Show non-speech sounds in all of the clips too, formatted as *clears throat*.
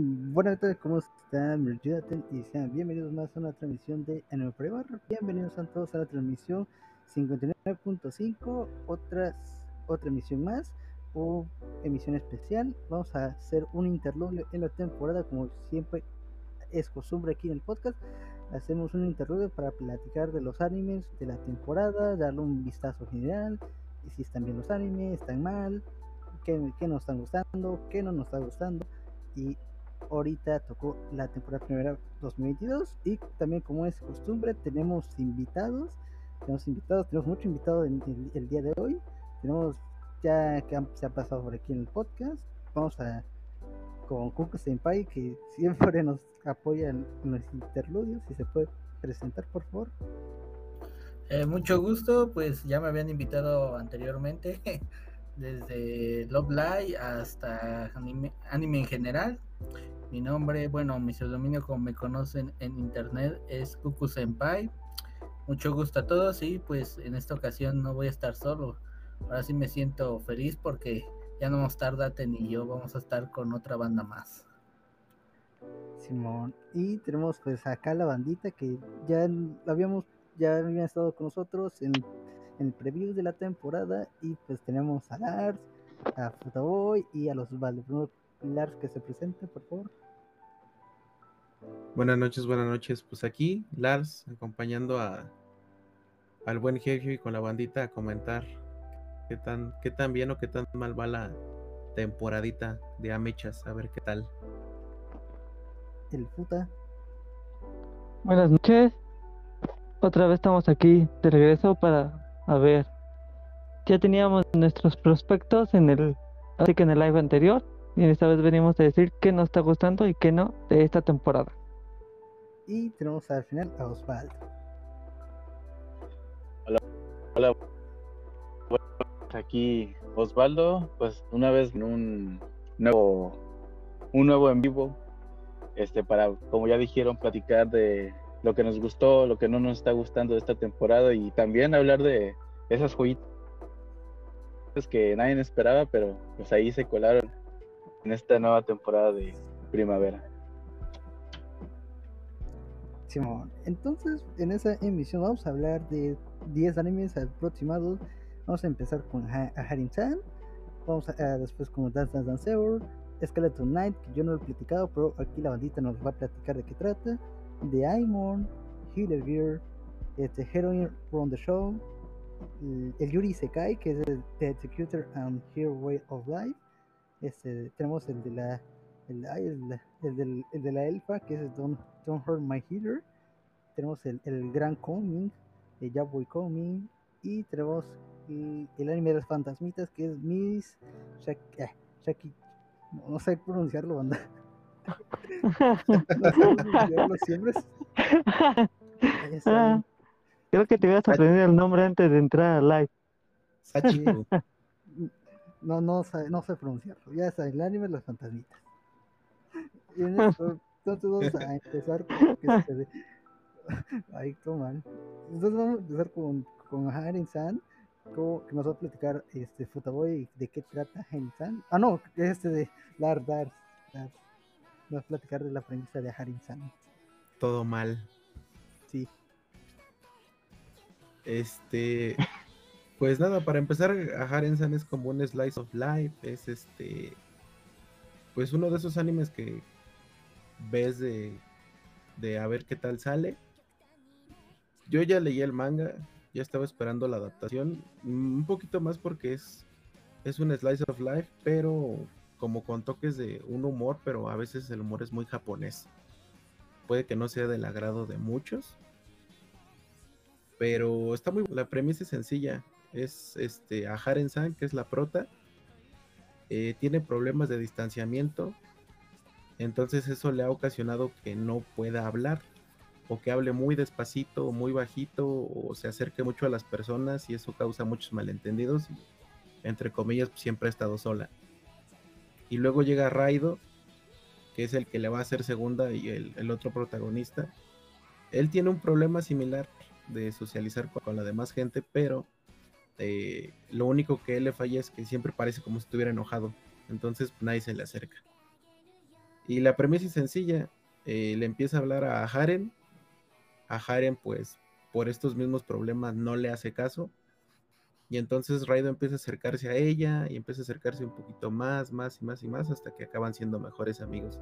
Buenas tardes, ¿cómo están? Y sean bienvenidos más a una transmisión de Anime Forever. Bienvenidos a todos a la transmisión 59.5, otras, otra emisión más o emisión especial. Vamos a hacer un interludio en la temporada, como siempre es costumbre aquí en el podcast. Hacemos un interludio para platicar de los animes de la temporada, darle un vistazo general, y si están bien los animes, están mal, qué, qué nos están gustando, qué no nos está gustando. Y ahorita tocó la temporada primera 2022 y también como es costumbre tenemos invitados, tenemos invitados, tenemos mucho invitado el día de hoy, tenemos ya que se ha pasado por aquí en el podcast, vamos a con Kuku Senpai que siempre nos apoya en, los interludios, si se puede presentar por favor. Eh, mucho gusto, pues ya me habían invitado anteriormente, *laughs* desde Love Live hasta anime, en general. Mi nombre, bueno, mi pseudónimo como me conocen en internet es Kuku Senpai. Mucho gusto a todos y pues en esta ocasión no voy a estar solo. Ahora sí me siento feliz porque ya no vamos a estar Date ni yo, vamos a estar con otra banda más. Simón, y tenemos pues acá la bandita que ya habíamos, ya habían estado con nosotros en, el preview de la temporada y pues tenemos a Lars, a Futaboy y a los Vale. Lars que se presente, por favor. Buenas noches, buenas noches. Pues aquí, Lars, acompañando a al buen jefe y con la bandita a comentar qué tan, qué tan bien o qué tan mal va la temporadita de Amechas, a ver qué tal. El puta. Buenas noches. Otra vez estamos aquí de regreso para a ver. Ya teníamos nuestros prospectos en el así que en el live anterior y esta vez venimos a decir qué nos está gustando y qué no de esta temporada. Y tenemos al final a Osvaldo. Hola, hola. aquí Osvaldo, pues una vez en un nuevo, un nuevo en vivo, este para, como ya dijeron, platicar de lo que nos gustó, lo que no nos está gustando de esta temporada y también hablar de esas joyitas que nadie esperaba, pero pues ahí se colaron en esta nueva temporada de primavera. Simón, entonces en esa emisión vamos a hablar de 10 animes aproximados. Vamos a empezar con Harin-san, vamos a, después con Dance Dance Dancer, Skeleton Knight, que yo no lo he platicado, pero aquí la bandita nos va a platicar de qué trata, de Aimon, Healer Gear, este, Heroine from the Show, el, Yuri Sekai, que es el, The Executor and Hero Way of Life, este, tenemos el de la el, el, del, el, de la elfa que es Don't, Don't Hurt My Healer. Tenemos el, el Gran Coming el Yaboy Coming y tenemos el, el, anime de las fantasmitas que es Miss Shaki, eh, Shaki no, sé pronunciarlo banda. no siempre *laughs* creo que te ibas a aprender el nombre antes de entrar al live Sachi *laughs* no, no, sé, no sé pronunciarlo. Ya está, el anime de las fantasmitas. Y en entonces vamos a empezar con este Ahí *laughs* mal. Entonces vamos a empezar con, con Haren San, que nos va a platicar este Futaboy de qué trata Haren San. Ah, no, este de Lar Dar. Nos va a platicar de la premisa de Haren San. Todo mal. Sí. Este. Pues nada, para empezar, a Haren-san es como un slice of life, es este, pues uno de esos animes que ves de, de a ver qué tal sale. Yo ya leí el manga, ya estaba esperando la adaptación, un poquito más porque es, es un slice of life, pero como con toques de un humor, pero a veces el humor es muy japonés. Puede que no sea del agrado de muchos, pero está muy la premisa es sencilla es este, a Haren-san, que es la prota, eh, tiene problemas de distanciamiento, entonces eso le ha ocasionado que no pueda hablar, o que hable muy despacito, o muy bajito, o se acerque mucho a las personas, y eso causa muchos malentendidos, entre comillas siempre ha estado sola. Y luego llega Raido, que es el que le va a hacer segunda y el, otro protagonista. Él tiene un problema similar de socializar con la demás gente, pero este, lo único que él le falla es que siempre parece como si estuviera enojado. Entonces nadie se le acerca. Y la premisa es sencilla. eh, le empieza a hablar a Haren. A Haren, pues, por estos mismos problemas no le hace caso. Y entonces Raido empieza a acercarse a ella y empieza a acercarse un poquito más, más y más y más hasta que acaban siendo mejores amigos.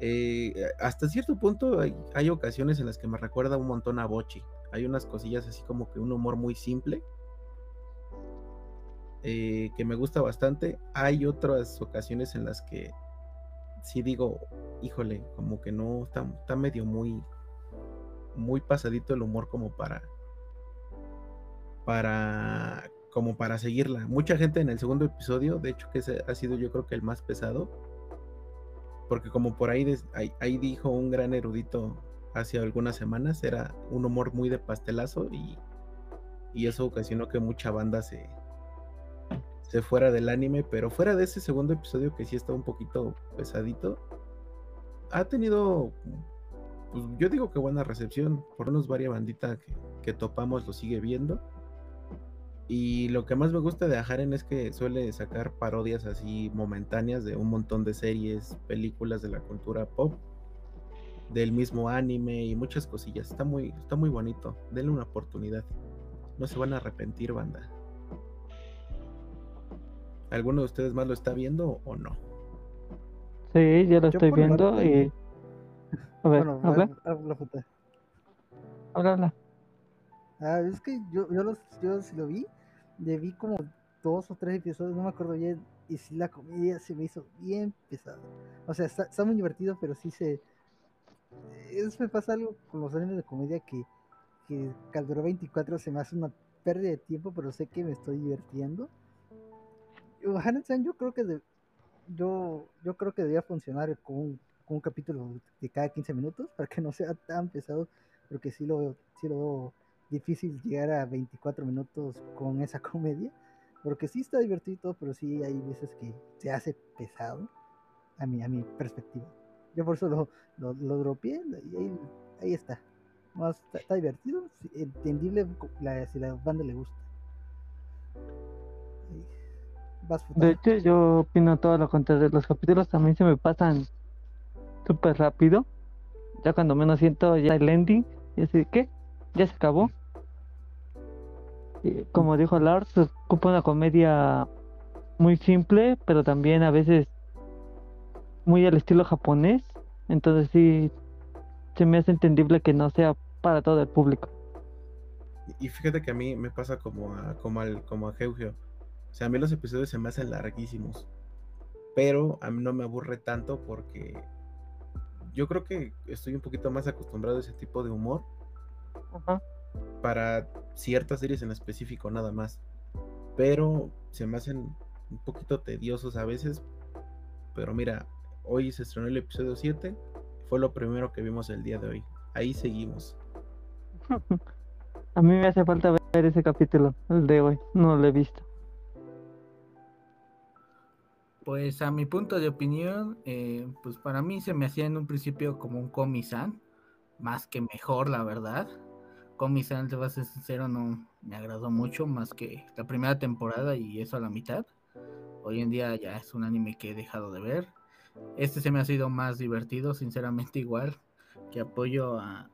Eh, hasta cierto punto hay, hay ocasiones en las que me recuerda un montón a Bochi. Hay unas cosillas así como que un humor muy simple eh, que me gusta bastante. Hay otras ocasiones en las que sí digo, híjole, como que no está, está medio muy, muy pasadito el humor como para, para, como para seguirla. Mucha gente en el segundo episodio, de hecho que ha sido yo creo que el más pesado, porque como por ahí, ahí, dijo un gran erudito hace algunas semanas, era un humor muy de pastelazo y, y eso ocasionó que mucha banda se, se fuera del anime, pero fuera de ese segundo episodio que sí está un poquito pesadito, ha tenido, pues yo digo que buena recepción, por lo menos varias banditas que, que topamos lo sigue viendo. Y lo que más me gusta de Aharen es que suele sacar parodias así momentáneas de un montón de series, películas de la cultura pop, del mismo anime y muchas cosillas. Está muy, está muy bonito. Denle una oportunidad. No se van a arrepentir, banda. ¿Alguno de ustedes más lo está viendo o no? Sí, yo lo Yo estoy viendo parte- y... A ver, Bueno, habla, habla, habla, habla. Ah, es que yo, yo, los, yo sí lo vi, le vi como dos o tres episodios, no me acuerdo bien, y sí la comedia se me hizo bien pesada. O sea, está, muy divertido, pero sí se... Es, me pasa algo con los animes de comedia que, que Caldero 24 se me hace una pérdida de tiempo, pero sé que me estoy divirtiendo. Hansen yo creo que de- yo, yo creo que debería funcionar con un, con un capítulo de cada 15 minutos para que no sea tan pesado, porque sí lo sí lo veo difícil llegar a 24 minutos con esa *laughs* comedia, porque sí está divertido, y todo, pero sí hay veces que se hace pesado a mi, a mi perspectiva. Yo por eso lo, lo, lo dropeé y ahí, ahí está. No, está, está divertido, entendible la- si la banda le gusta. Vas, De hecho, yo opino todo lo contrario. Los capítulos también se me pasan súper rápido. Ya cuando menos siento ya el ending. Y así, ¿qué? ¿Ya se acabó? Y como dijo Lars, ocupa una comedia muy simple, pero también a veces muy al estilo japonés. Entonces sí, se me hace entendible que no sea para todo el público. Y- fíjate que a mí me pasa como a, como al, como a Geugeo. O sea, a mí los episodios se me hacen larguísimos. Pero a mí no me aburre tanto porque yo creo que estoy un poquito más acostumbrado a ese tipo de humor Ajá. para ciertas series en específico nada más. Pero se me hacen un poquito tediosos a veces. Pero mira, hoy se estrenó el episodio 7. Fue lo primero que vimos el día de hoy. Ahí seguimos. *laughs* A mí me hace falta ver ese capítulo, el de hoy. No lo he visto. Pues a mi punto de opinión, eh, pues para mí se me hacía en un principio como un Komi-san, más que mejor, la verdad. Komi-san, te voy a ser sincero, no me agradó mucho, más que la primera temporada y eso a la mitad. Hoy en día ya es un anime que he dejado de ver. Este se me ha sido más divertido, sinceramente igual, que apoyo a...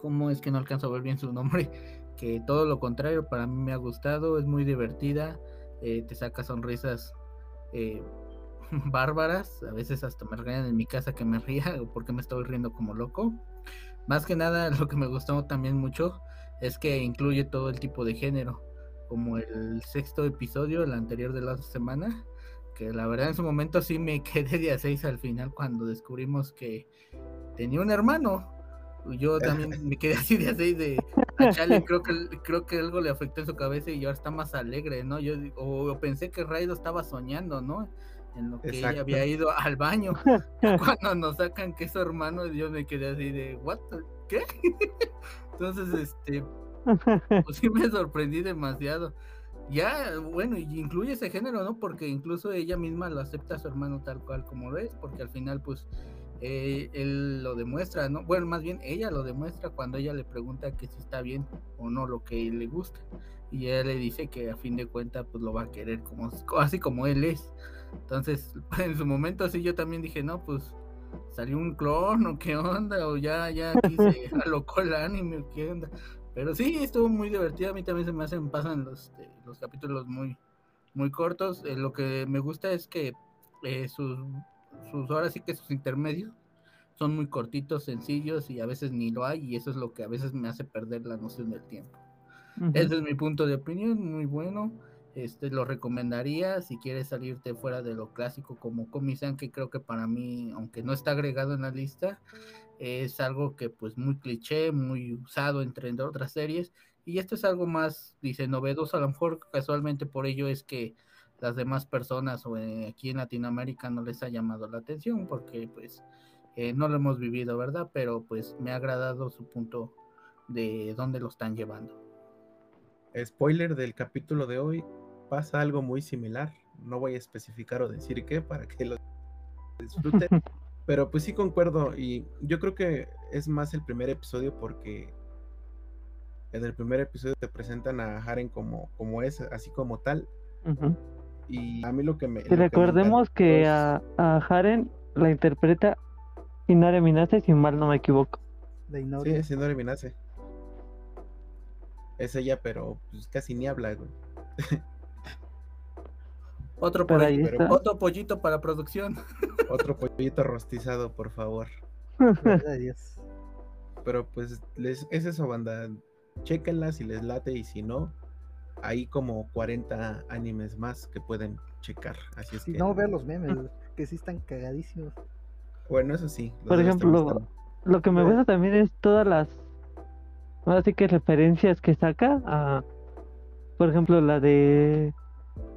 ¿Cómo es que no alcanzo a ver bien su nombre? *laughs* Que todo lo contrario, para mí me ha gustado, es muy divertida, eh, te saca sonrisas eh, *laughs* bárbaras. A veces hasta me regañan en mi casa que me ría *laughs* porque me estoy riendo como loco. Más que nada, lo que me gustó también mucho es que incluye todo el tipo de género, como el sexto episodio, el anterior de la semana, que la verdad en su momento sí me *laughs* quedé de a seis al final cuando descubrimos que tenía un hermano. Yo también *laughs* me quedé así de a seis de a Chale, creo que creo que algo le afectó en su cabeza y ahora está más alegre, ¿no? Yo o, o pensé que Raido estaba soñando, ¿no? En lo que ella Exacto. había ido *laughs* al baño. *laughs* Cuando nos sacan que es su hermano, yo me quedé así de ¿what? ¿Qué? *laughs* Entonces, este, pues sí me sorprendí demasiado. Ya, bueno, incluye ese género, ¿no? Porque incluso ella misma lo acepta a su hermano tal cual como lo es, porque al final, pues, eh, él lo demuestra, ¿no? Bueno, más bien ella lo demuestra cuando ella le pregunta que si está bien o no lo que le gusta. Y él le dice que a fin de cuentas, pues lo va a querer como así como él es. Entonces, *laughs* en su momento sí yo también dije, no, pues salió un clon o qué onda, o ya, ya aquí se *laughs* alocó el anime, o qué onda. Pero sí, estuvo muy divertido, a mí también se me hacen, pasan los, este, los capítulos muy, muy cortos. Eh, lo que me gusta es que eh, sus, sus horas sí que sus intermedios son muy cortitos, sencillos y a veces ni lo hay y eso es lo que a veces me hace perder la noción del tiempo. Ese es mi punto de opinión, muy bueno. Este lo recomendaría si quieres salirte fuera de lo clásico como Comisan, que creo que para mí, aunque no está agregado en la lista, es algo que pues muy cliché, muy usado entre otras series. Y esto es algo más, dice, novedoso, a lo mejor casualmente por ello es que las demás personas o eh, aquí en Latinoamérica no les ha llamado la atención porque pues eh, no lo hemos vivido, ¿verdad? Pero pues me ha agradado su punto de dónde lo están llevando. Spoiler del capítulo de hoy, pasa algo muy similar. No voy a especificar o decir qué para que lo *laughs* disfruten. pero pues sí concuerdo y yo creo que es más el primer episodio porque en el primer episodio te presentan a Haren como, como es, así como tal. Y a mí lo que me... recordemos que, a, a, Haren la interpreta Inari Minase, si mal no me equivoco. Sí, es Inari Minase. Es ella, pero pues casi ni habla, *laughs* Otro, pollito, otro pollito para producción. *laughs* Otro pollito rostizado, por favor. *laughs* Pero pues les, es eso, banda. Chequenla si les late y si no, hay como 40 animes más que pueden checar. Así es que... No, ver los memes, *laughs* que sí están cagadísimos. Bueno, eso sí. Por ejemplo, lo que me gusta también es todas las. Así que referencias que saca a. Por ejemplo, la de.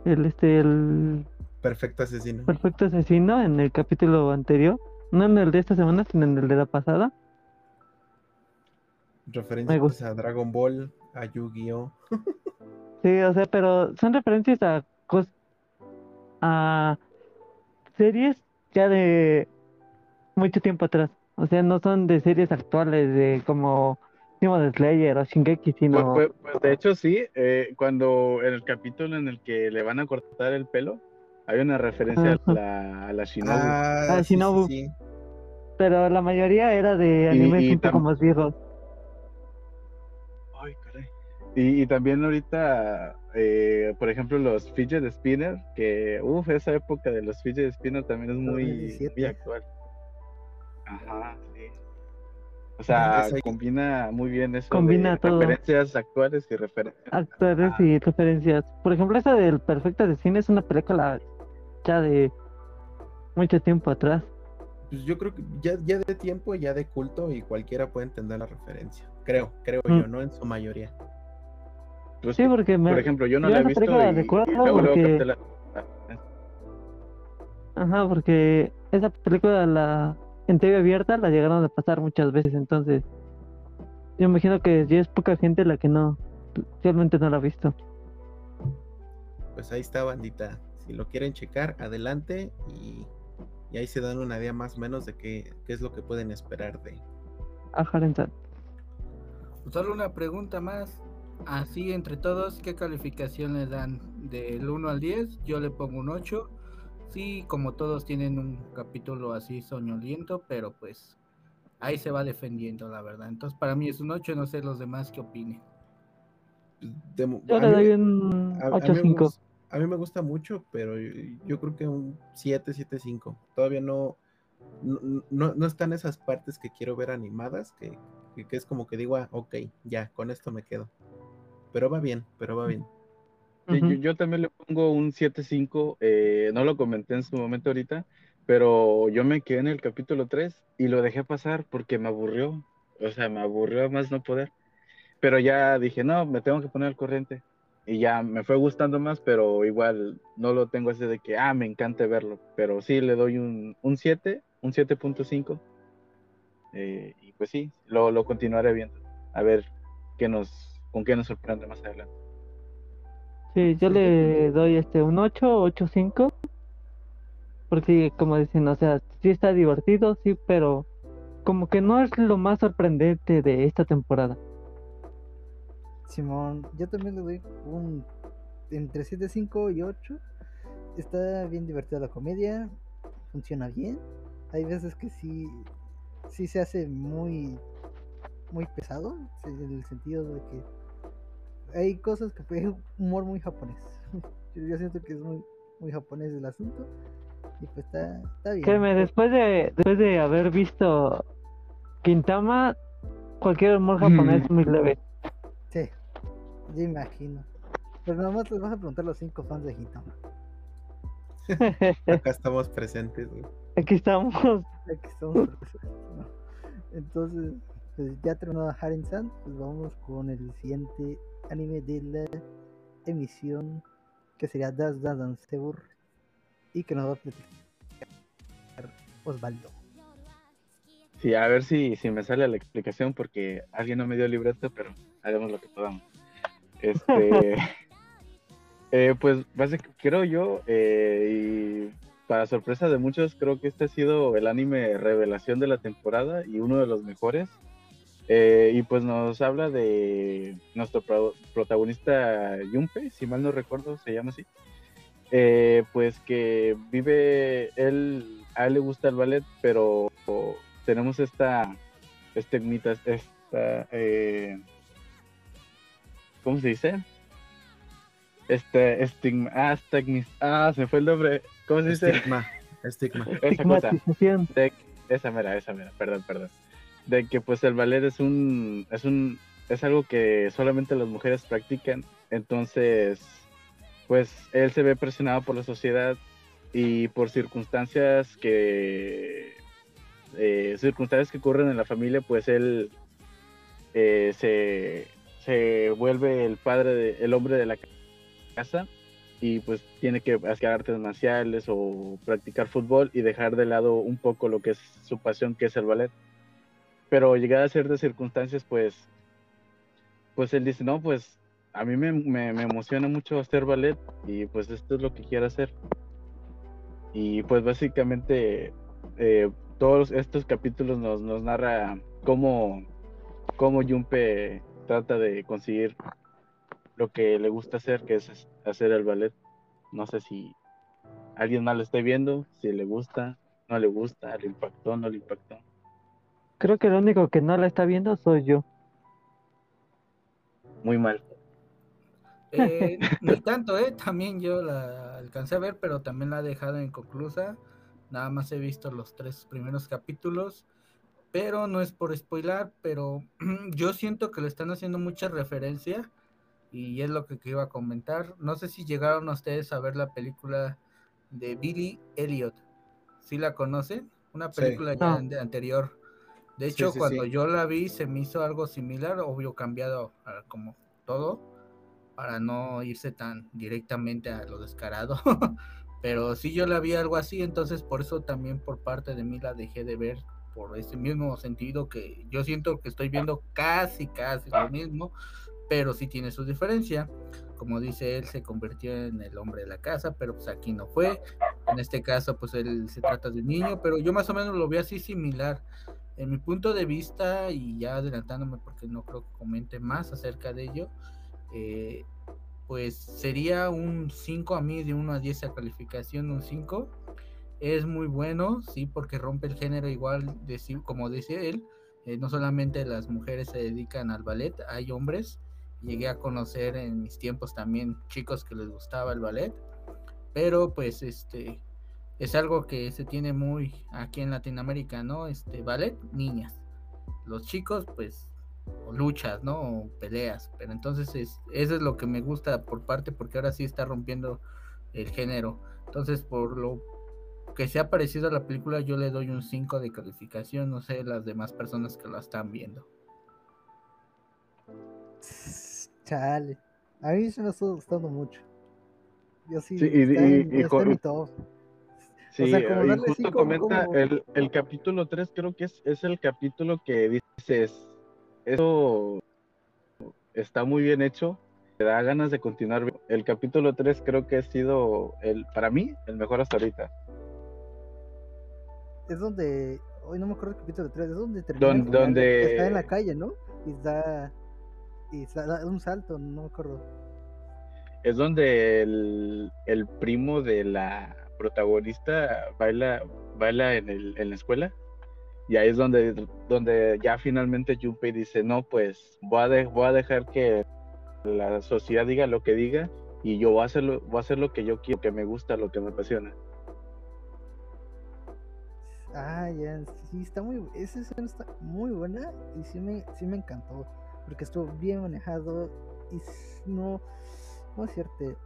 El este. El. Perfecto asesino. Perfecto asesino en el capítulo anterior. No en el de esta semana, sino en el de la pasada. Referencias a Dragon Ball, a Yu-Gi-Oh! *laughs* sí, o sea, pero son referencias a cosas. a series ya de mucho tiempo atrás. O sea, no son de series actuales de como de Slayer o Shingeki, sino... Pues, pues, pues, de hecho sí, eh, cuando en el capítulo en el que le van a cortar el pelo, hay una referencia a la, a la Shinobu. Ah, a Shinobu. Pero la mayoría era de animes un poco más viejos. Ay, caray. Y, también ahorita, eh, por ejemplo, los fidget spinner, que, uff, esa época de los fidget spinner también es muy, muy actual. Ajá, sí. O sea, combina muy bien eso combina de referencias actuales y referencias. Actuales y referencias. Por ejemplo, esa del Perfecta de Cine es una película ya de mucho tiempo atrás. Pues yo creo que ya, ya de tiempo, ya de culto y cualquiera puede entender la referencia. Creo, creo mm. yo, no en su mayoría. Pues, sí, porque por ejemplo, yo no la he visto y, recuerdo porque... Ajá, porque esa película la en TV abierta la llegaron a pasar muchas veces, entonces yo imagino que ya es poca gente la que no, realmente no la ha visto. Pues ahí está, bandita. Si lo quieren checar, adelante y, ahí se dan una idea más o menos de qué, qué es lo que pueden esperar de. Ajá, Solo una pregunta más. Así entre todos, ¿qué calificación le dan? Del 1 al 10, yo le pongo un 8 Sí, como todos tienen un capítulo así soñoliento, pero pues ahí se va defendiendo, la verdad. Entonces, para mí es un 8, no sé los demás qué opinen. yo le doy un 8-5. A, mí me gusta mucho, pero yo, creo que un 7, 7, 5. Todavía no, no, no, están esas partes que quiero ver animadas, que, que, es como que digo, ah, ok, ya, con esto me quedo. Pero va bien, pero va bien yo, también le pongo un 7-5, eh, no lo comenté en su momento ahorita, pero yo me quedé en el capítulo 3 y lo dejé pasar porque me aburrió, o sea, me aburrió más no poder. Pero ya dije, no, me tengo que poner al corriente. Y ya me fue gustando más, pero igual no lo tengo así de que, ah, me encanta verlo. Pero sí, le doy un, un 7, un 7.5. Eh, y pues sí, lo, lo continuaré viendo. A ver qué nos, con qué nos sorprende más adelante. Sí, yo le doy este un 8, 8, 5. Porque como dicen, o sea, sí está divertido, sí, pero como que no es lo más sorprendente de esta temporada. Simón, yo también le doy un entre 7, 5 y 8. Está bien divertida la comedia, funciona bien. hay veces que sí, sí se hace muy, muy pesado, en el sentido de que hay cosas que fue *laughs* humor muy japonés. *laughs* Yo siento que es muy, muy japonés el asunto. Y pues está, está bien. Créeme, después de, después de haber visto Quintama, cualquier humor japonés es muy leve. Sí, yo imagino. Pero nada más les vas a preguntar a los cinco fans de Gintama. Acá estamos presentes, güey. Aquí estamos. *laughs* Aquí estamos. No. Entonces, pues ya terminado Haren-san, pues vamos con el siguiente anime de la emisión, que sería Das Das Danseur, y que nos va a platicar Osvaldo. Sí, a ver si, si me sale la explicación porque alguien no me dio libreto, pero hagamos lo que podamos. Este, *laughs* eh, pues básicamente creo yo, eh, y para sorpresa de muchos, creo que este ha sido el anime revelación de la temporada y uno de los mejores. Eh, y pues nos habla de nuestro pro- protagonista Yunpe, si mal no recuerdo, se llama así. Eh, pues que vive, él, a él le gusta el ballet, pero tenemos esta, esta, esta eh, ¿cómo se dice? Este estigma, ah, estigmis- ah, se fue el nombre, ¿cómo se dice? Estigma. Estigma. Esa cosa, Estigmatización. esa mera, esa mera, perdón, perdón. De que pues el ballet es un, es un, es algo que solamente las mujeres practican, entonces, pues él se ve presionado por la sociedad y por circunstancias que, eh, circunstancias que ocurren en la familia, pues él eh, se, se vuelve el padre, de, el hombre de la casa y pues tiene que hacer artes marciales o practicar fútbol y dejar de lado un poco lo que es su pasión que es el ballet. Pero llegadas a ciertas circunstancias pues pues él dice, no, pues a mí me, me, me emociona mucho hacer ballet y pues esto es lo que quiero hacer. Y pues básicamente eh, todos estos capítulos nos, nos narra cómo, cómo Junpe trata de conseguir lo que le gusta hacer, que es hacer el ballet. No sé si alguien más lo esté viendo, si le gusta, no le gusta, le impactó, no le impactó. Creo que el único que no la está viendo soy yo. Muy mal. Eh, *laughs* no tanto, ¿eh? También yo la alcancé a ver, pero también la he dejado inconclusa. Nada más he visto los tres primeros capítulos, pero no es por spoilar, pero *clears throat* yo siento que le están haciendo mucha referencia y es lo que iba a comentar. No sé si llegaron ustedes a ver la película de Billy Elliot. ¿Sí la conocen? Una Sí. película ya No. de anterior. De Sí, hecho, sí, cuando sí. yo la vi se me hizo algo similar, obvio cambiado a como todo, para no irse tan directamente a lo descarado. *laughs* Pero sí yo la vi algo así, entonces por eso también por parte de mí la dejé de ver por ese mismo sentido que yo siento que estoy viendo casi, casi lo mismo, pero sí tiene su diferencia. Como dice él, se convirtió en el hombre de la casa, pero pues aquí no fue. En este caso, pues él se trata de un niño, pero yo más o menos lo vi así similar. En mi punto de vista, y ya adelantándome porque no creo que comente más acerca de ello, eh, pues sería un 5 a mí, de 1 a 10 a calificación, un 5. Es muy bueno, sí, porque rompe el género igual, de, como dice él, eh, no solamente las mujeres se dedican al ballet, hay hombres. Llegué a conocer en mis tiempos también chicos que les gustaba el ballet, pero pues este es algo que se tiene muy aquí en Latinoamérica, ¿no? Este ballet, niñas. Los chicos, pues, o luchas, ¿no? O peleas. Pero entonces es, eso es lo que me gusta por parte, porque ahora sí está rompiendo el género. Entonces, por lo que se ha parecido a la película, yo le doy un 5 de calificación. No sé las demás personas que la están viendo. Chale. A mí se me está gustando mucho. Yo sí, Sí, y- está, y- en, y está con- en mi top. Sí, sea, como y justo comenta como- el, el capítulo 3, creo que es, es el capítulo que dices, eso está muy bien hecho, te da ganas de continuar. El capítulo 3 creo que ha sido, el para mí, el mejor hasta ahorita. Es donde. Hoy no me acuerdo el capítulo 3. Es donde termina. Don- donde- Está en la calle, ¿no? Y da. Y da un salto, no me acuerdo. Es donde el, el primo de la protagonista baila, baila en, el, en la escuela. Y ahí es donde, donde ya finalmente Junpei dice, no, pues voy a, voy a dejar que la sociedad diga lo que diga y yo voy a, hacer lo, voy a hacer lo que yo quiero, que me gusta, lo que me apasiona. Ah, ya, sí, está muy, esa escena está muy buena y sí me, sí me encantó, porque estuvo bien manejado y no, ¿cómo decirte? Es,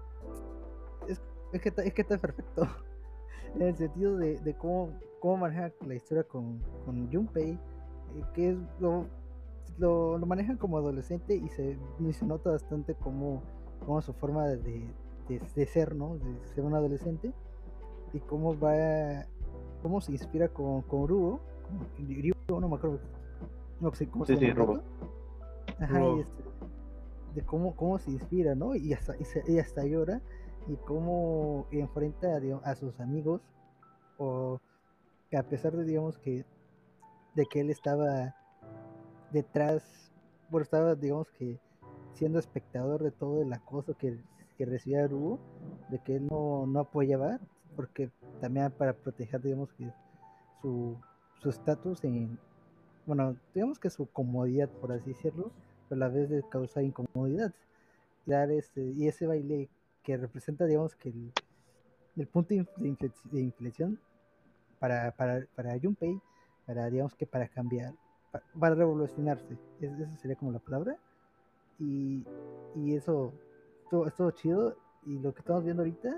es, que, es que está perfecto, *laughs* en el sentido de, de cómo, cómo maneja la historia con, con Junpei, eh, que es lo, lo, lo, manejan como adolescente y se, y se nota bastante como, como su forma de, de, de, ser, ¿no? De ser un adolescente y cómo va cómo se inspira con, con Rubo, no me acuerdo no sé cómo sí, se llama. Ajá, y este, de cómo, cómo se inspira, ¿no? Y hasta, y, se, y hasta llora y cómo enfrenta a, sus amigos o a pesar de digamos que de que él estaba detrás, bueno estaba digamos que siendo espectador de todo el acoso que, que recibía Rubo, de que él no, no apoyaba, porque también para proteger, digamos que su estatus en, bueno, digamos que su comodidad, por así decirlo, pero a la vez de causar incomodidad. Dar este, y ese baile que representa, digamos que el, el punto de, infle, de inflexión para, para, para Junpei, para, digamos que para cambiar, para, para revolucionarse, es, esa sería como la palabra. Y, y eso, todo, es todo chido. Y lo que estamos viendo ahorita,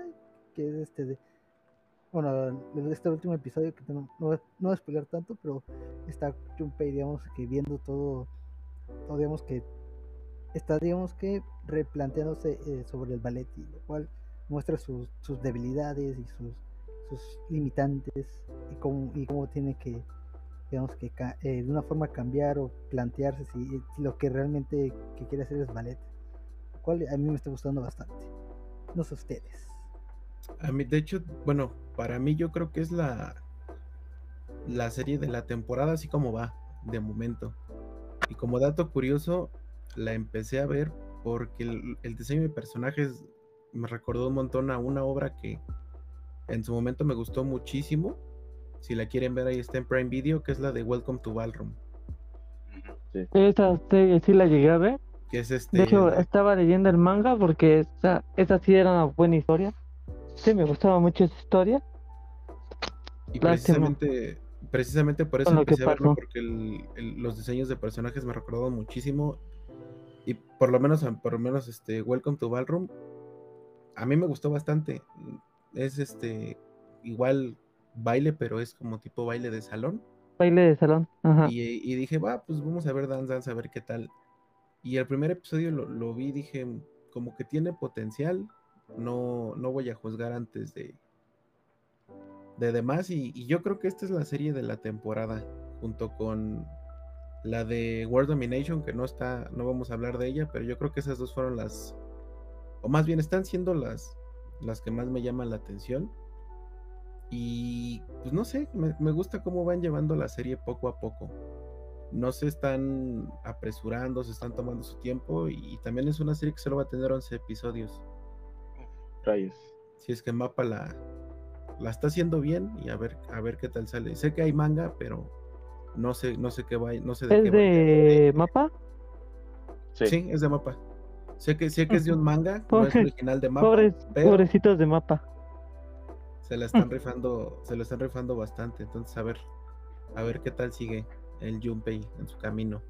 que es este de, bueno, este último episodio que no, no, no voy a spoiler tanto, pero está Junpei, digamos que viendo todo, todo digamos que está, digamos que replanteándose eh, sobre el ballet, y lo cual muestra sus, sus debilidades y sus, sus limitantes y cómo, y cómo tiene que, digamos que eh, de una forma cambiar o plantearse si, lo que realmente que quiere hacer es ballet, lo cual a mí me está gustando bastante. No sé ustedes. A mí, de hecho, bueno, para mí yo creo que es la, la serie de la temporada así como va, de momento. Y como dato curioso, la empecé a ver porque el, el, diseño de personajes me recordó un montón a una obra que en su momento me gustó muchísimo. Si la quieren ver ahí está en Prime Video, que es la de Welcome to Ballroom. Sí. Esa sí, sí la llegué a ver. Que es este... De hecho, estaba leyendo el manga porque esa, esa sí era una buena historia. Sí, me gustaba mucho esa historia. Y precisamente, precisamente por eso empecé a verlo, porque el, el, los diseños de personajes me recordaban muchísimo. Y por lo menos, por lo menos, este, Welcome to Ballroom, a mí me gustó bastante. Es este, igual baile, pero es como tipo baile de salón. Baile de salón, ajá. Y, y dije, va, pues vamos a ver Dance Dance, a ver qué tal. Y el primer episodio lo, lo vi, dije, como que tiene potencial, no, no voy a juzgar antes de, de demás. Y, y, yo creo que esta es la serie de la temporada, junto con la de World Domination, que no está, no vamos a hablar de ella, pero yo creo que esas dos fueron las, o más bien están siendo las, las que más me llaman la atención. Y pues no sé, me, me gusta cómo van llevando la serie poco a poco. No se están apresurando, se están tomando su tiempo y, y también es una serie que solo va a tener 11 episodios. Rayos. Si es que Mapa la, la está haciendo bien y a ver, a ver qué tal sale. Sé que hay manga, pero no sé, no sé qué va, no sé de ¿Es qué de va. Mapa? Sí. sí. es de Mapa. Sé que, sé que es de un manga, no es original de Mapa. Pobres, pero pobrecitos de Mapa. Se la están rifando, se lo están rifando bastante. Entonces, a ver, a ver qué tal sigue el Junpei en su camino.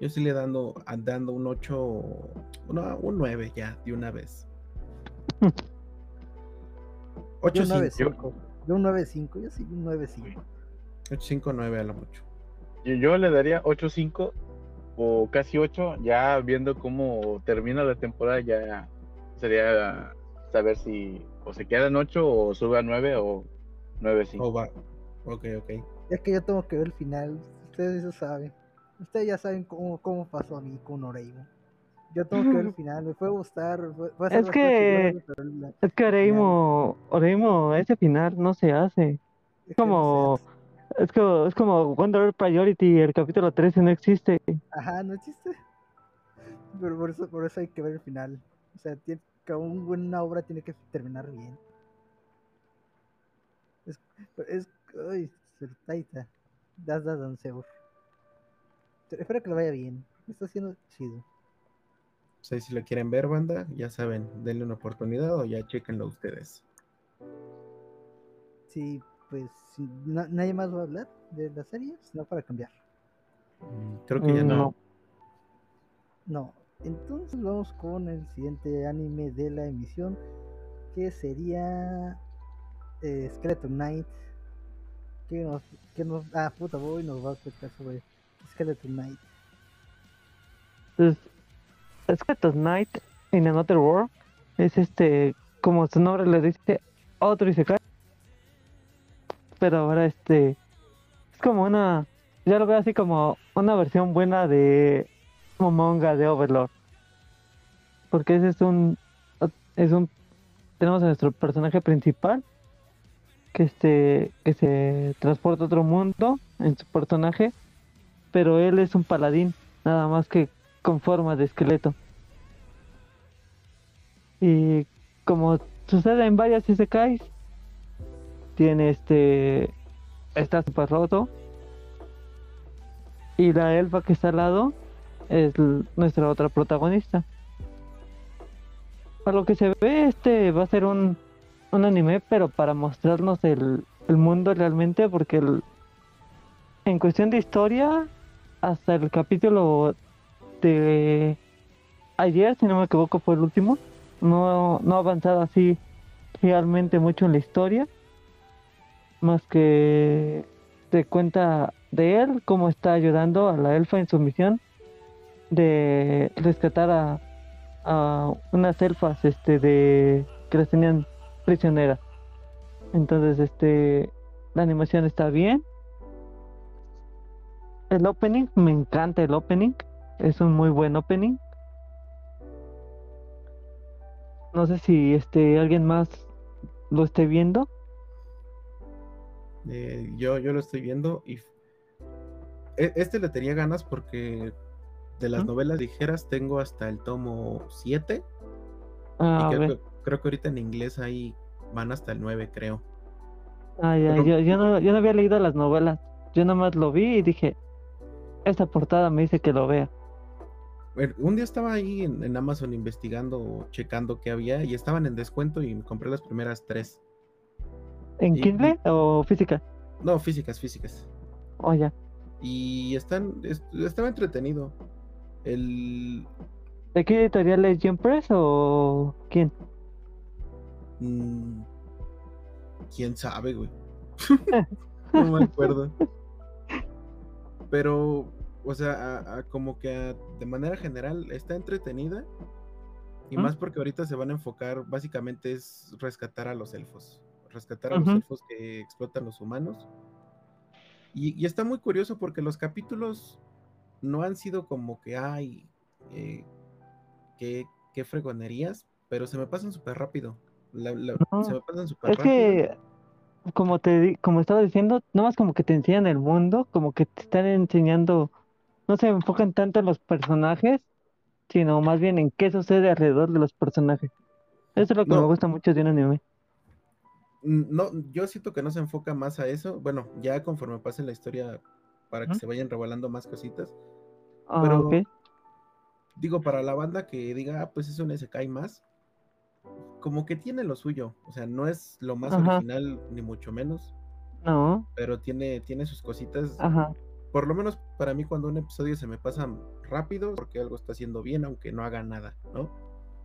Yo sí le dando, dando un 8, no, un 9 ya, de una vez. 8 Yo un 9-5. Yo un 9-5, yo sí un 9-5. 8-5-9 a lo mucho. Yo, yo le daría 8-5 o casi 8, ya viendo cómo termina la temporada, ya sería saber si o se queda en 8 o sube a 9 o 9-5. Oh, va. Ok, ok. Es que yo tengo que ver el final, ustedes eso saben. Ustedes ya saben cómo, cómo pasó a mí con Oreimo. Yo tengo que ver el *laughs* final, me puede gustar. Puede es, que, la, es que Oreimo, Oreimo, ese final no se hace. Es como, es como, es como Wonder Priority, el capítulo 13 no existe. Ajá, no existe. Pero por eso, por eso hay que ver el final. O sea, tiene, que una buena obra tiene que terminar bien. Es. Uy, Taita. Das das Danseur. Espero que lo vaya bien. Está haciendo chido. Pues si lo quieren ver, banda, ya saben, denle una oportunidad o ya chequenlo ustedes. Sí, pues si na- nadie más va a hablar de la serie, no para cambiar. Mm, Creo que ya no. No. No, entonces vamos con el siguiente anime de la emisión, que sería eh, Skeleton Knight. Que nos, que nos, ah, puta boy nos va a explicar sobre Skeleton Knight. Pues, Skeleton Knight in Another World es este, como su nombre le dice, otro Isekai. Pero ahora este, es como una, ya lo veo así como una versión buena de Momonga de Overlord. Porque ese es un, es un, tenemos a nuestro personaje principal que este, que se transporta a otro mundo en su personaje, pero él es un paladín, nada más que con forma de esqueleto. Y como sucede en varias isekais, tiene este está super roto. Y la elfa que está al lado es nuestra otra protagonista. A lo que se ve, este va a ser un, un anime, pero para mostrarnos el, el mundo realmente, porque el- en cuestión de historia, hasta el capítulo de ayer, si no me equivoco, fue el último. No, no ha avanzado así realmente mucho en la historia. Más que te cuenta de él, cómo está ayudando a la elfa en su misión de rescatar a, a unas elfas este de que las tenían prisioneras. Entonces, este la animación está bien. El opening, me encanta el opening. Es un muy buen opening. No sé si este alguien más lo esté viendo. Eh, yo, yo lo estoy viendo y e- este le tenía ganas porque de las ¿Mm? novelas ligeras tengo hasta el tomo 7 Ah, y creo que, creo que ahorita en inglés ahí van hasta el 9 creo. Ah, ya, Pero- yo, yo no, yo no había leído las novelas. Yo nomás lo vi y dije, esta portada me dice que lo vea. Un día estaba ahí en, en Amazon investigando, checando qué había y estaban en descuento y me compré las primeras tres. ¿En Y- Kindle o física? No, físicas, físicas. Oh, ya. Y están, es- estaba entretenido. El, ¿De qué editorial es Jump Press o quién? Mm, ¿Quién sabe, güey? *laughs* *laughs* no me acuerdo. Pero, o sea, a- a como que a- de manera general está entretenida. Y más porque ahorita se van a enfocar, básicamente es rescatar a los elfos. Rescatar a los elfos que explotan los humanos. Y, y está muy curioso porque los capítulos no han sido como que, ay, eh, qué, qué fregonerías, pero se me pasan súper rápido. La- la- No, se me pasan súper Es rápido. que, como te como estaba diciendo, nomás como que te enseñan el mundo, como que te están enseñando, no se enfocan tanto en los personajes, sino más bien en qué sucede alrededor de los personajes. Eso es lo que No. me gusta mucho de un anime. No, yo siento que no se enfoca más a eso. Bueno, ya conforme pase la historia, para que se vayan revelando más cositas. Ah, Pero- ok. Digo, para la banda que diga, ah, pues es un SK más, como que tiene lo suyo. O sea, no es lo más Ajá. original, ni mucho menos, No, pero tiene, tiene sus cositas. ajá. Por lo menos para mí, cuando un episodio se me pasa rápido, porque algo está haciendo bien, aunque no haga nada, ¿no?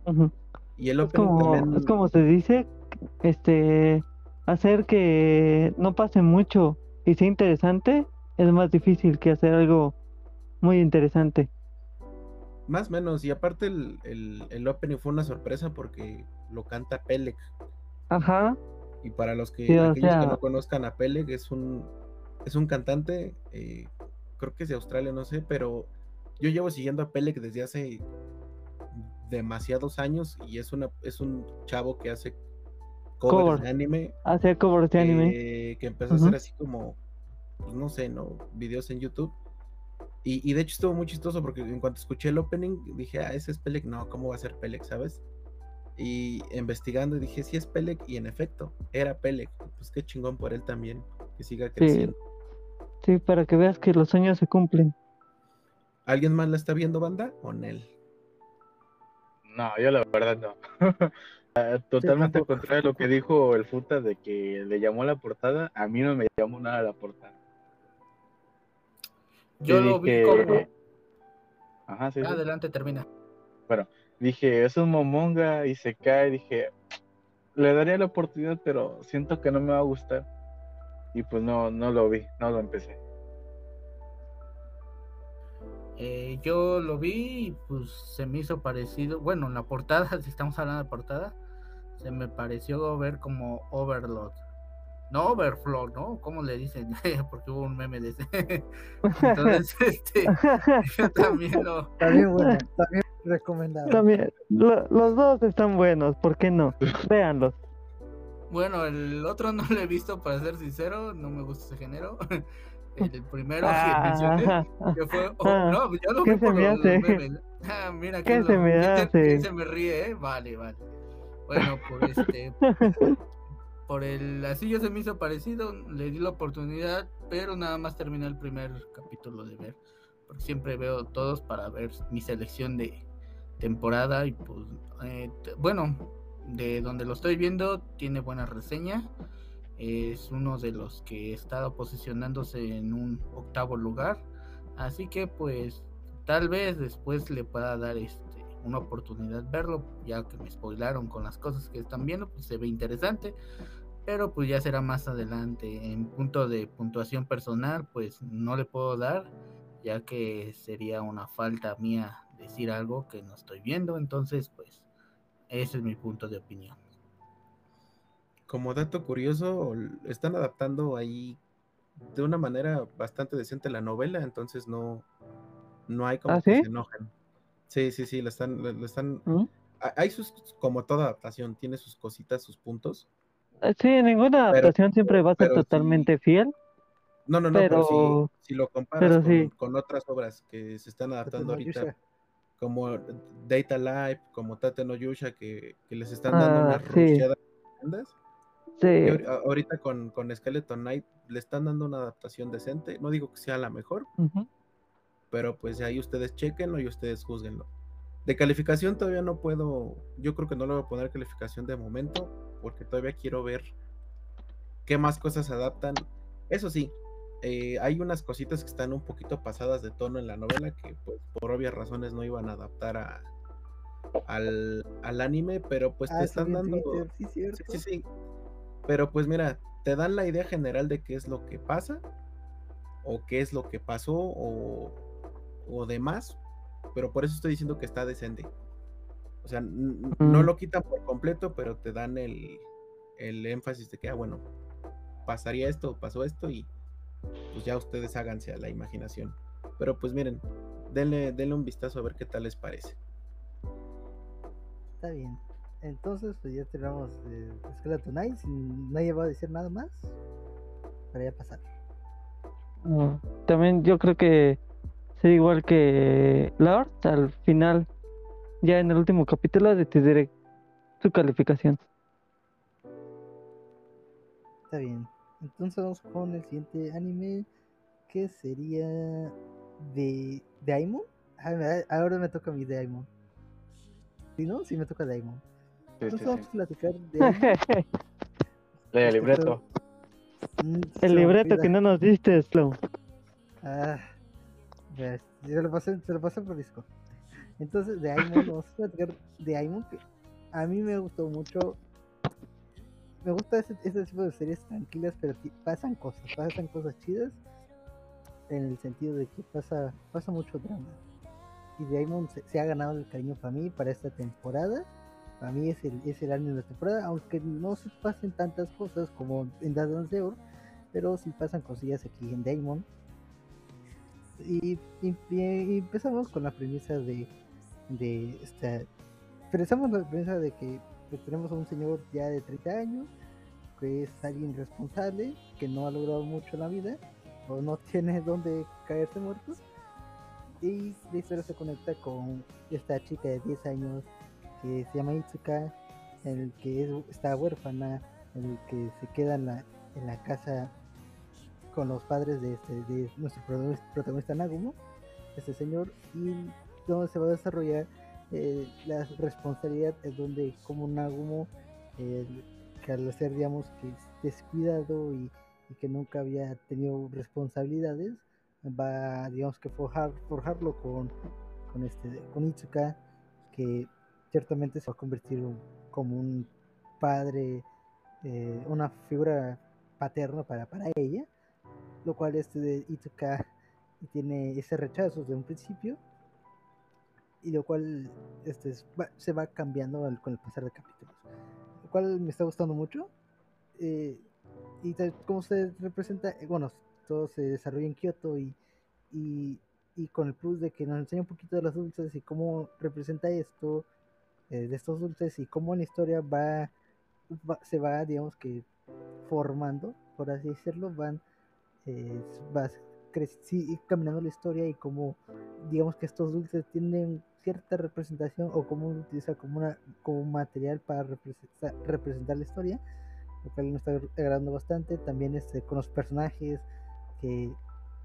ujú. Y el Es opening como, también. es como se dice, este, hacer que no pase mucho y sea interesante es más difícil que hacer algo muy interesante. Más o menos, y aparte el, el, el opening fue una sorpresa porque lo canta Pelec. Ajá, Y para los que, Sí, aquellos que no conozcan a Peleg, es un, es un cantante, eh, creo que es de Australia, no sé, pero yo llevo siguiendo a Peleg desde hace demasiados años y es, una, es un chavo que hace covers Cover. de anime, hacer covers de anime. eh, que empezó a hacer así como, pues, no sé, ¿no? Videos en YouTube. Y, y de hecho estuvo muy chistoso porque en cuanto escuché el opening dije, ah, ese es Peleg, no, ¿cómo va a ser Peleg, sabes? Y investigando dije, sí es Pelec, y en efecto, era Pelec. Pues qué chingón por él también, que siga Sí, creciendo. sí, para que veas que los sueños se cumplen. ¿Alguien más la está viendo, banda? O Nel. No, yo la verdad no. *laughs* Ah, Totalmente contrario a lo que dijo el Futa de que le llamó la portada, a mí no me llamó nada la portada. Yo Y lo vi como. Ajá, sí, sí. Adelante, termina. Dije, es un momonga y se cae. Dije, le daría la oportunidad, pero siento que no me va a gustar. Y pues no, no lo vi, no lo empecé. Eh, yo lo vi y pues se me hizo parecido. Bueno, en la portada, *laughs* si estamos hablando de portada, se me pareció ver como Overlord. No Overflow, ¿no? ¿Cómo le dicen? *laughs* Porque hubo un meme de ese. *laughs* Entonces, *laughs* este, yo también lo. También bueno, también recomendado. También, lo- los dos están buenos, ¿por qué no? Véanlos. Bueno, el otro no lo he visto, para ser sincero, no me gusta ese género. El primero Ah, que mencioné, que fue. oh, Ah, no, yo lo ¿qué vi se por me los, los hace? memes. Ah, mira, ¿Qué quién se lo- me quién se- hace? quién se me ríe, ¿eh? Vale, vale. Bueno, por este. *laughs* por el así yo se me hizo parecido, le di la oportunidad, pero nada más terminé el primer capítulo de ver. Porque siempre veo todos para ver mi selección de temporada y pues eh, bueno, de donde lo estoy viendo tiene buena reseña. Es uno de los que está posicionándose en un octavo lugar. Así que pues tal vez después le pueda dar este una oportunidad verlo, ya que me spoilaron con las cosas que están viendo, pues se ve interesante, pero pues ya será más adelante. En punto de puntuación personal, pues no le puedo dar, ya que sería una falta mía decir algo que no estoy viendo, entonces pues ese es mi punto de opinión. Como dato curioso, están adaptando ahí de una manera bastante decente la novela, entonces no, no hay como ¿Ah, que sí? se enojen. Sí, sí, sí, la están, la están. ¿Mm? ha- Hay sus, como toda adaptación, tiene sus cositas, sus puntos. Eh, Sí, ninguna Pero- adaptación siempre va a ser sí- totalmente fiel. No, no, no, pero, Pero- si, si lo comparas pero con, sí. con otras obras que se están adaptando ahorita, como Data Life, como Tate no Yusha, que, que les están dando Ah, unas sí. Sí, ahorita con, con Skeleton Knight le están dando una adaptación decente. No digo que sea la mejor, ujú. Pero pues ahí ustedes chequenlo y ustedes juzguenlo. De calificación todavía no puedo, yo creo que no le voy a poner calificación de momento, porque todavía quiero ver qué más cosas adaptan. Eso sí, eh, hay unas cositas que están un poquito pasadas de tono en la novela que pues por obvias razones no iban a adaptar a, al, al anime, pero pues te Ah, están dando... Twitter, sí. Sí, sí, sí. Pero pues mira, te dan la idea general de qué es lo que pasa, o qué es lo que pasó, o, o demás. Pero por eso estoy diciendo que está decente. O sea, no lo quitan por completo, pero te dan el, el énfasis de que, ah, bueno, pasaría esto, pasó esto, y pues ya ustedes háganse a la imaginación. Pero pues miren, denle, denle un vistazo a ver qué tal les parece. Está bien. Entonces, pues ya terminamos Skeleton Knights. y Nadie va a decir nada más. Para ya pasar. No, También yo creo que sería igual que Lord, al final, ya en el último capítulo, decidiré su calificación. Está bien. Entonces vamos con el siguiente anime. Que sería de Daimon. Ah, Ahora me toca mi Daimon. ¿Sí, no? Sí, me toca Daimon. Sí, sí, Entonces vamos sí. a platicar de *laughs* el libreto. Se el libreto que no nos diste, Slow. Ah, se lo pasé, se lo pasé por Discord. Entonces, de Aimon, vamos a platicar de Aimon, que a mí me gustó mucho. Me gusta ese, ese tipo de series tranquilas, pero pasan cosas, pasan cosas chidas. En el sentido de que pasa, pasa mucho drama. Y Daimon se, se ha ganado el cariño para mí, para esta temporada. Para mí es el, es el anime de la temporada, aunque no se pasen tantas cosas como en Dance Zero, pero sí pasan cosillas aquí en Daimon. Y, empezamos con la premisa de, de esta. Empezamos la premisa de que pues, tenemos a un señor ya de 30 años, que es alguien responsable, que no ha logrado mucho en la vida, o no tiene dónde caerse muerto. Y la historia se conecta con esta chica de 10 años que se llama Itsuka, el que es- está huérfana, el que se queda en la, en la casa con los padres de, este, de nuestro protagonista, Nagumo, este señor, y donde se va a desarrollar eh, la responsabilidad es donde como Nagumo, que al ser digamos que es descuidado y, que nunca había tenido responsabilidades, va digamos que forjar, forjarlo con, con este con Itsuka, que ciertamente se va a convertir como un padre, eh, una figura paterna para, para ella, lo cual este de Itsuka tiene ese rechazo desde un principio. Y lo cual este se va cambiando con el pasar de capítulos. Lo cual me está gustando mucho. Eh, y tal como se representa eh, bueno todo se desarrolla en Kioto y, y, y con el plus de que nos enseña un poquito de las dulces y cómo representa esto eh, de estos dulces y cómo la historia va, va- se va digamos que formando por así decirlo van eh, vas sí, caminando la historia y cómo digamos que estos dulces tienen cierta representación o cómo utiliza como una como material para representar, representar la historia lo cual me está agradando bastante. También este con los personajes que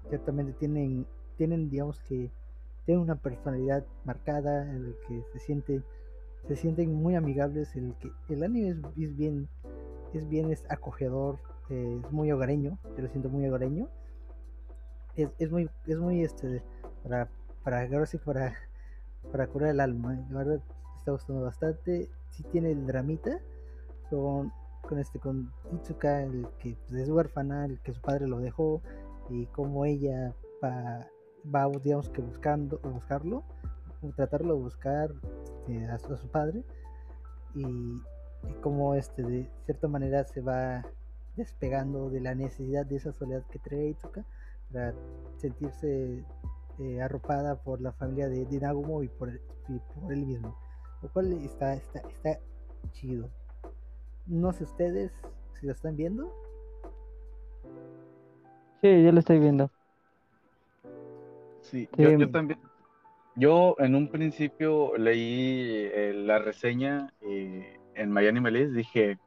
ciertamente tienen tienen digamos que tienen una personalidad marcada en el que se siente se sienten muy amigables el que el anime es, es bien es bien es acogedor eh, es muy hogareño yo lo siento muy hogareño. Es, es muy es muy este para para ahora para para curar el alma la verdad está gustando bastante. Sí tiene el dramita con con este con Itsuka el que pues, es huérfana el que su padre lo dejó y cómo ella va digamos que buscando buscarlo tratarlo de buscar este, a, su, a su padre y, y cómo este de cierta manera se va despegando de la necesidad de esa soledad que trae Itsuka para sentirse eh, arropada por la familia de, de Nagumo y por, y por él mismo lo cual está, está, está chido no sé ustedes si lo están viendo Sí, yo lo estoy viendo. Sí, Sí. yo, yo también. Yo en un principio leí eh, la reseña eh, en Miami Melis, dije,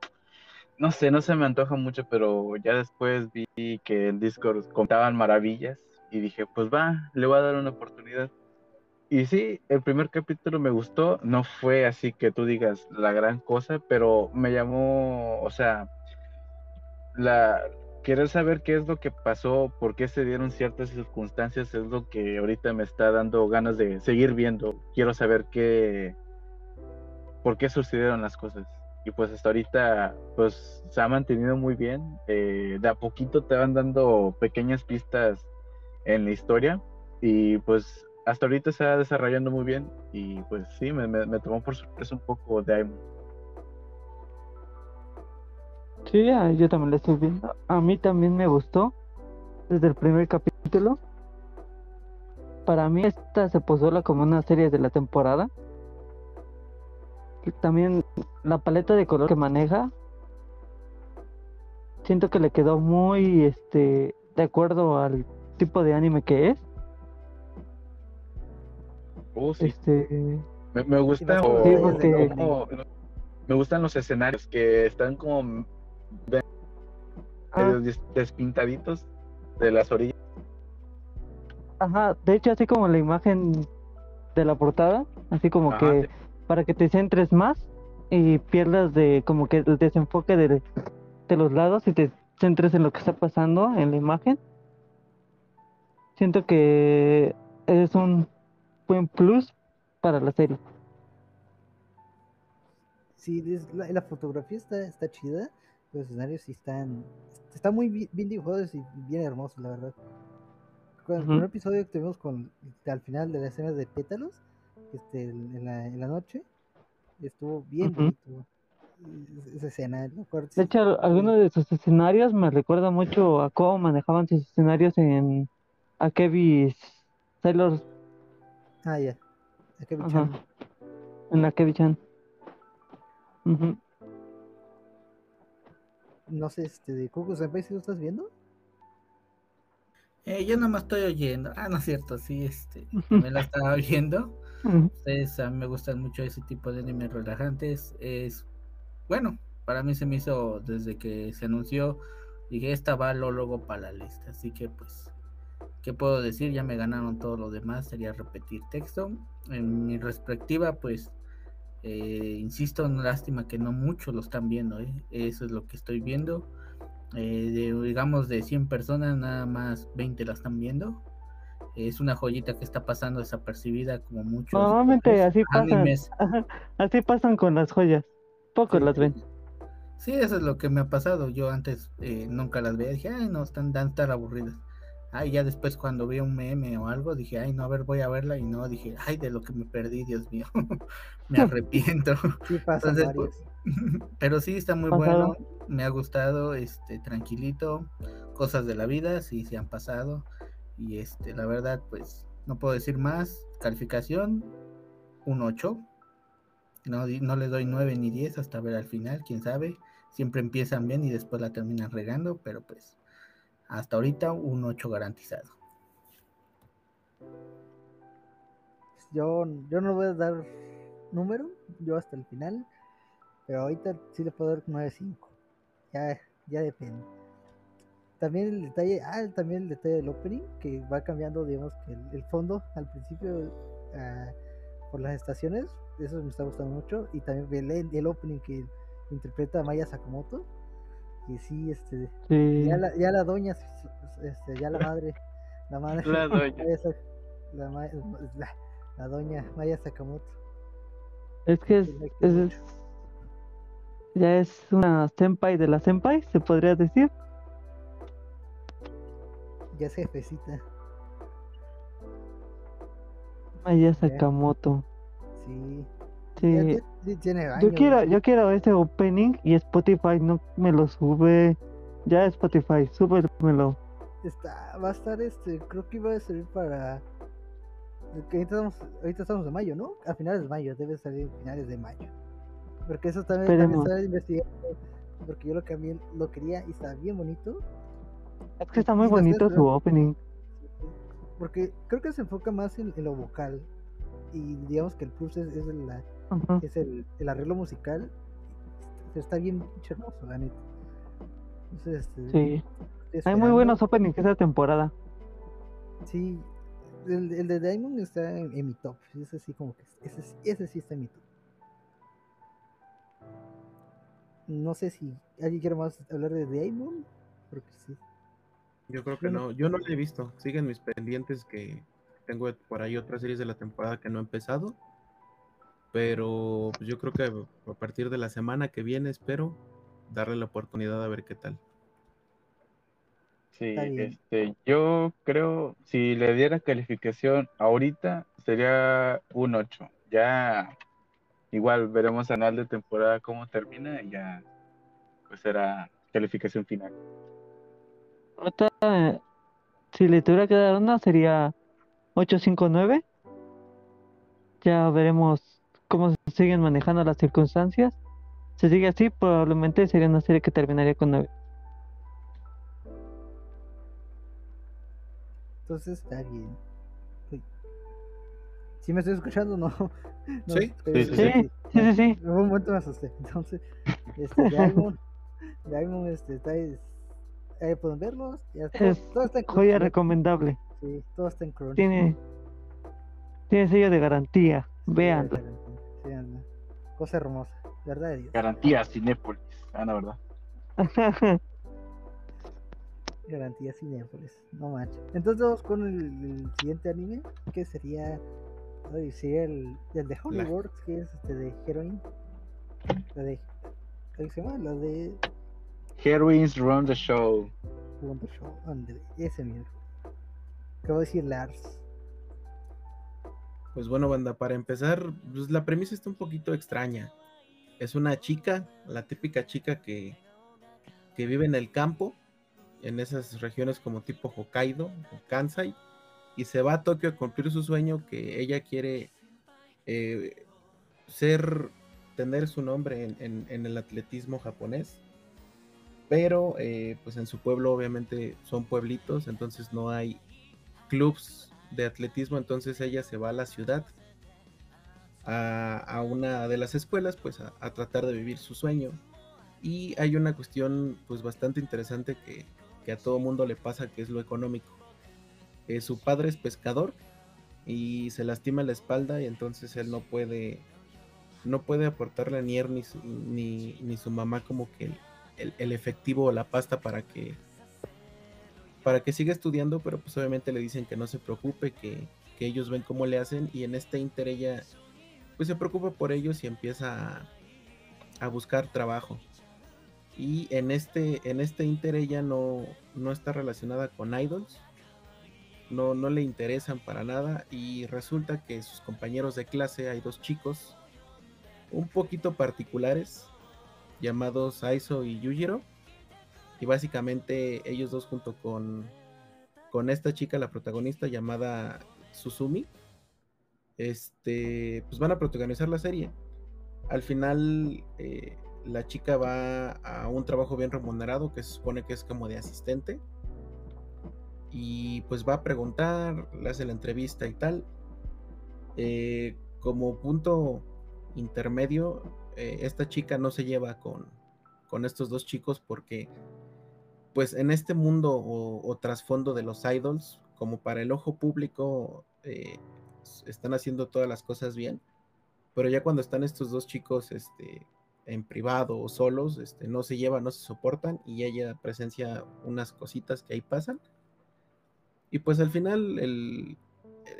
no sé, no se me antoja mucho, pero ya después vi que en Discord contaban maravillas y dije, pues va, le voy a dar una oportunidad. Y sí, el primer capítulo me gustó, no fue así que tú digas la gran cosa, pero me llamó, o sea, la querer saber qué es lo que pasó, por qué se dieron ciertas circunstancias, es lo que ahorita me está dando ganas de seguir viendo. Quiero saber qué, por qué sucedieron las cosas. Y pues hasta ahorita, pues se ha mantenido muy bien. Eh, de a poquito te van dando pequeñas pistas en la historia y pues hasta ahorita se va desarrollando muy bien y pues sí, me, me, tomó por sorpresa un poco Daimon. Sí, ah, yo también lo estoy viendo. A mí también me gustó desde el primer capítulo. Para mí esta se posola como una serie de la temporada. También la paleta de color que maneja. Siento que le quedó muy este de acuerdo al tipo de anime que es. Oh, sí. Este Me, me gusta Sí, porque- como- me gustan los escenarios que están como ah, despintaditos de las orillas. ajá, de hecho así como la imagen de la portada, así como Ajá, que sí. Para que te centres más y pierdas de como que el desenfoque de, de los lados y te centres en lo que está pasando en la imagen. Siento que es un buen plus para la serie. Sí, es- la, la fotografía está, está chida, los escenarios sí están, están muy bi- bien, dibujados y bien hermosos, la verdad. Con el primer episodio que tuvimos con, al final de la escena de pétalos, este, en la, en la noche, estuvo bien Ujú. bonito es- esa escena, De sí- hecho, algunos de sus escenarios me recuerda mucho a cómo manejaban sus escenarios en Akebi's Sailor, Ah, ya, Chan. en Akebi-chan. Ujú. No sé, este, de Kuku Senpai, si lo estás viendo? Eh, yo nomás estoy oyendo. Ah, no es cierto, sí, este, me la estaba *laughs* oyendo. Ustedes a mí me gustan mucho ese tipo de animes relajantes. Es bueno, para mí se me hizo desde que se anunció, dije, esta va lo luego para la lista, así que pues, ¿qué puedo decir? Ya me ganaron todo lo demás, sería repetir texto. En mi respectiva, pues, eh, insisto, lástima que no muchos lo están viendo, ¿eh? eso es lo que estoy viendo. Eh, digamos de 100 personas, nada más 20 la están viendo. Es una joyita que está pasando desapercibida como muchos. Normalmente así pasan. *laughs* Así pasan con las joyas. Pocos las ven. Sí, eso es lo que me ha pasado. Yo antes eh, nunca las veía. Dije, ay, no, están tan aburridas. Ay, ya después cuando vi un meme o algo, dije, ay, no, a ver, voy a verla. Y no, dije, ay, de lo que me perdí, Dios mío. *laughs* me arrepiento. *laughs* Sí, pasa pues, pero sí, está muy bueno. Me ha gustado, este, tranquilito. Cosas de la vida, sí, se han pasado. Y este, la verdad, pues, no puedo decir más. Calificación, un 8 no, no le doy 9 ni 10 hasta ver al final, quién sabe. Siempre empiezan bien y después la terminan regando, pero pues hasta ahorita un 8 garantizado. Yo, yo no voy a dar número, yo hasta el final, pero ahorita sí le puedo dar 9.5. Ya, ya depende. También el detalle, ah, también el detalle del opening, que va cambiando, digamos, que el, fondo al principio uh, por las estaciones eso me está gustando mucho. Y también el, el opening que interpreta Maya Sakamoto. Y sí, este. Ya, la, ya la doña, este, ya la madre. La madre. La *laughs* doña. La, la, doña Maya Sakamoto. Es que es, es, ya es una senpai de la senpai, se podría decir. Ya es jefecita. Maya Sakamoto. Sí. Sí. Yo quiero, yo quiero ese opening y Spotify no me lo sube. Ya Spotify, súbemelo. Está, va a estar este, creo que iba a servir para. ahorita estamos, ahorita estamos de mayo, ¿no? A finales de mayo, debe salir a finales de mayo. Porque eso también, también está investigando. Porque yo lo que lo quería y está bien bonito. Es que está muy bonito su opening. Porque creo que se enfoca más en lo vocal y digamos que el plus es, es, es el, el, arreglo musical. Está bien hermoso, la neta. este, sí. Hay muy buenos openings esta temporada. Sí, el, el de Diamond está en, mi top. Ese sí, como que ese, ese sí está en mi top. No sé si alguien quiere más hablar de Diamond, porque sí. Yo creo que no, yo no lo he visto. Siguen mis pendientes que tengo por ahí otras series de la temporada que no he empezado. Pero pues, yo creo que a partir de la semana que viene espero darle la oportunidad a ver qué tal. Sí, este, yo creo, si le diera calificación ahorita, sería un 8. Ya igual veremos a final de temporada cómo termina y ya pues será calificación final. Si le tuviera que dar una, sería 859. Ya veremos cómo se siguen manejando las circunstancias. Si sigue así, probablemente sería una serie que terminaría con 9. Entonces está bien. Si me estoy escuchando, no. *laughs* ¿Sí? Sí, sí, sí, sí, un momento me asusté. Entonces, este, Diamond, Diamond, este, está ahí, pueden verlos. Ya, es todo está joya recomendable. Sí, todo está en Crunchy. Tiene, tiene sello de garantía. Vean. Cosa hermosa, verdad de Dios. Garantía Cinépolis, ah, la verdad. *laughs* Garantía Cinépolis, no manches. Entonces vamos con el, siguiente anime, que sería, sería el, el de Hollywood, que es este de Heroine. La de, ¿cómo se llama? La de Heroines Run the Show. Run the Show, ese mismo. ¿Qué va a decir Lars? Pues bueno, banda, para empezar, pues la premisa está un poquito extraña. Es una chica, la típica chica que, que vive en el campo, en esas regiones como tipo Hokkaido o Kansai, y se va a Tokio a cumplir su sueño que ella quiere eh, ser, tener su nombre en, el atletismo japonés. Pero eh, pues en su pueblo obviamente son pueblitos, entonces no hay clubs de atletismo, entonces ella se va a la ciudad a, una de las escuelas, pues a, tratar de vivir su sueño. Y hay una cuestión pues bastante interesante que, que a todo mundo le pasa, que es lo económico. Eh, su padre es pescador y se lastima la espalda y entonces él no puede no puede aportarle ni él ni ni, ni su mamá como que el, efectivo o la pasta para que para que siga estudiando, pero pues obviamente le dicen que no se preocupe, que, que ellos ven cómo le hacen y en este inter ella pues se preocupa por ellos y empieza a, a buscar trabajo. Y en este, en este inter ella no, no está relacionada con idols, no, no le interesan para nada y resulta que sus compañeros de clase hay dos chicos un poquito particulares llamados Aizo y Yujiro y básicamente ellos dos junto con, con esta chica, la protagonista llamada Susumi, este, pues van a protagonizar la serie. Al final eh, la chica va a un trabajo bien remunerado que se supone que es como de asistente y pues va a preguntar, le hace la entrevista y tal. Eh, como punto intermedio, eh, esta chica no se lleva con, con estos dos chicos porque pues en este mundo o, trasfondo de los idols, como para el ojo público, eh, están haciendo todas las cosas bien, pero ya cuando están estos dos chicos este, en privado o solos, este, no se llevan, no se soportan y ella presencia unas cositas que ahí pasan. Y pues al final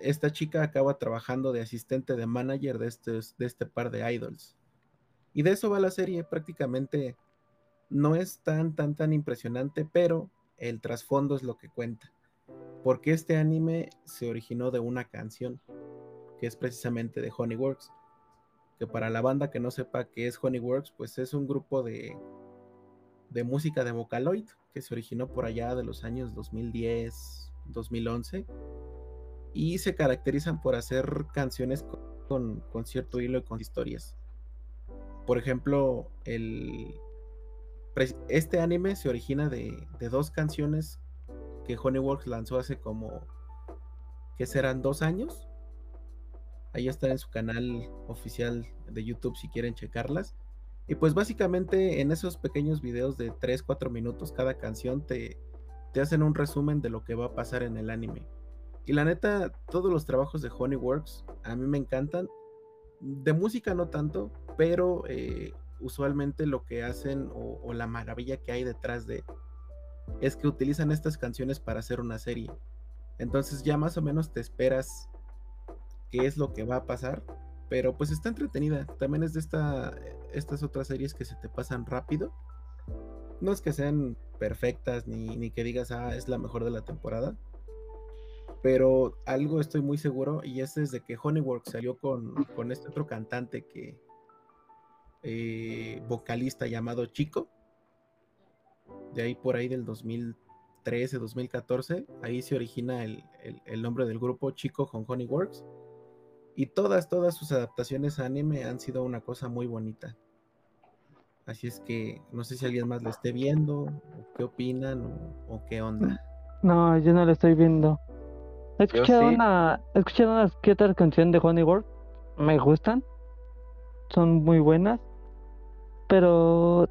esta chica acaba trabajando de asistente de manager de de este par de idols. Y de eso va la serie, prácticamente no es tan, tan, tan impresionante, pero el trasfondo es lo que cuenta. Porque este anime se originó de una canción, que es precisamente de Honeyworks. Que para la banda que no sepa qué es Honeyworks, pues es un grupo de, de música de Vocaloid, que se originó por allá de los años 2010, 2011. Y se caracterizan por hacer canciones con, con, con cierto hilo y con historias. Por ejemplo, Este anime se origina de, de dos canciones que Honeyworks lanzó hace como, que serán dos años. Ahí están en su canal oficial de YouTube si quieren checarlas. Y pues básicamente en esos pequeños videos de 3-4 minutos cada canción te, te hacen un resumen de lo que va a pasar en el anime. Y la neta, todos los trabajos de Honeyworks a mí me encantan. De música no tanto, pero eh, usualmente lo que hacen o, o, la maravilla que hay detrás de es que utilizan estas canciones para hacer una serie. Entonces ya más o menos te esperas qué es lo que va a pasar, pero pues está entretenida. También es de esta, estas otras series que se te pasan rápido. No es que sean perfectas ni, ni que digas, ah, es la mejor de la temporada. Pero algo estoy muy seguro y es desde que Honeyworks salió con, con este otro cantante que, eh, vocalista llamado Chico. De ahí por ahí del 2013, 2014, ahí se origina el, el, el nombre del grupo Chico con Honeyworks. Y todas, todas sus adaptaciones a anime han sido una cosa muy bonita. Así es que no sé si alguien más lo esté viendo, o qué opinan o, o, qué onda. No, yo no lo estoy viendo. He escuchado, sí. una, he escuchado unas que otras canciones de Honeyworks, me gustan, son muy buenas, pero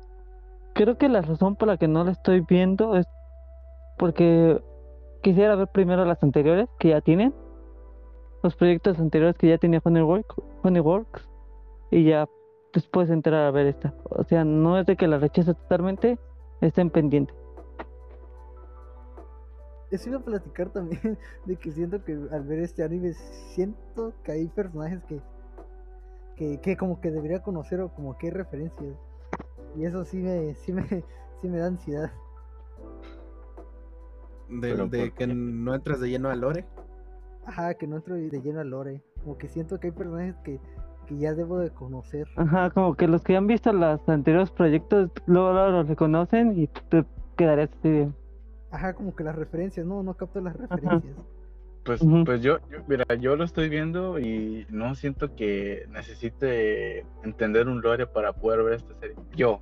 creo que la razón por la que no la estoy viendo es porque quisiera ver primero las anteriores que ya tienen, los proyectos anteriores que ya tenía Honeyworks, Honeyworks y ya después entrar a ver esta. O sea, no es de que la rechace totalmente, está en pendiente. Eso iba a platicar también *laughs* de que siento que al ver este anime siento que hay personajes que que, que, como que debería conocer o como que hay referencias. Y eso sí me, sí me, *laughs* sí me da ansiedad. De, de que no entras de lleno a Lore. Ajá, que no entro de lleno a Lore. Como que siento que hay personajes que, que ya debo de conocer. Ajá, como que los que han visto los anteriores proyectos luego, luego los reconocen y te quedarías así de... Ajá, como que las referencias, no, no capto las referencias. Ajá. Pues, uh -huh. pues yo, yo, mira, yo lo estoy viendo y no siento que necesite entender un lore para poder ver esta serie. Yo.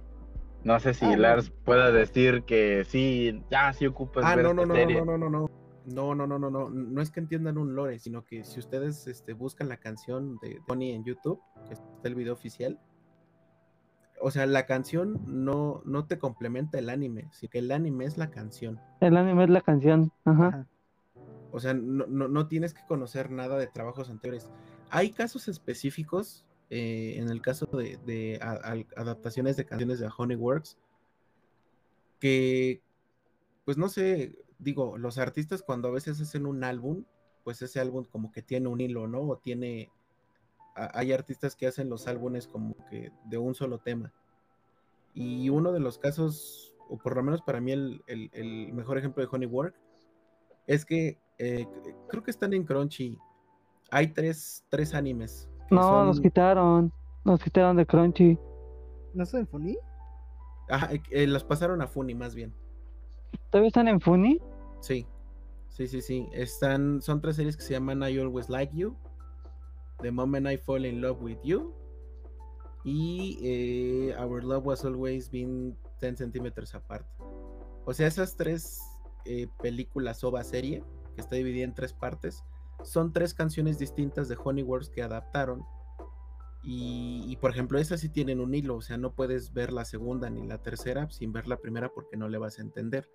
No sé si ah, Lars no. pueda decir que sí, ya sí ocupas ah, ver no, esta no, serie. no, no, no, no. No, no, no, no, no. No es que entiendan un lore, sino que si ustedes este, buscan la canción de Tony en YouTube, que está el video oficial, o sea, la canción no, no te complementa el anime, sino que el anime es la canción. El anime es la canción. Ajá. Ajá. O sea, no, no, no tienes que conocer nada de trabajos anteriores. Hay casos específicos, eh, en el caso de, de a- adaptaciones de canciones de Honeyworks, que, pues no sé, digo, los artistas cuando a veces hacen un álbum, pues ese álbum como que tiene un hilo, ¿no? O tiene, a- hay artistas que hacen los álbumes como que de un solo tema. Y uno de los casos, o por lo menos para mí el, el- el mejor ejemplo de Honeywork, es que eh, creo que están en Crunchy. Hay tres, tres animes. No, son- nos quitaron. Nos quitaron de Crunchy. ¿No está en Funny? Ajá, eh, las pasaron a Funny más bien. ¿Todavía están en Funny? Sí, sí, sí, sí. Están, son tres series que se llaman I Always Like You, The Moment I Fall in Love with You y eh, Our Love Was Always Been 10 Centimeters Apart. O sea, esas tres eh, películas OVA serie, que está dividida en tres partes, son tres canciones distintas de Honeyworks que adaptaron. Y, y, por ejemplo, esas sí tienen un hilo, o sea, no puedes ver la segunda ni la tercera sin ver la primera porque no le vas a entender.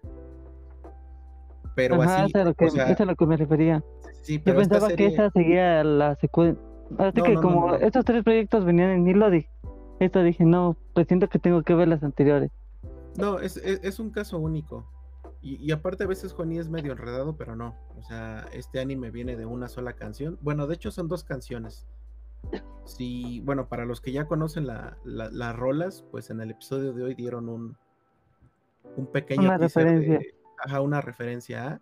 Pero Ajá, así, eso es lo que, o sea, eso es lo que me refería. sí, Yo pero pensaba que esa seguía la secuencia. Así No, que no, como no. estos tres proyectos venían en hilo, dije, esto dije, no, pues siento que tengo que ver las anteriores. No, es, es, es un caso único. Y, y aparte a veces Juaní es medio enredado, pero no. O sea, este anime viene de una sola canción. Bueno, de hecho son dos canciones. Sí, bueno, para los que ya conocen la- la- las rolas, pues en el episodio de hoy dieron un, un pequeño Una teaser de- referencia. ajá, una referencia a.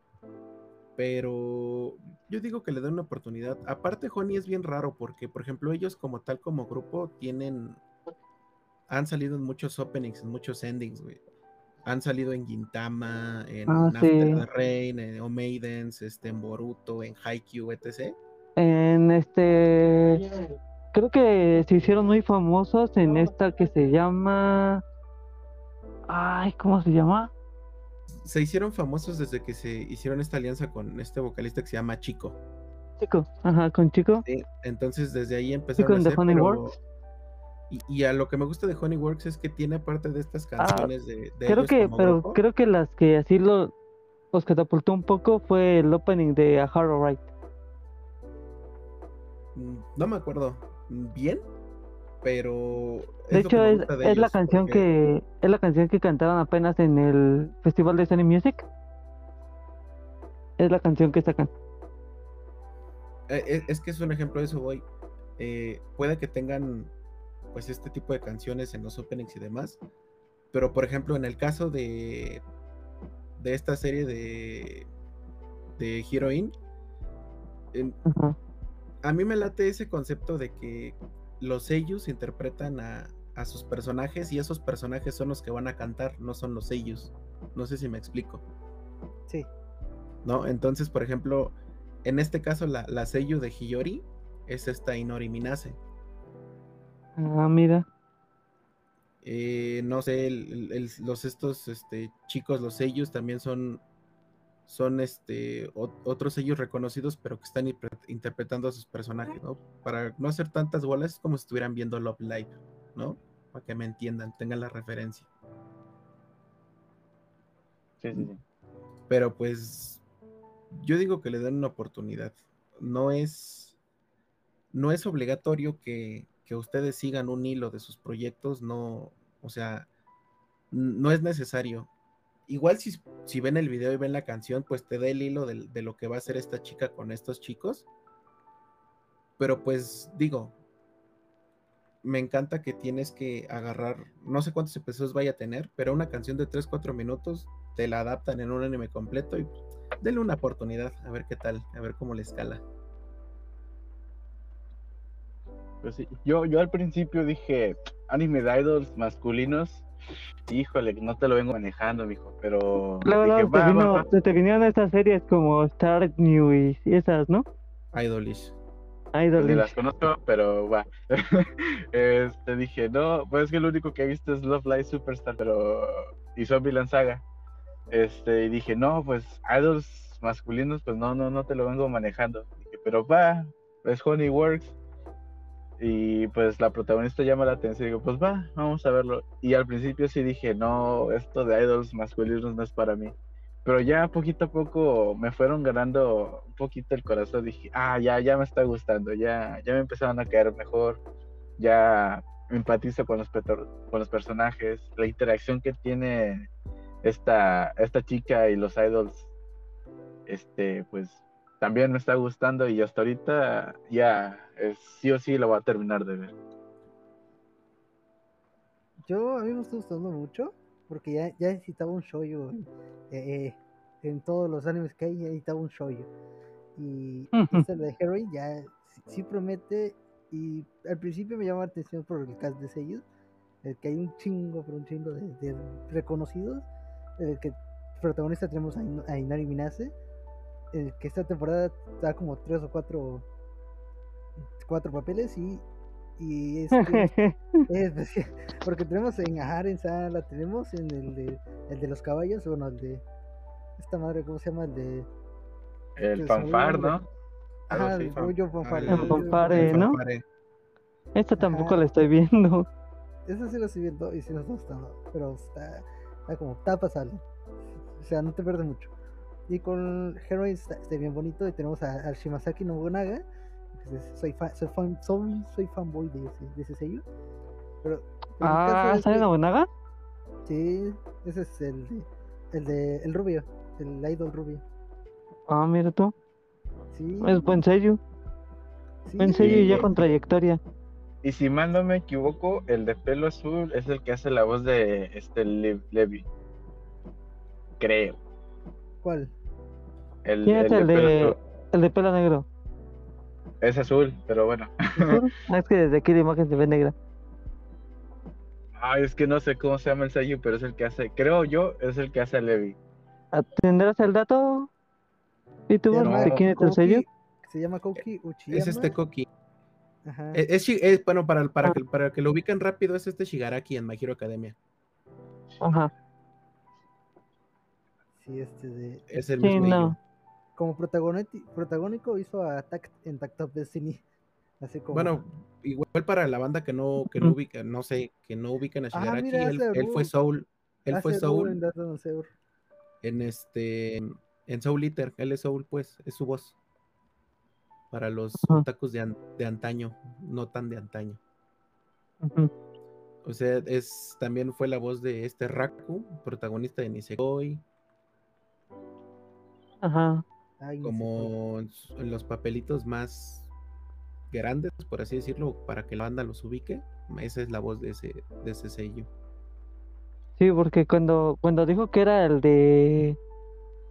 Pero yo digo que le den una oportunidad. Aparte, Honey es bien raro porque, por ejemplo, ellos como tal, como grupo, tienen. Han salido en muchos openings, en muchos endings, güey. Han salido en Gintama, en Ah, After sí. Rain, en Omaidens, este, en Boruto, en Haikyuu, etc. En este. Creo que se hicieron muy famosos en esta que se llama. Ay, ¿cómo se llama? Se hicieron famosos desde que se hicieron esta alianza con este vocalista que se llama Chico. Chico. Ajá, con Chico. Sí, Entonces desde ahí empezaron con a hacer, pero- Y, y a lo que me gusta de Honeyworks es que tiene parte de estas canciones de, de Ah, Creo ellos que, como pero grupo. creo que las que así lo los catapultó un poco fue el opening de A Hard Right. Mm, No me acuerdo bien, pero De hecho, es, de es la canción porque- que es la canción que cantaron apenas en el Festival de Sony Music. Es la canción que sacan. Eh, eh, es que es un ejemplo de eso, voy. Eh, puede que tengan pues este tipo de canciones en los openings y demás, pero por ejemplo en el caso de de esta serie de de Heroine, a mí me late ese concepto de que los sellos interpretan a, a sus personajes y esos personajes son los que van a cantar, no son los sellos. No sé si me explico. Sí. ¿No? Entonces, por ejemplo, en este caso, la, la sello de Hiyori es esta Inori Minase. Ah, mira. Eh, no sé, el- el- el- los estos este, chicos, los sellos también son, son este, ot- otros sellos reconocidos, pero que están interpretando a sus personajes, ¿no? Para no hacer tantas bolas, es como si estuvieran viendo Love Live, ¿no? Para que me entiendan, tengan la referencia. Sí, sí, sí. Pero pues yo digo que le den una oportunidad. No es, no es obligatorio que, que ustedes sigan un hilo de sus proyectos, no, o sea, no es necesario. Igual si, si ven el video y ven la canción, pues te da el hilo del- de, lo que va a hacer esta chica con estos chicos. Pero pues digo, me encanta que tienes que agarrar, no sé cuántos episodios vaya a tener, pero una canción de 3-4 minutos te la adaptan en un anime completo y denle una oportunidad, a ver qué tal, a ver cómo le escala. Pues sí, yo, yo al principio dije anime de idols masculinos. Híjole, no te lo vengo manejando, mijo, pero dije, te, va, va, vino- va. se te vinieron estas series como Star New y esas, ¿no? Idolish. Idol. Ni las conozco, pero va. *laughs* este dije, no, pues es que lo único que he visto es Love Live Superstar, pero y Zombieland Saga. Este, y dije, no, pues Idols masculinos, pues no, no, no te lo vengo manejando. Dije, pero va, es Honeyworks. Y pues la protagonista llama la atención. Digo, pues va, vamos a verlo. Y al principio sí dije, no, esto de idols masculinos no es para mí. Pero ya poquito a poco me fueron ganando un poquito el corazón. Dije, ah, ya, ya me está gustando. Ya, ya me empezaron a caer mejor. Ya empatizo con los, con los personajes. La interacción que tiene esta, esta chica y los idols, este, pues también me está gustando y hasta ahorita ya sí o sí lo voy a terminar de ver. Yo a mí me está gustando mucho porque ya, ya necesitaba un shoyo eh, eh, en todos los animes que hay, ya necesitaba un shoyo. Y este de Heroin ya sí, promete y al principio me llama la atención por el cast de sellos, el que hay un chingo, pero un chingo de reconocidos el que protagonista tenemos a, Inari Minase, el que esta temporada da como tres o cuatro cuatro papeles y y es, *laughs* *laughs* porque tenemos en Aharen la tenemos en el de el de los caballos bueno el de esta madre cómo se llama el de el fanfar no Ajá, el rollo fanfare. El fanfare, ¿no? Esta tampoco la estoy viendo. Esa sí la estoy viendo y sí nos está gustando. Pero está, Está como tapa sale. O sea, no te pierdes mucho. Y con Heroin está, bien bonito. Y tenemos a, Shimasaki Nobunaga. Soy, soy, fan, soy, fanboy de ese, de ese sello. Pero, ah, ¿sale Nobunaga? Sí, ese es el de, el de el rubio, el idol rubio. Ah, mira tú. Sí. Es buen sello. Sí, buen sello y ya con trayectoria. Y si mal no me equivoco, el de pelo azul es el que hace la voz de este Levi. Creo. ¿Cuál? El, ¿Quién es el, de, el de pelo negro? Es azul, pero bueno. *laughs* Ah, es que desde aquí la imagen se ve negra. Ay, es que no sé cómo se llama el sello, pero es el que hace, creo yo, es el que hace a Levi. ¿Tendrás el dato? ¿Y tú, de quién es el sello? Se llama Koki Uchiyama. Es este Koki. E, es, bueno, para, para, ah. que, para que lo ubiquen rápido, es este Shigaraki en My Hero Academia. Ajá. Sí, este de. Es el mismo. Como protagónico hizo a Attack en Tact of Destiny. Así como... Bueno, igual para la banda que no, que no ubica, no sé, que no ubican a ah, Shigaraki, él, fue Soul. Él fue Soul. En, en este. En Soul Eater, él es Soul, pues, es su voz para los tacos de, de, antaño, no tan de antaño. O sea, es también fue la voz de este Raku, protagonista de Nisekoi. Ajá. Como en los papelitos más grandes, por así decirlo, para que la banda los ubique. Esa es la voz de ese, de ese sello. Sí, porque cuando, cuando dijo que era el de.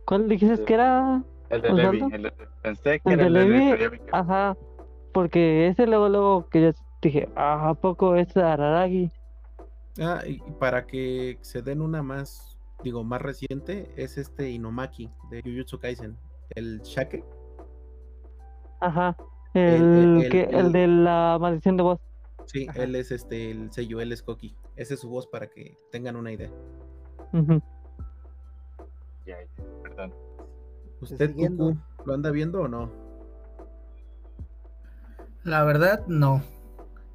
¿Cuál dijiste que era? El de Levi, el pensé que el era de Levi, ajá, porque ese luego, luego que yo dije, ah, ¿a poco es Araragi? Ah, y para que se den una más, digo, más reciente, es este Inomaki de Jujutsu Kaisen, el Shake. Ajá, el, que, el, de la maldición de voz. Sí, él es este, el sello, él es Koki. Esa es su voz para que tengan una idea. Ya, perdón. ¿Usted, Cucu, lo anda viendo o no? La verdad, no.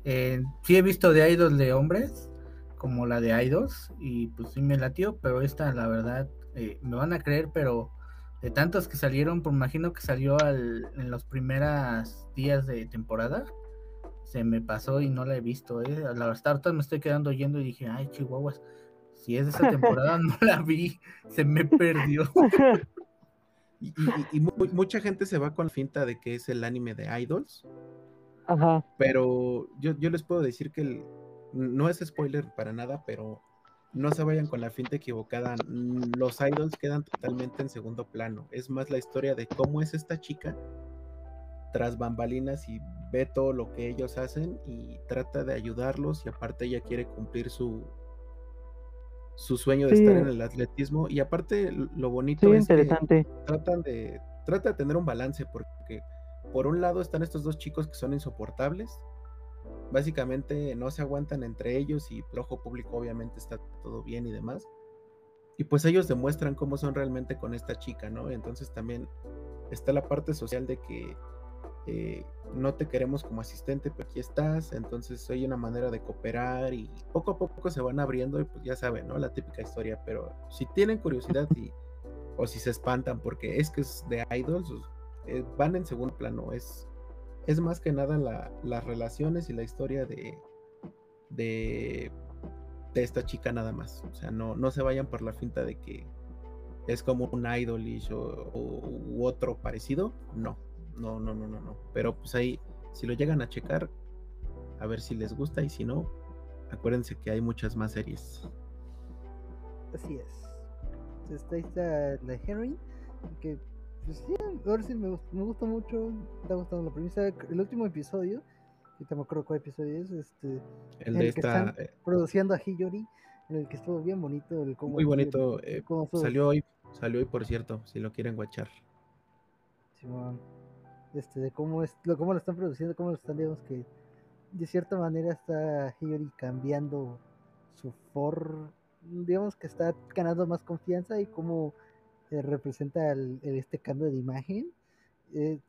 Eh, sí he visto de idols de hombres, como la de idols, y pues sí me latió, pero esta, la verdad, eh, me van a creer, pero de tantos que salieron, pues imagino que salió en los primeros días de temporada, se me pasó y no la he visto. Eh. A la startup me estoy quedando oyendo y dije, ay, chihuahuas, si es de esa temporada, *laughs* no la vi, se me perdió. *laughs* Y, mucha gente se va con la finta de que es el anime de Idols. Ajá. Pero yo, les puedo decir que no es spoiler para nada, pero no se vayan con la finta equivocada. Los idols quedan totalmente en segundo plano. Es más la historia de cómo es esta chica tras bambalinas y ve todo lo que ellos hacen y trata de ayudarlos y aparte ella quiere cumplir su, su sueño de estar en el atletismo y aparte lo bonito es que tratan de trata de tener un balance porque por un lado están estos dos chicos que son insoportables básicamente no se aguantan entre ellos y el ojo público obviamente está todo bien y demás y pues ellos demuestran cómo son realmente con esta chica, ¿no? Entonces también está la parte social de que eh, no te queremos como asistente, pero aquí estás, entonces hay una manera de cooperar y poco a poco se van abriendo y pues ya saben, ¿no? La típica historia, pero si tienen curiosidad *laughs* y, o si se espantan porque es que es de idols, eh, van en segundo plano, es, es más que nada la, las relaciones y la historia de, de, esta chica nada más, o sea, no, no se vayan por la finta de que es como un idolish o, u otro parecido, no, no, no, no, no, no. Pero pues ahí, si lo llegan a checar, a ver si les gusta y si no, acuérdense que hay muchas más series. Así es. Está la Henry, que pues sí, ahora sí me, me gusta mucho, me está gustando la premisa. El último episodio, ahorita me acuerdo cuál episodio es, este, El de el que esta, están eh, produciendo a Hiyori, en el que estuvo bien bonito. El cómo muy bonito, el- eh, cómo salió hoy, salió hoy por cierto, si lo quieren guachar. Simón, este, de cómo es, lo, cómo lo están produciendo, cómo lo están, digamos que de cierta manera está Hiyori cambiando su for, digamos que está ganando más confianza y cómo eh, representa el, este cambio de imagen. Eh,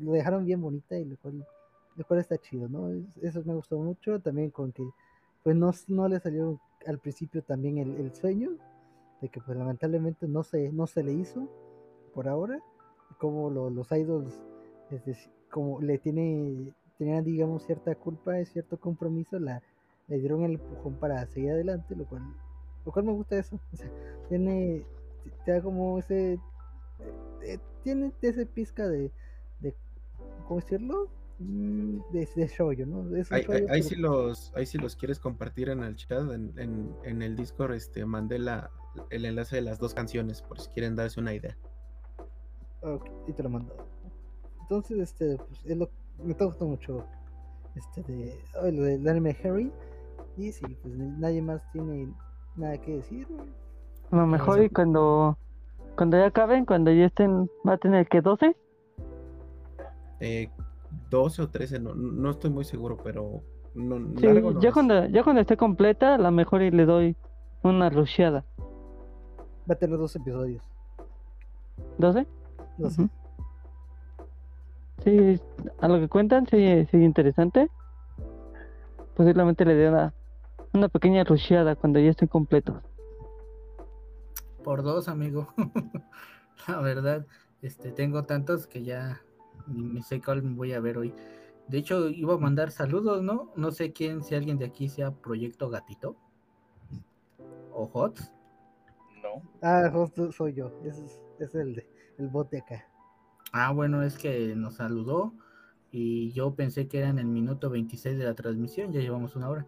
lo dejaron bien bonita y lo cual, lo cual está chido, ¿no? Es- eso me gustó mucho, también con que pues no, no le salió al principio también el, el sueño, de que pues lamentablemente no se, no se le hizo por ahora como lo- los idols es como le tiene tenían digamos cierta culpa cierto compromiso la le dieron el empujón para seguir adelante lo cual lo cual me gusta eso *laughs* o sea, tiene te da como ese eh, tiene ese pizca de, de cómo decirlo Mm, de, de shoujo, ¿no? Es Ahí, ahí- shoujo, ahí pero- sí los, ahí sí los quieres compartir en el chat, en, en, en el Discord, este, mandé la, el enlace de las dos canciones, por si quieren darse una idea. Ok, y te lo mando. Entonces, este, pues, es lo me está gustando mucho este de oh, lo del anime Harry. Y sí, pues nadie más tiene nada que decir. A lo mejor y cuando cuando ya acaben, cuando ya estén, va a tener que 12. Eh, 12 o 13, no, no estoy muy seguro, pero no, Sí, largo no ya es. cuando ya cuando esté completa, a lo mejor y le doy una rusheada. Va a tener dos episodios. ¿12? No sé. Ujú. Sí, a lo que cuentan, sí, sí interesante. Posiblemente le dé una, una pequeña rusheada cuando ya estén completos. Por dos, amigo. *laughs* La verdad, este, tengo tantos que ya ni me sé cuál me voy a ver hoy. De hecho, iba a mandar saludos, ¿no? No sé quién, si alguien de aquí sea Proyecto Gatito o HOTS. No. Ah, justo soy yo. Ese es, es el, de- el bot de acá. Ah, bueno, es que nos saludó y yo pensé que era en el minuto 26 de la transmisión, ya llevamos una hora,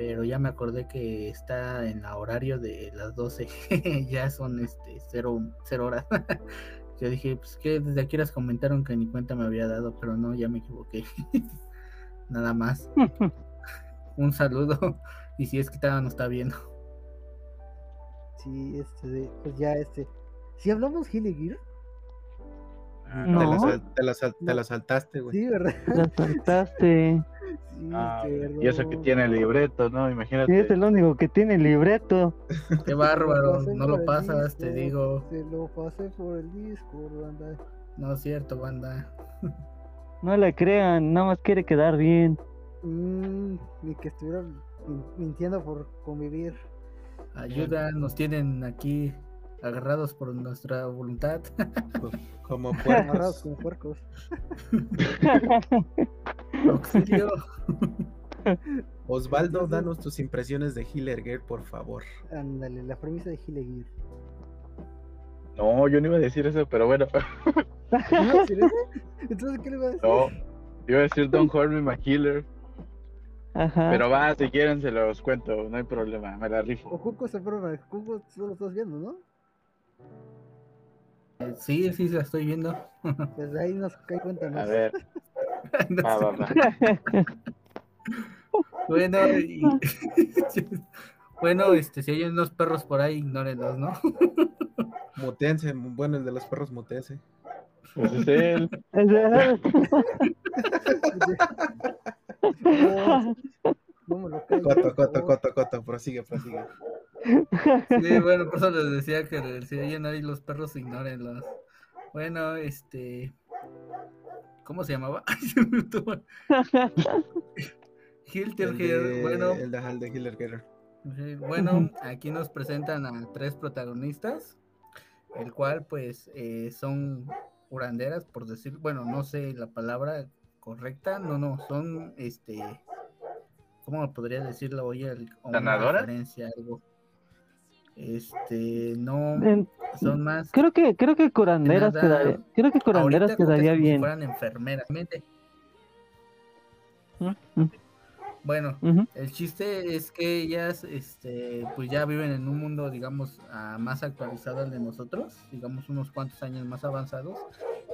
pero ya me acordé que está en el horario de las 12, *laughs* ya son este cero, cero horas. *laughs* yo dije, pues que desde aquí las comentaron que ni cuenta me había dado, pero no, ya me equivoqué. *laughs* Nada más. Un saludo y si es que todavía nos está viendo. Sí, este, pues ya este. Si hablamos Hilly Ah, Te, la te la te la saltaste, güey. sí, ¿verdad? La saltaste. *laughs* Sí, Ah, y eso que tiene el libreto, ¿no? Sí, Imagínate. es el único que tiene libreto. *laughs* Qué bárbaro, no lo el pasas, te digo. Se lo pasé por el Discord, anda. No es cierto, banda. *laughs* No le crean, nada más quiere quedar bien. Mm, ni que estuvieran min- mintiendo por convivir. Ayuda, nos tienen aquí agarrados por nuestra voluntad. *laughs* Como puercos. como puercos. *laughs* Auxilio. *laughs* Osvaldo, danos tus impresiones de Healer Girl, por favor. Ándale, la premisa de Hilly Gear. No, yo no iba a decir eso, pero bueno. ¿No iba a decir eso? Entonces, ¿qué le iba a decir? No. Iba a decir Don't Hurt Me, My Healer. Ajá. Pero va, si quieren se los cuento, no hay problema, me la O rifo. Cuco se fueron al Cuco, tú lo estás viendo, ¿no? Sí, sí, la estoy viendo. Desde ahí nos cae cuenta. A ver, No va, sé. va, va. *laughs* Bueno, y- *laughs* bueno, este, si hay unos perros por ahí, ignórenlos, ¿no? Mutense, bueno, el de los perros mutense. Pues es él. *laughs* No, no me lo cae. Coto, coto, coto, coto, prosigue, prosigue. Sí, bueno, por eso les decía que si oyen ahí los perros, ignórenlos. Bueno, este. ¿Cómo se llamaba? *laughs* Ay, se me olvidó. Hilter El Hill, de- bueno, el de, el de. Sí, Bueno, aquí nos presentan a tres protagonistas, el cual pues eh, son curanderas, por decir, bueno, no sé la palabra correcta, no, no, son este, ¿cómo podría decirlo? Oye, el- referencia, algo. Este, no, En- son más. creo que creo que curanderas Nada, quedaría, creo que curanderas quedaría bien. fueran enfermeras. Ujú, Bueno, ujú. El chiste es que ellas, este, pues ya viven en un mundo, digamos, ah, más actualizado al de nosotros, digamos unos cuantos años más avanzados,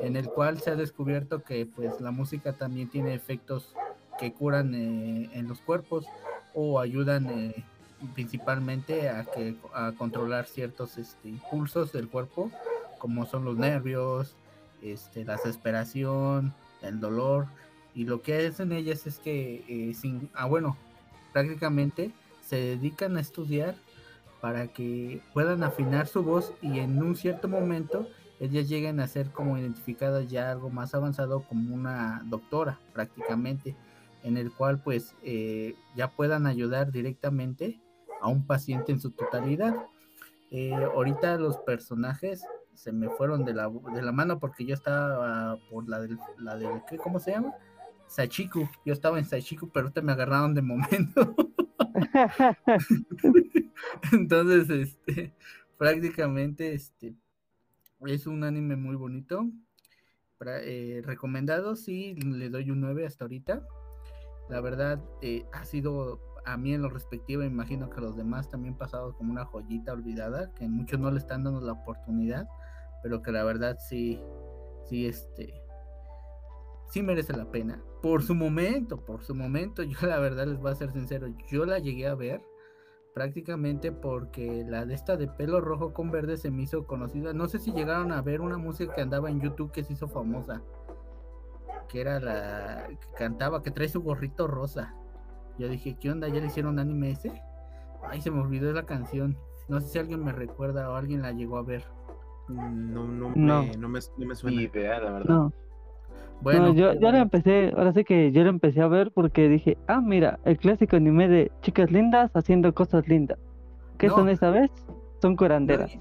en el cual se ha descubierto que, pues, la música también tiene efectos que curan eh, en los cuerpos o ayudan eh, principalmente a que a controlar ciertos este, impulsos del cuerpo, como son los nervios, este, la desesperación, el dolor y lo que hacen ellas es que eh, sin ah bueno prácticamente se dedican a estudiar para que puedan afinar su voz y en un cierto momento ellas lleguen a ser como identificadas ya algo más avanzado como una doctora prácticamente en el cual pues eh, ya puedan ayudar directamente a un paciente en su totalidad Eh, ahorita los personajes se me fueron de la, de la mano porque yo estaba por la del, la del ¿qué? ¿cómo se llama? Sachiku, yo estaba en Sachiku, pero ahorita me agarraron de momento. *laughs* Entonces, este, prácticamente, este, es un anime muy bonito. Eh, recomendado, sí, le doy un 9 hasta ahorita. La verdad, eh, ha sido a mí en lo respectivo, imagino que a los demás también pasado como una joyita olvidada, que muchos no le están dando la oportunidad, pero que la verdad sí, sí, este, sí merece la pena. Por su momento, por su momento, *laughs* yo la verdad les voy a ser sincero, yo la llegué a ver prácticamente porque la de esta de pelo rojo con verde se me hizo conocida. No sé si llegaron a ver una música que andaba en YouTube que se hizo famosa, que era la que cantaba, que trae su gorrito rosa. Yo dije, ¿qué onda? ¿Ya le hicieron anime ese? Ay, se me olvidó la canción. No sé si alguien me recuerda o alguien la llegó a ver. No, no, No. Me, no, me, no me Ni suena. idea, la verdad. No, Bueno, no, yo, yo la empecé, ahora sí que yo la empecé a ver porque dije, ah, mira, el clásico anime de chicas lindas haciendo cosas lindas. ¿Qué No. son esta vez? Son curanderas.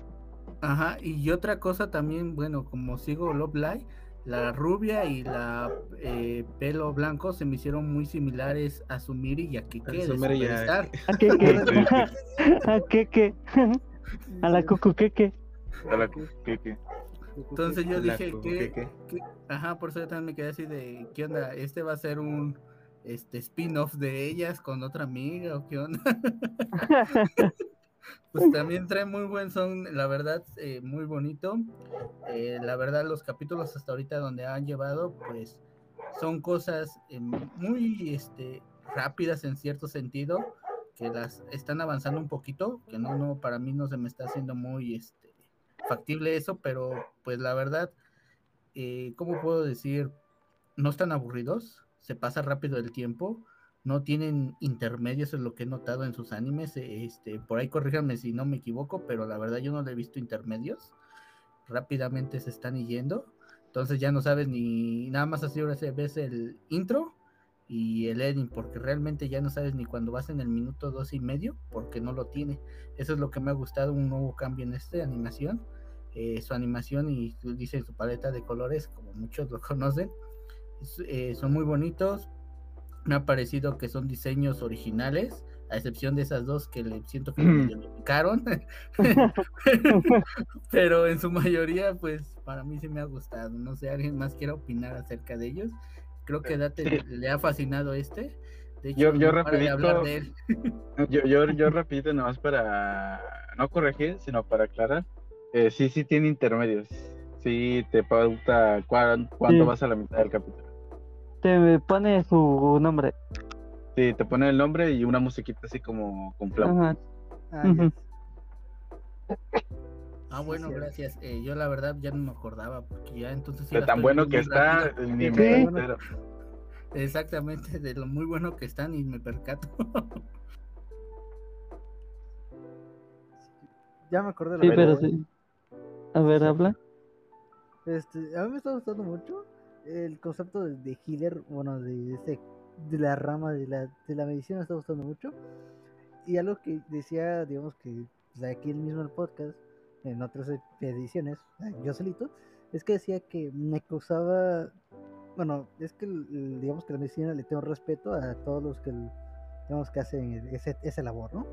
Ajá, y otra cosa también, bueno, como sigo Love Live, la rubia y la eh, pelo blanco se me hicieron muy similares a Sumiri y a Keke de y a-. ¿A? ¿A qué qué? *laughs* *laughs* *laughs* A la cucu qué qué. A la cu- ¿qué, qué? Entonces yo dije que, ajá, por eso yo también me quedé así de, ¿qué onda? ¿Este va a ser un este spin-off de ellas con otra amiga o qué onda? Pues también trae muy buen son, la verdad, eh, muy bonito. Eh, la verdad, los capítulos hasta ahorita donde han llevado, pues son cosas eh, muy este, rápidas en cierto sentido, que las están avanzando un poquito, que no, no, para mí no se me está haciendo muy este, factible eso, pero pues la verdad, ¿cómo puedo decir? No están aburridos, se pasa rápido el tiempo, no tienen intermedios, es lo que he notado en sus animes, este, por ahí corríjanme si no me equivoco, pero la verdad yo no le he visto intermedios, rápidamente se están yendo, entonces ya no sabes ni nada más así ahora se ves el intro y el ending, porque realmente ya no sabes ni cuando vas en el minuto dos y medio, porque no lo tiene. Eso es lo que me ha gustado, un nuevo cambio en esta animación. Eh, su animación y dice su paleta de colores, como muchos lo *laughs* conocen, eh, son muy bonitos. Me ha parecido que son diseños originales, a excepción de esas dos que le siento que medio le picaron. *laughs* *laughs* Pero en su mayoría, pues para mí sí me ha gustado. No sé, alguien más quiera opinar acerca de ellos. Creo que Date Sí. le ha fascinado este. De hecho, Yo- yo no para de rapidito- hablar de él. *laughs* Yo, yo, yo repito nomás para no corregir, sino para aclarar. Eh, sí, sí tiene intermedios. Sí te pauta cuán- cuánto Sí. vas a la mitad del capítulo. Te pone su nombre. Sí, te pone el nombre y una musiquita así como con flauta. Ajá. Ah. Ah, bueno, gracias. Eh, yo la verdad ya no me acordaba, porque ya entonces sí De tan bueno que está, rápido. ni Sí. me entero. Exactamente, de lo muy bueno que están y me percato. *laughs* ya me acordé de Sí, la pero sí. A ver, habla. Este, a mí me está gustando mucho el concepto de, de healer, bueno, de ese, de la rama de la, de la medicina me está gustando mucho. Y algo que decía, digamos que pues, aquí el mismo el podcast, en otras ediciones, ah, yo solito, es que decía que me causaba, bueno, es que digamos que la medicina le tengo respeto a todos los que, digamos que hacen ese, ese labor, ¿no?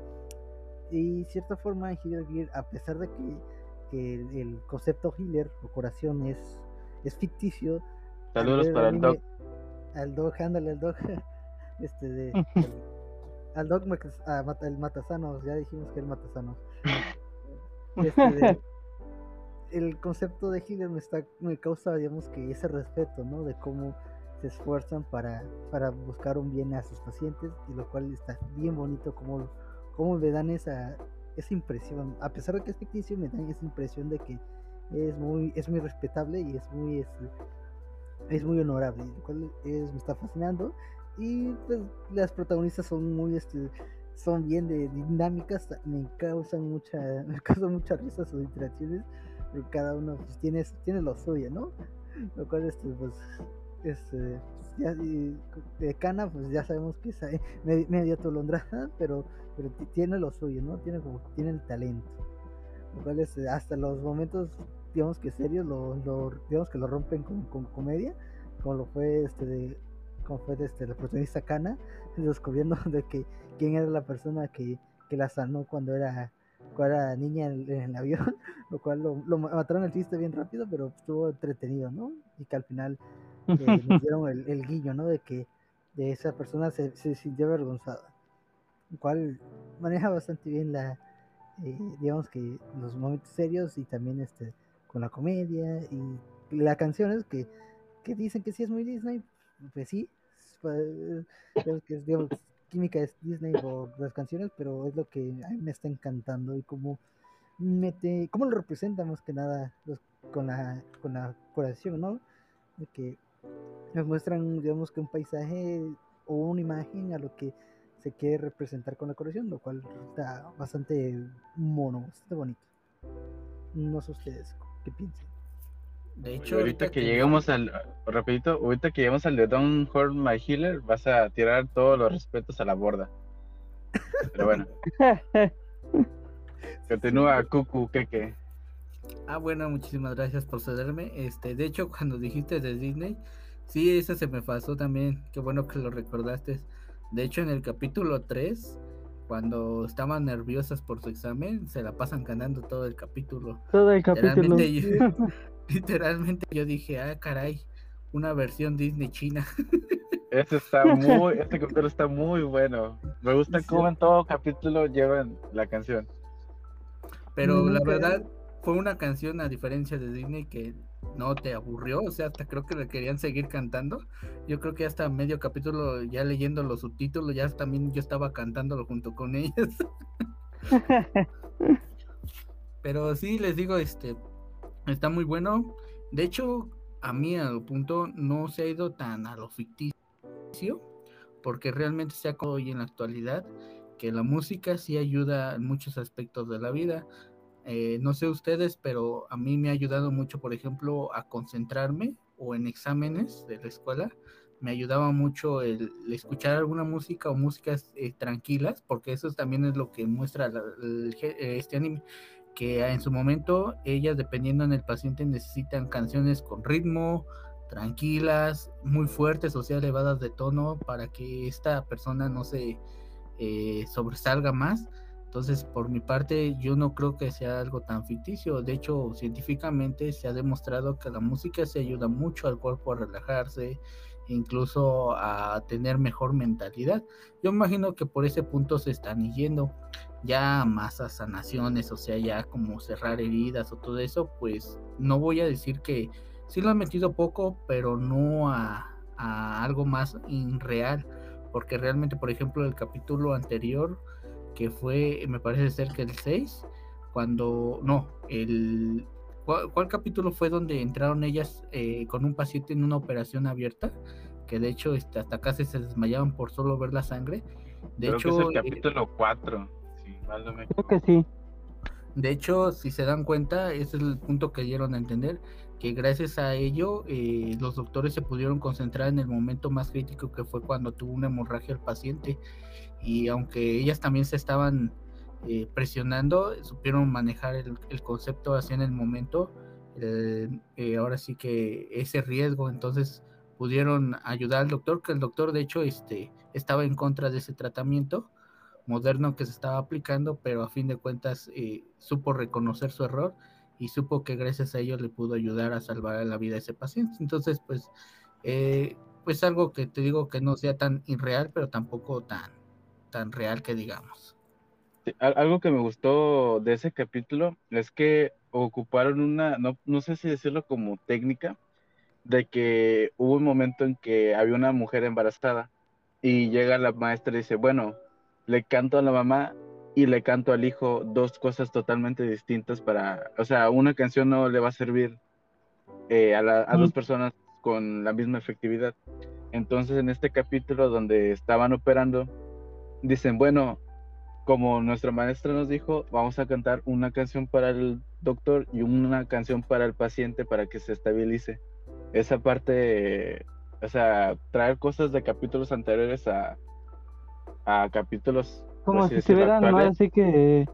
Y cierta forma en Healer Gear, a pesar de que, que el, el concepto healer o curación es, es ficticio, Saludos para el Doc. Al Doc, ándale, al Doc. *laughs* Este de. *laughs* al Doc ah, el Matasanos, ya dijimos que el Matasanos. *laughs* Este de- el concepto de healer me, está, me causa, digamos, que ese respeto, ¿no? De cómo se esfuerzan para, para buscar un bien a sus pacientes, y lo cual está bien bonito, como, como me dan esa, esa impresión. A pesar de que es ficticio, me dan esa impresión de que es muy, es muy respetable y es muy, este, es muy honorable, lo cual es, me está fascinando. Y pues las protagonistas son muy, este, son bien de dinámicas, me causan mucha, *laughs* me causan mucha risa sus interacciones, porque cada uno pues, tiene, tiene lo suyo, ¿no? Lo cual, este, pues, este, ya, de Cana, pues ya sabemos que es medio, medio atolondrada, *laughs* pero, pero ti- tiene lo suyo, ¿no? Tiene como, tiene el talento, lo cual es, eh, hasta los momentos, digamos que serios, lo, lo- digamos que lo rompen con, con comedia, como lo fue este de, como fue este, la protagonista Kana, *laughs* descubriendo de que quién era la persona que, que la sanó cuando era, cuando era niña en, en el avión, *laughs* lo cual lo, lo ma- mataron el chiste bien rápido, pero estuvo entretenido, ¿no? Y que al final eh, *laughs* nos dieron el, el guiño, ¿no? De que de esa persona se, se sintió avergonzada, lo cual maneja bastante bien la, eh, digamos que los momentos serios y también este con la comedia y las canciones que, que dicen que sí es muy Disney, pues sí, pues, que es, digamos, química es Disney por las canciones, pero es lo que a mí me está encantando y cómo mete, cómo lo representa más que nada los- con la con la curación, ¿no? De que nos muestran, digamos que un paisaje o una imagen a lo que se quiere representar con la curación, lo cual está bastante mono, bastante bonito. No sé ustedes qué piensan. De hecho, ahorita que que- lleguemos al, rapidito, ahorita que lleguemos al de Don't Hurt My Healer, vas a tirar todos los respetos a la borda. Pero bueno, *laughs* continúa Cucu, que que. Ah, bueno, muchísimas gracias por cederme. Este, de hecho, *laughs* cuando dijiste de Disney, sí, eso se me pasó también. Qué bueno que lo recordaste. De hecho, en el capítulo 3, cuando estaban nerviosas por su examen, se la pasan cantando todo el capítulo. Todo el capítulo. Literalmente yo, *laughs* *laughs* literalmente yo dije, ah, caray, una versión Disney china. *laughs* Este está muy, este capítulo está muy bueno. Me gusta Sí. cómo en todo capítulo llevan la canción. Pero la verdad, fue una canción a diferencia de Disney que no te aburrió, o sea, hasta creo que le querían seguir cantando. Yo creo que hasta medio capítulo, ya leyendo los subtítulos, ya también yo estaba cantándolo junto con *laughs* ellas. Pero sí, les digo, este, está muy bueno. De hecho, a mí al punto no se ha ido tan a lo ficticio, porque realmente se ha hoy en la actualidad que la música sí ayuda en muchos aspectos de la vida. Eh, no sé ustedes, pero a mí me ha ayudado mucho, por ejemplo, a concentrarme o en exámenes de la escuela. Me ayudaba mucho el, escuchar alguna música o músicas eh, tranquilas, porque eso también es lo que muestra eh, este anime, que en su momento ellas, dependiendo en el paciente, necesitan canciones con ritmo, tranquilas, muy fuertes, o sea, elevadas de tono, para que esta persona no se eh, sobresalga más. Entonces, por mi parte, yo no creo que sea algo tan ficticio. De hecho, científicamente se ha demostrado que la música se ayuda mucho al cuerpo a relajarse, incluso a tener mejor mentalidad. Yo imagino que por ese punto se están yendo ya más a sanaciones, o sea, ya como cerrar heridas o todo eso, pues no voy a decir que sí lo han metido poco, pero no a, a algo más irreal, porque realmente, por ejemplo, el capítulo anterior, que fue, me parece ser que el 6, cuando, no, el... ¿Cuál, cuál capítulo fue donde entraron ellas eh, con un paciente en una operación abierta? Que de hecho este, hasta casi se desmayaban por solo ver la sangre. De Creo hecho, que es el eh, capítulo 4. Sí, mal no me Creo que sí. De hecho, si se dan cuenta, ese es el punto que dieron a entender, que gracias a ello eh, los doctores se pudieron concentrar en el momento más crítico que fue cuando tuvo una hemorragia el paciente. Y aunque ellas también se estaban eh, presionando, supieron manejar el, concepto así en el momento. Eh, ahora sí que ese riesgo, entonces pudieron ayudar al doctor, que el doctor de hecho este, estaba en contra de ese tratamiento moderno que se estaba aplicando, pero a fin de cuentas eh, supo reconocer su error y supo que gracias a ello le pudo ayudar a salvar la vida a ese paciente. Entonces, pues, eh, pues algo que te digo que no sea tan irreal, pero tampoco tan, tan real que digamos. algo que me gustó de ese capítulo es que ocuparon una, no, no sé si decirlo como técnica, de que hubo un momento en que había una mujer embarazada y llega la maestra y dice, bueno, le canto a la mamá y le canto al hijo dos cosas totalmente distintas para, o sea, una canción no le va a servir eh, a, dos personas con la misma efectividad. Entonces en este capítulo donde estaban operando, dicen, bueno, como nuestra maestra nos dijo, vamos a cantar una canción para el doctor y una canción para el paciente para que se estabilice. Esa parte, o sea, traer cosas de capítulos anteriores a, a capítulos. Como si estuvieran así que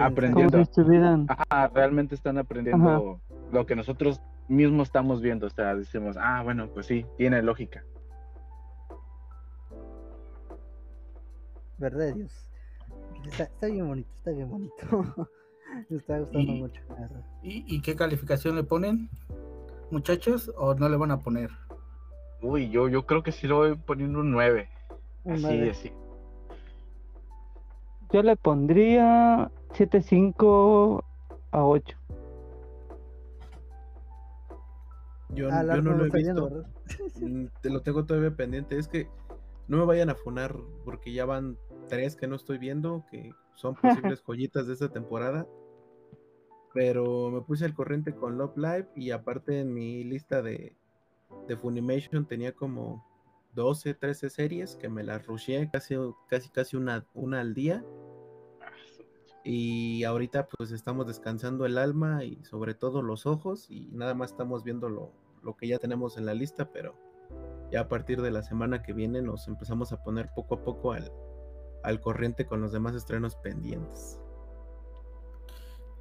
aprendiendo. estuvieran... realmente están aprendiendo lo que nosotros mismos estamos viendo. O sea, decimos, ah, bueno, pues sí, tiene lógica. ¿Verdad, Dios? Está, bien bonito, está bien bonito. *laughs* Me está gustando mucho. ¿y, ¿Y qué calificación le ponen, muchachos? ¿O no le van a poner? Uy, yo, yo creo que sí le voy poniendo un 9. así, así. Yo le pondría 7.5 a 8. Yo, yo no lo he visto. Mm, te lo tengo todavía pendiente. Es que no me vayan a funar porque ya van tres que no estoy viendo, que son *laughs* posibles joyitas de esta temporada. Pero me puse al corriente con Love Live y aparte en mi lista de, de Funimation tenía como 12, 13 series que me las rusheé casi, casi, casi una, una al día. Y ahorita pues estamos descansando el alma y sobre todo los ojos y nada más estamos viendo lo, lo que ya tenemos en la lista, pero ya a partir de la semana que viene nos empezamos a poner poco a poco al, al corriente con los demás estrenos pendientes.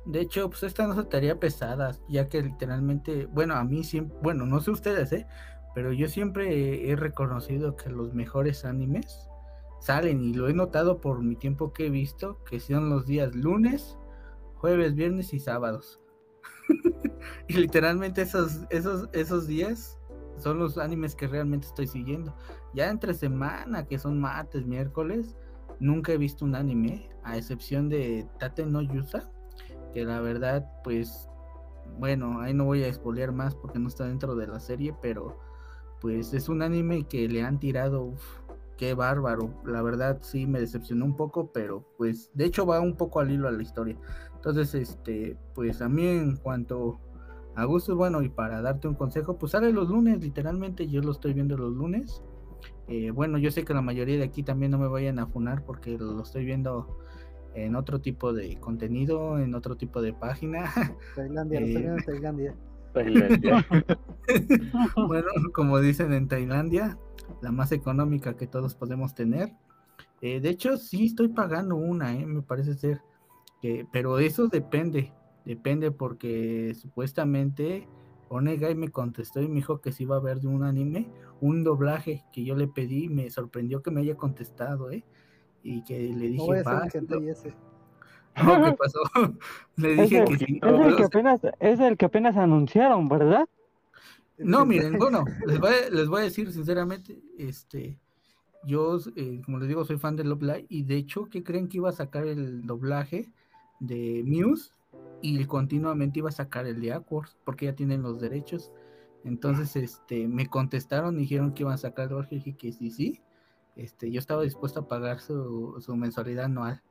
De hecho, pues esta no es tarea pesada, ya que literalmente, bueno, a mí siempre, bueno, no sé ustedes, ¿eh? pero yo siempre he reconocido que los mejores animes salen y lo he notado por mi tiempo que he visto, que son los días lunes, jueves, viernes y sábados. *laughs* y literalmente esos, esos, esos días son los animes que realmente estoy siguiendo. Ya entre semana, que son martes, miércoles, nunca he visto un anime, a excepción de Tate no Yusa, que la verdad, pues, bueno, ahí no voy a expoliar más porque no está dentro de la serie, pero pues es un anime que le han tirado, uf, qué bárbaro. La verdad sí me decepcionó un poco, pero pues de hecho va un poco al hilo a la historia. Entonces, este, pues a mí en cuanto a gustos, bueno, y para darte un consejo, pues sale los lunes, literalmente yo lo estoy viendo los lunes. Eh, bueno, yo sé que la mayoría de aquí también no me vayan a funar porque lo estoy viendo en otro tipo de contenido, en otro tipo de página. *laughs* Tailandia, lo estoy viendo en Tailandia. *laughs* bueno, como dicen en Tailandia, la más económica que todos podemos tener. Eh, de hecho, sí estoy pagando una, eh, me parece ser. Que, pero eso depende, depende porque supuestamente Onegai me contestó y me dijo que si iba a ver de un anime un doblaje que yo le pedí. Me sorprendió que me haya contestado, ¿eh? Y que le dije, *laughs* ¿qué pasó? *laughs* Le dije es que Es el que, apenas, es el que apenas anunciaron, ¿verdad? No, miren, bueno, *laughs* les voy, a, les voy a decir sinceramente, este, yo, eh, como les digo, soy fan de Love Live y de hecho, ¿qué creen que iba a sacar el doblaje de Muse? Y continuamente iba a sacar el de Aquars, porque ya tienen los derechos. Entonces, este, me contestaron y dijeron que iban a sacar y dije que sí, sí. Este, yo estaba dispuesto a pagar su, su mensualidad anual.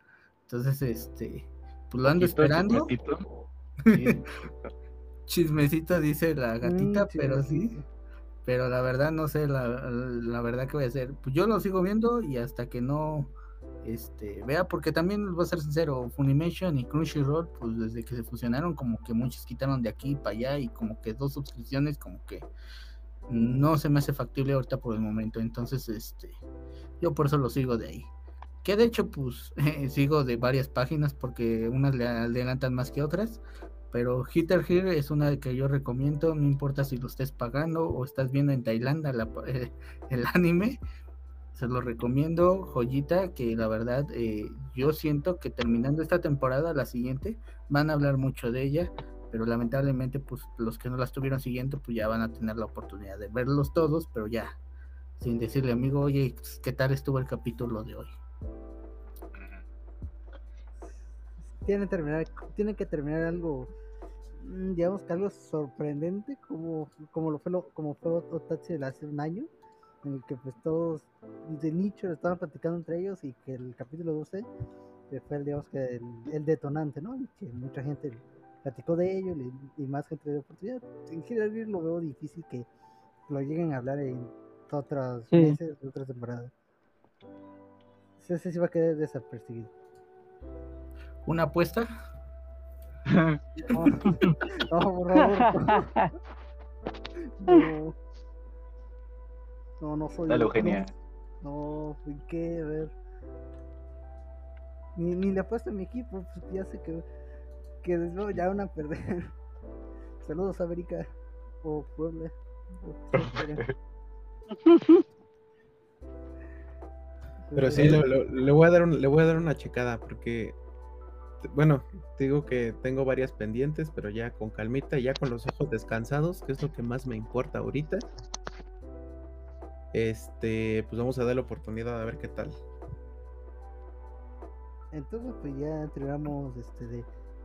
Entonces, este, pues lo ando esperando. *laughs* Chismecito. dice la gatita, mm, pero sí. Pero la verdad no sé, la, verdad que voy a hacer. Pues yo lo sigo viendo y hasta que no este, vea, porque también voy a ser sincero, Funimation y Crunchyroll, pues desde que se fusionaron, como que muchos quitaron de aquí para allá y como que dos suscripciones, como que no se me hace factible ahorita por el momento. Entonces, este, yo por eso lo sigo de ahí. Que de hecho, pues *laughs* sigo de varias páginas porque unas le adelantan más que otras. Pero Hitter Here es una que yo recomiendo, no importa si lo estés pagando o estás viendo en Tailandia *laughs* el anime, se lo recomiendo, joyita, que la verdad eh, yo siento que terminando esta temporada, la siguiente, van a hablar mucho de ella, pero lamentablemente pues los que no la estuvieron siguiendo pues ya van a tener la oportunidad de verlos todos, pero ya, sin decirle amigo, oye, ¿qué tal estuvo el capítulo de hoy? Tiene, terminar, tiene que terminar algo, mm, digamos que algo sorprendente, como, como lo fue lo, como fue Otachi hace un año en el que pues todos de nicho estaban platicando entre ellos y que el capítulo 12 que fue el, digamos que el, detonante, ¿no? Y que mucha gente platicó de ello y, más gente de oportunidad. En general lo veo difícil que lo lleguen a hablar en otras meses, otras temporadas. Ese sí va a quedar desapercibido. ¿Una apuesta? *laughs* no, por favor. *laughs* No. No, no soy. Dale, Eugenia. No, no qué? A ver. Ni, ni le apuesto a mi equipo, pues ya sé que, que no, ya van a perder. *laughs* Saludos a América o Puebla. *laughs* Pero sí, le, le, voy a dar un, le voy a dar una checada porque, bueno, digo que tengo varias pendientes, pero ya con calmita, ya con los ojos descansados, que es lo que más me importa ahorita. Este, pues vamos a dar la oportunidad a ver qué tal. Entonces, pues ya entregamos este de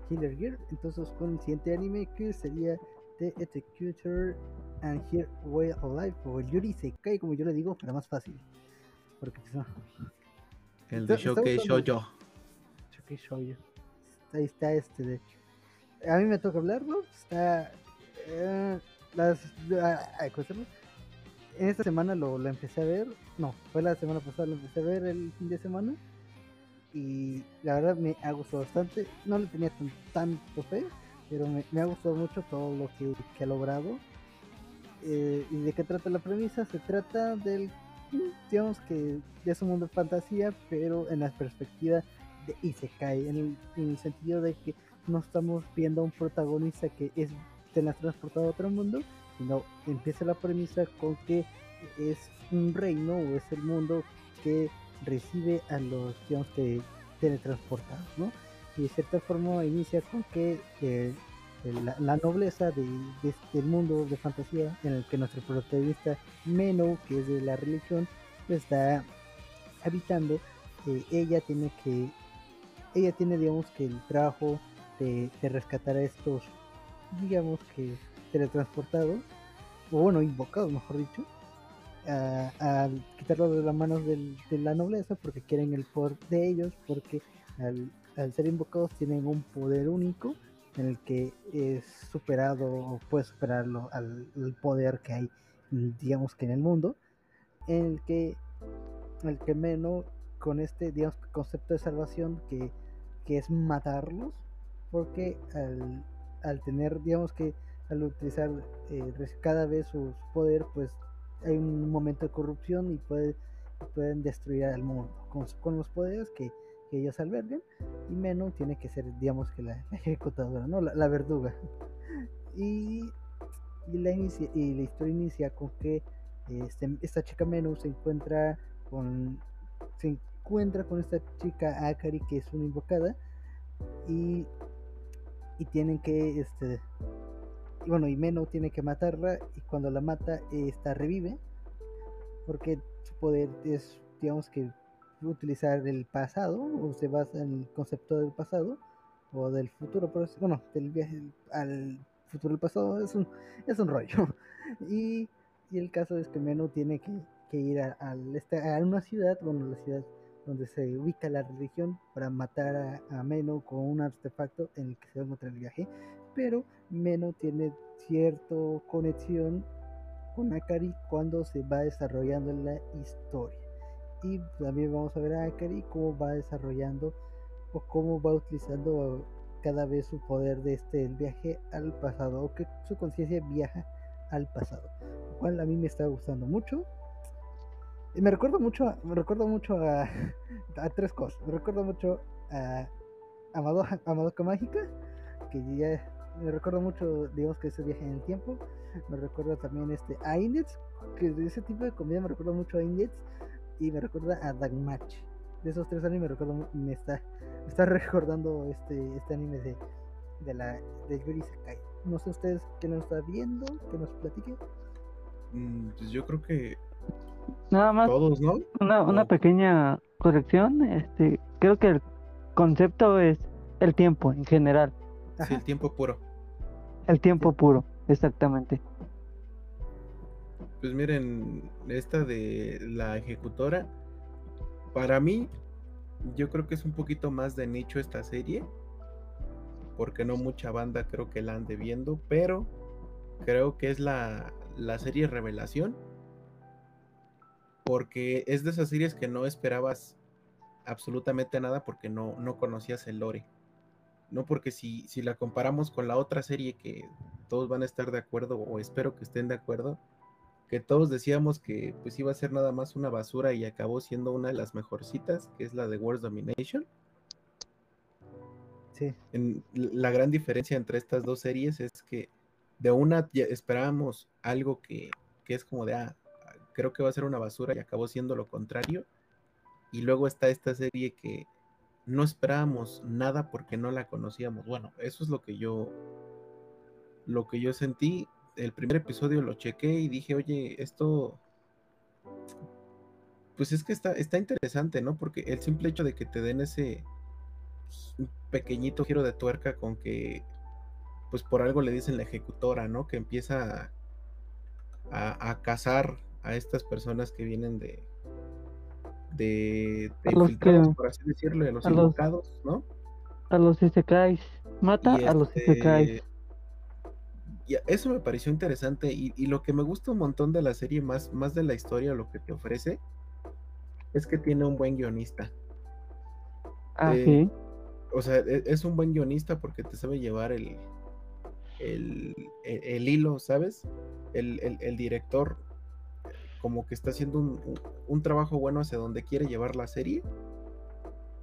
Killer Gear. Entonces, con el siguiente anime que sería The Executor and Here Way of Life o el Yuri Sekai, como yo le digo, para más fácil. Porque pues, El de Shokei Shoujo. Shokei Shoujo. Ahí está este de. A mí me toca hablarlo. Está. Eh, las. En esta semana lo, lo, empecé a ver. No, fue la semana pasada, lo empecé a ver el fin de semana. Y la verdad me ha gustado bastante. No le tenía tan, tanto fe, pero me, ha gustado mucho todo lo que, ha logrado. Eh, ¿Y de qué trata la premisa? Se trata del, digamos que es un mundo de fantasía, pero en la perspectiva de Isekai, en el, en el sentido de que no estamos viendo a un protagonista que es transportado a otro mundo, sino empieza la premisa con que es un reino o es el mundo que recibe a los, digamos teletransportados, ¿no? Y de cierta forma inicia con que la, nobleza de, este mundo de fantasía en el que nuestro protagonista Meno, que es de la religión, está habitando, eh, ella tiene que, ella tiene, digamos que el trabajo de rescatar a estos, digamos que teletransportados, o bueno, invocados, mejor dicho, a, quitarlo de las manos de la nobleza porque quieren el poder de ellos, porque al, ser invocados tienen un poder único en el que es superado o puede superarlo al, poder que hay, digamos que en el mundo, en el que el que menos con este digamos concepto de salvación que, que es matarlos porque al, al tener digamos que al utilizar eh, cada vez su poder, pues hay un momento de corrupción y puede, pueden destruir al mundo con, los poderes que, ellos alberguen. Y menos tiene que ser digamos que la, *laughs* ejecutadora no la, verduga. Y, y, la inicia, y la historia inicia con que este, esta chica menos se encuentra con se encuentra con esta chica Akari que es una invocada y y tienen que este y bueno, y Meno tiene que matarla y cuando la mata, esta revive. Porque su poder es, digamos que, utilizar el pasado, o se basa en el concepto del pasado, o del futuro, pero bueno, del viaje al futuro del pasado es un, es un rollo. *laughs* y, el caso es que Meno tiene que, ir a, a, a, una ciudad, bueno, la ciudad donde se ubica la religión, para matar a, a Meno con un artefacto en el que se va a encontrar el viaje pero Meno tiene cierta conexión con Akari cuando se va desarrollando la historia. y también vamos a ver a Akari cómo va desarrollando o cómo va utilizando cada vez su poder de este el viaje al pasado o que su conciencia viaja al pasado lo cual a mí me está gustando mucho y me recuerda mucho me recuerda mucho *laughs* a, tres cosas me recuerda mucho a Amado, Mágica que ya me recuerda mucho digamos que ese viaje en el tiempo me recuerda también este a Index que de ese tipo de comida me recuerda mucho a Index y me recuerda a Dagmatch de esos tres animes me recuerdo me está me está *laughs* recordando este este anime de de la de Yuri Sekai no sé ustedes qué nos está viendo que nos platique Mm, Pues yo creo que Nada más todos, ¿no? una, una No. pequeña corrección. Este, creo que el concepto es el tiempo en general. Sí, el tiempo puro. El tiempo puro, exactamente. Pues miren, esta de la ejecutora, para mí, yo creo que es un poquito más de nicho esta serie, porque no mucha banda creo que la ande viendo, pero creo que es la, la serie revelación, porque es de esas series que no esperabas absolutamente nada porque no, no conocías el lore. No porque si, si la comparamos con la otra serie que todos van a estar de acuerdo, o espero que estén de acuerdo, que todos decíamos que pues iba a ser nada más una basura y acabó siendo una de las mejorcitas, que es la de World Domination. sí En- la gran diferencia entre estas dos series es que de una ya esperábamos algo que, que es como de, ah, creo que va a ser una basura y acabó siendo lo contrario. Y luego está esta serie que no esperábamos nada porque no la conocíamos. Bueno, eso es lo que yo, lo que yo sentí. El primer episodio lo chequé y dije, oye, esto, pues es que está, está interesante, ¿no? Porque el simple hecho de que te den ese pequeñito giro de tuerca con que, pues por algo le dicen la ejecutora, ¿no? Que empieza a, a, a cazar a estas personas que vienen de, de, infiltrados, que- por así decirlo, de los a los- invocados, ¿no? A los isekais. Mata Y a los este, isekais. y eso me pareció interesante y, y lo que me gusta un montón de la serie, más, más de la historia, lo que te ofrece, es que tiene un buen guionista. Ah, eh, sí. O sea, e- es un buen guionista porque te sabe llevar el, el, el- el hilo, ¿sabes? El, el- el director como que está haciendo un, un- un trabajo bueno hacia donde quiere llevar la serie.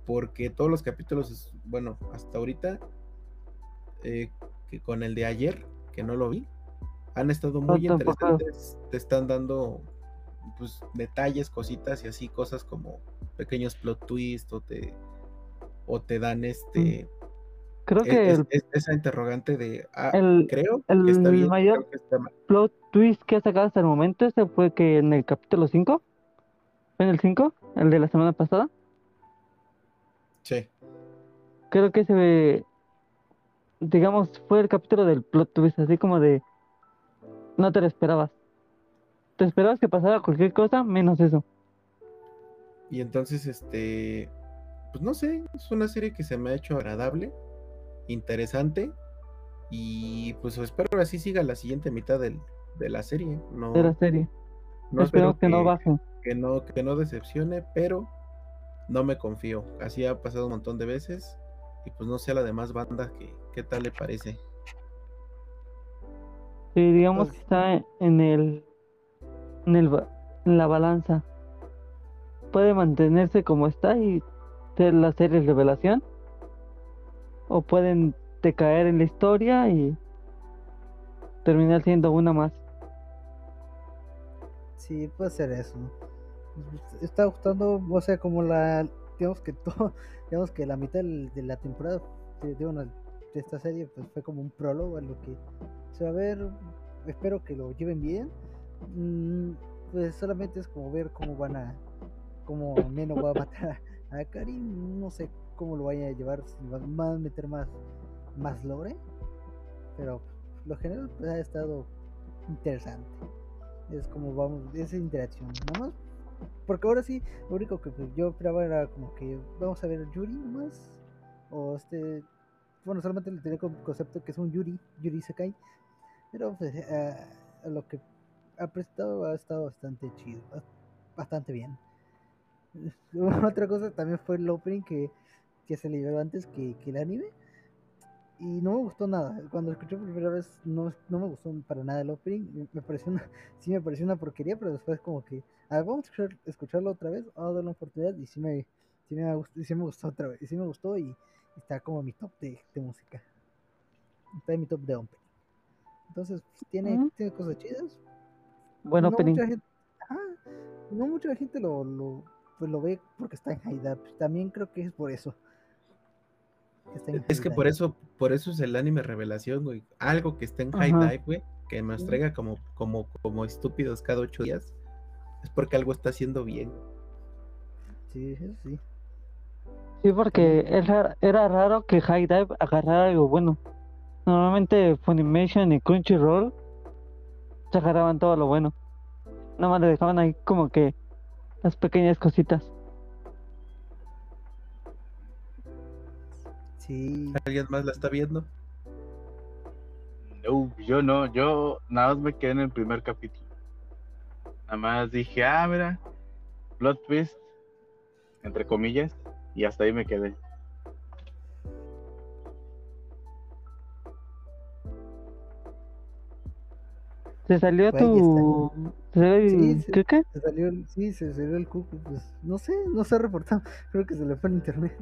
Porque todos los capítulos, es- bueno, hasta ahorita, eh, que con el de ayer, que no lo vi, han estado muy No, interesantes. Te están dando pues detalles, cositas y así cosas como pequeños plot twists o te o te dan este Creo e- que es- el, es- esa interrogante de ah, el creo el que está bien, mayor- creo que está mal. plot twist que ha sacado hasta el momento ese fue que en el capítulo 5, en el 5, el de la semana pasada, Sí, creo que ese, digamos, fue el capítulo del plot twist, así como de, no te lo esperabas. Te esperabas que pasara cualquier cosa menos eso. y entonces este pues no sé, es una serie que se me ha hecho agradable, interesante y pues espero así siga la siguiente mitad del- de la serie. No, de la serie. no espero que no baje. que no, que no decepcione, pero no me confío. Así ha pasado un montón de veces. Y pues no sé a la demás banda que, qué tal le parece. Sí, digamos Pues- que está en el, en el, en la balanza. Puede mantenerse como está y ser la serie revelación. O pueden decaer en la historia y terminar siendo una más. Sí, puede ser eso. Está gustando, o sea, como la, digamos que todo, *laughs* digamos que la mitad de la temporada de, de una- de esta serie pues fue como un prólogo a lo que se va a ver. Espero que lo lleven bien. Mm, pues solamente es como ver cómo van a, cómo Neno va a matar a Karin. No sé cómo lo vayan a llevar, si van a meter más, más lore. Pero lo general pues, ha estado interesante es como vamos, esa interacción, nada más. Porque ahora sí, lo único que pues, yo esperaba era como que vamos a ver Yuri nomás. O este. Bueno, solamente le tenía como concepto que es un Yuri, Yuri Sekai. Pero pues, a lo que ha prestado ha estado bastante chido, bas- bastante bien. *laughs* Otra cosa también fue el opening que, que se liberó antes que, que el anime. Y no me gustó nada. Cuando lo escuché por primera vez no, no me gustó para nada el opening. Me, me pareció una, *laughs* sí me pareció una porquería, pero después como que, a ver, vamos a escuchar- escucharlo otra vez, vamos a darle una oportunidad y sí me, sí me, gustó, sí me gustó otra vez. Y sí me gustó y está como mi top de, de música. Está en mi top de opening. Entonces, pues, tiene, Mm. tiene cosas chidas. Buen no opening. Mucha gente, ajá, no mucha gente lo, lo, pues lo ve porque está en high. También creo que es por eso. Que está en Es que dive. por eso, por eso es el anime revelación, güey. Algo que esté en high Ajá. dive, güey, que nos traiga como, como, como estúpidos cada ocho días, es porque algo está haciendo bien. Sí, sí. Sí, porque era, era raro que High Dive agarrara algo bueno. Normalmente Funimation y Crunchyroll se agarraban todo lo bueno. Nada más le dejaban ahí como que las pequeñas cositas. Sí. ¿Alguien más la está viendo? No, yo no, yo nada más me quedé en el primer capítulo. Nada más dije, ah, mira, plot twist, entre comillas, y hasta ahí me quedé. Se salió ahí tu... ¿Se salió el- Sí, sí. ¿Qué qué? Se salió el, sí, se salió el cuco. Pues no sé, no se ha reportado. Creo que se le fue el internet.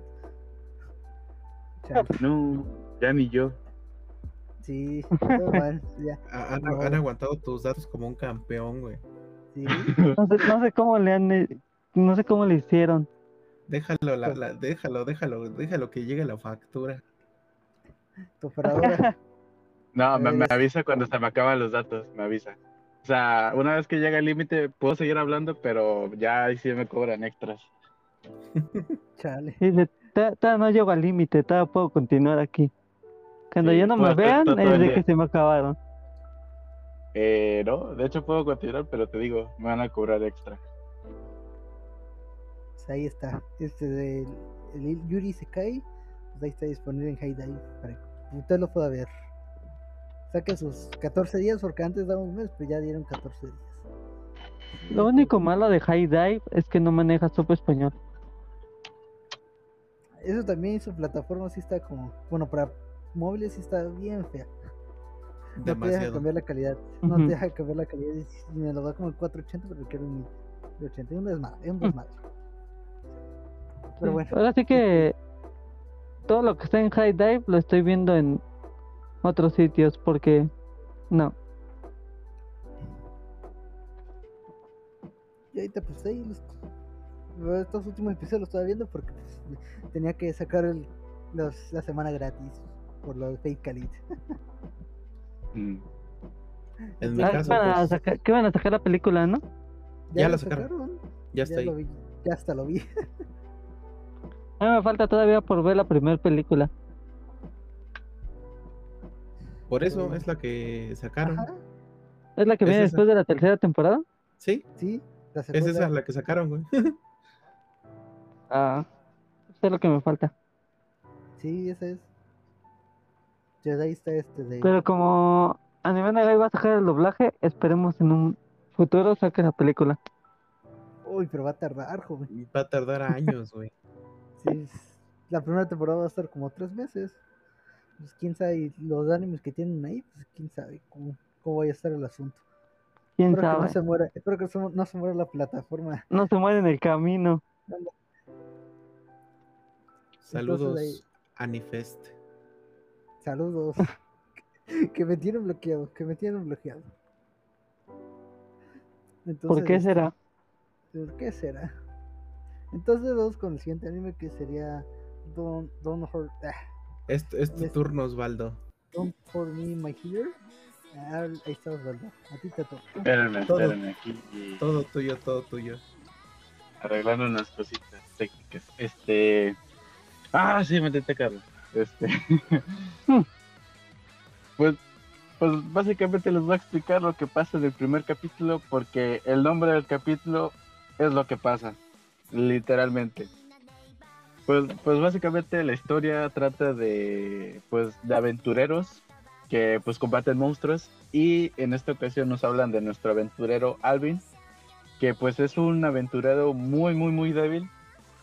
Chale. No, ya ni yo. Sí, todo mal. Ya, Ha- Han, No. han aguantado tus datos como un campeón, güey. sí. *laughs* No sé, no sé cómo le han... No sé cómo le hicieron. Déjalo, la- la- déjalo, déjalo, déjalo que llegue la factura. Tu operadora. *laughs* No, me, me avisa cuando se me acaban los datos, me avisa. O sea, una vez que llega el límite, puedo seguir hablando, pero ya ahí sí me cobran extras. *laughs* Chale. Dice, "Ta- ta, no llego al límite, todavía puedo continuar aquí. Cuando Sí, ya no me vean, es de que se me acabaron. Eh, no, de hecho puedo continuar, pero te digo, me van a cobrar extra. Pues ahí está. Este del el Yuri Sekai. Pues ahí está disponible en High Dive para que usted lo pueda ver. Saquen sus 14 días porque antes daba un mes, pero ya dieron 14 días. Lo único malo de High Dive es que no maneja sopa español. Eso también su plataforma sí está como, bueno, para móviles sí está bien fea. No te deja Demasiado. cambiar la calidad. No Ujú. te deja cambiar la calidad. y Me lo da como el 480, pero quiero un 1080. Un desmadre, es un desmadre. Pero bueno, Ahora sí que todo lo que está en High Dive lo estoy viendo en otros sitios porque no. y ahorita pues ahí los, estos últimos episodios los estaba viendo porque pues, tenía que sacar el, los- la semana gratis por lo de Fake Khalid. *laughs* Mm. En mi Ah, caso, van pues, sacar- que van a sacar la película, ¿no? Ya la sacaron. ya está ahí. lo vi, ya hasta lo vi. *laughs* A mí me falta todavía por ver la primera película. Por eso es la que sacaron. Ajá, ¿Es la que Es viene esa. después de la tercera temporada? Sí, sí, la es esa la que sacaron, güey. *laughs* Ah, eso es lo que me falta. Sí, esa es. Ya de ahí está este de. Pero como Anime Nagai va a sacar el doblaje, esperemos en un futuro saque la película. Uy, pero va a tardar, joven. Y Va a tardar años, güey. *laughs* Sí, la primera temporada va a estar como tres meses. Pues quién sabe, y los animes que tienen ahí, pues quién sabe cómo, cómo vaya a estar el asunto. ¿Quién Espero que no sabe? se muera, espero que no no se muera la plataforma. No se muere en el camino. Saludos, ahí- Anifest. Saludos. *laughs* que me tienen bloqueado, que me tienen bloqueado. Entonces, ¿Por qué este, será? ¿Por qué será? Entonces vamos con el siguiente anime que sería Don't, Don't Hurt, ah, Es, es tu Yes. turno, Osvaldo. Don't Hurt Me My Here. Ah, ahí está Osvaldo. A ti te toca. Espérenme, Todo. espérenme aquí. Todo tuyo, todo tuyo. Arreglando unas cositas técnicas. Este. Ah, sí, intenté, Carlos. Este. *laughs* pues, pues básicamente les voy a explicar lo que pasa en el primer capítulo, porque el nombre del capítulo es lo que pasa, literalmente. Pues, pues básicamente la historia trata de, pues, de aventureros que pues combaten monstruos y en esta ocasión nos hablan de nuestro aventurero Alvin, que pues es un aventurero muy, muy, muy débil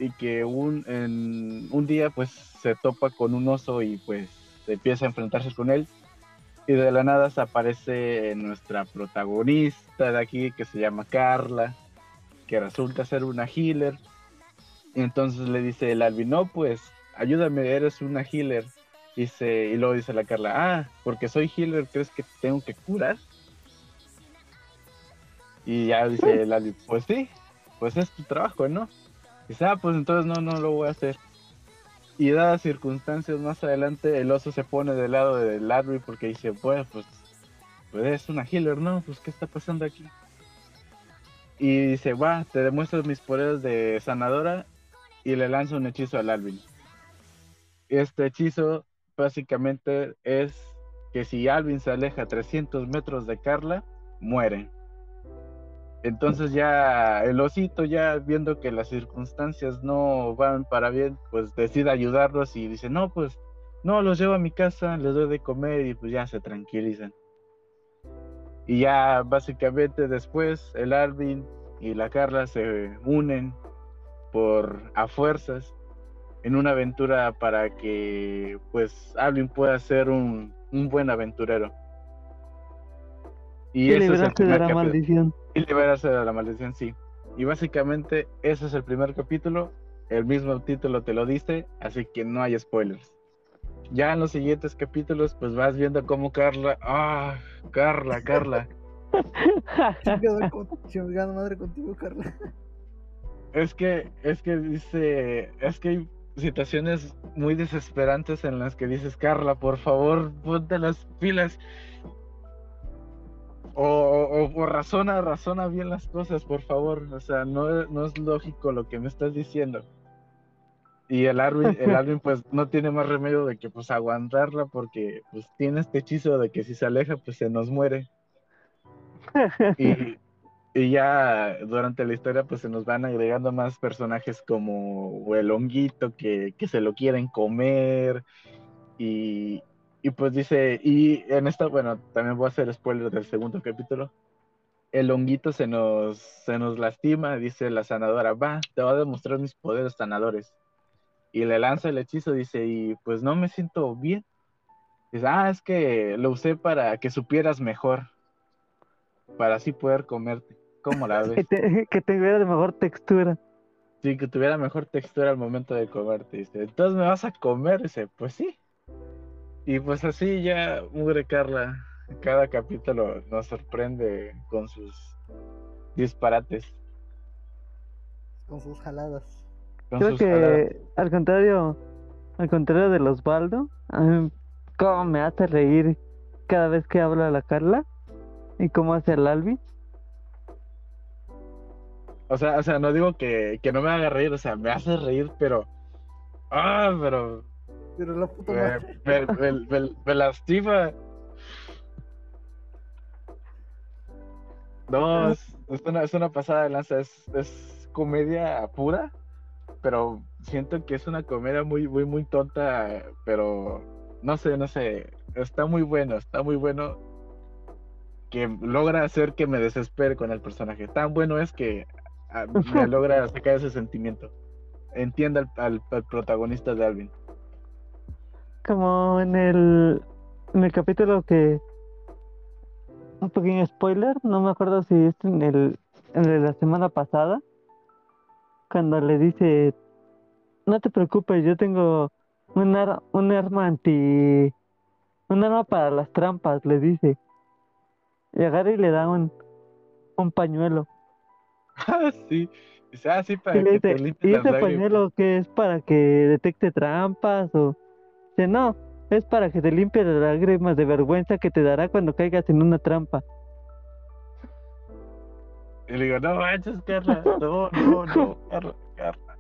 y que un, en, un día pues se topa con un oso y pues empieza a enfrentarse con él y de la nada se aparece nuestra protagonista de aquí que se llama Carla, que resulta ser una healer. Y entonces le dice el Alvin, no, pues ayúdame, eres una healer. Dice, y luego dice la Carla, ah, porque soy healer, ¿crees que tengo que curar? Y ya dice el Alvin, pues sí, pues es tu trabajo, ¿no? Dice, ah, pues entonces no, no lo voy a hacer. Y dadas circunstancias más adelante, el oso se pone del lado de Larry porque dice, pues, pues, pues es una healer, ¿no? Pues, ¿qué está pasando aquí? Y dice, va, te demuestro mis poderes de sanadora y le lanza un hechizo al Alvin. Este hechizo básicamente es que si Alvin se aleja 300 metros de Carla, muere. Entonces ya el osito, ya viendo que las circunstancias no van para bien, pues decide ayudarlos y dice, no, pues no, los llevo a mi casa, les doy de comer y pues ya se tranquilizan. Y ya básicamente después el Alvin y la Carla se unen por a fuerzas en una aventura para que pues Alvin pueda ser un, un buen aventurero. Y, es el de la maldición. Y liberarse de la maldición, sí. Y básicamente ese es el primer capítulo. El mismo título te lo dice, así que no hay spoilers. Ya en los siguientes capítulos, pues vas viendo cómo Carla. ¡Ah! Carla, Carla. *laughs* Chingada *laughs* madre contigo, Carla. Es que, es que dice. Es que hay situaciones muy desesperantes en las que dices, Carla, por favor, ponte las pilas. O, o, razona, razona bien las cosas, por favor. O sea, no, no es lógico lo que me estás diciendo. Y el Arwin, el Arwin pues no tiene más remedio de que pues aguantarla porque pues tiene este hechizo de que si se aleja pues se nos muere. Y, y ya durante la historia pues se nos van agregando más personajes como el honguito que, que se lo quieren comer y, y pues dice, y en esta, bueno, también voy a hacer spoiler del segundo capítulo. El honguito se nos, se nos lastima, dice la sanadora, va, te voy a demostrar mis poderes sanadores. Y le lanza el hechizo, dice, y pues no me siento bien. Dice, ah, es que lo usé para que supieras mejor, para así poder comerte. ¿Cómo la *laughs* ves? que, tuviera de mejor textura. Sí, que tuviera mejor textura al momento de comerte. Dice, entonces me vas a comer. Dice, pues sí. Y pues así ya mugre Carla. Cada capítulo nos sorprende con sus disparates. Con sus jaladas. Creo que al contrario, al contrario de los Baldo, a mí cómo me hace reír cada vez que habla la Carla y cómo hace el Albi. O sea, o sea, no digo que, que no me haga reír, o sea, me hace reír, pero. Ah, pero pero la puta madre. Me, lastima. No, es, una, es una pasada de lanza. Es, es comedia pura, pero siento que es una comedia muy, muy, muy tonta. Pero no sé, no sé. Está muy bueno, está muy bueno. Que logra hacer que me desespere con el personaje. Tan bueno es que ah, me *laughs* logra sacar ese sentimiento. Entienda al, al protagonista de Alvin como en el, en el capítulo que un pequeño spoiler, no me acuerdo si es en el en de la semana pasada, cuando le dice, no te preocupes, yo tengo un, un arma anti, un arma para las trampas, le dice. Y agarra y le da un, un pañuelo. Ah, sí. Ah, sí, para que te ¿Y ese pañuelo que es para que detecte trampas o Dice, no, es para que te limpie las lágrimas de vergüenza que te dará cuando caigas en una trampa. Y le digo, no manches, Carla, *laughs* no, no, no, Carla, Carla,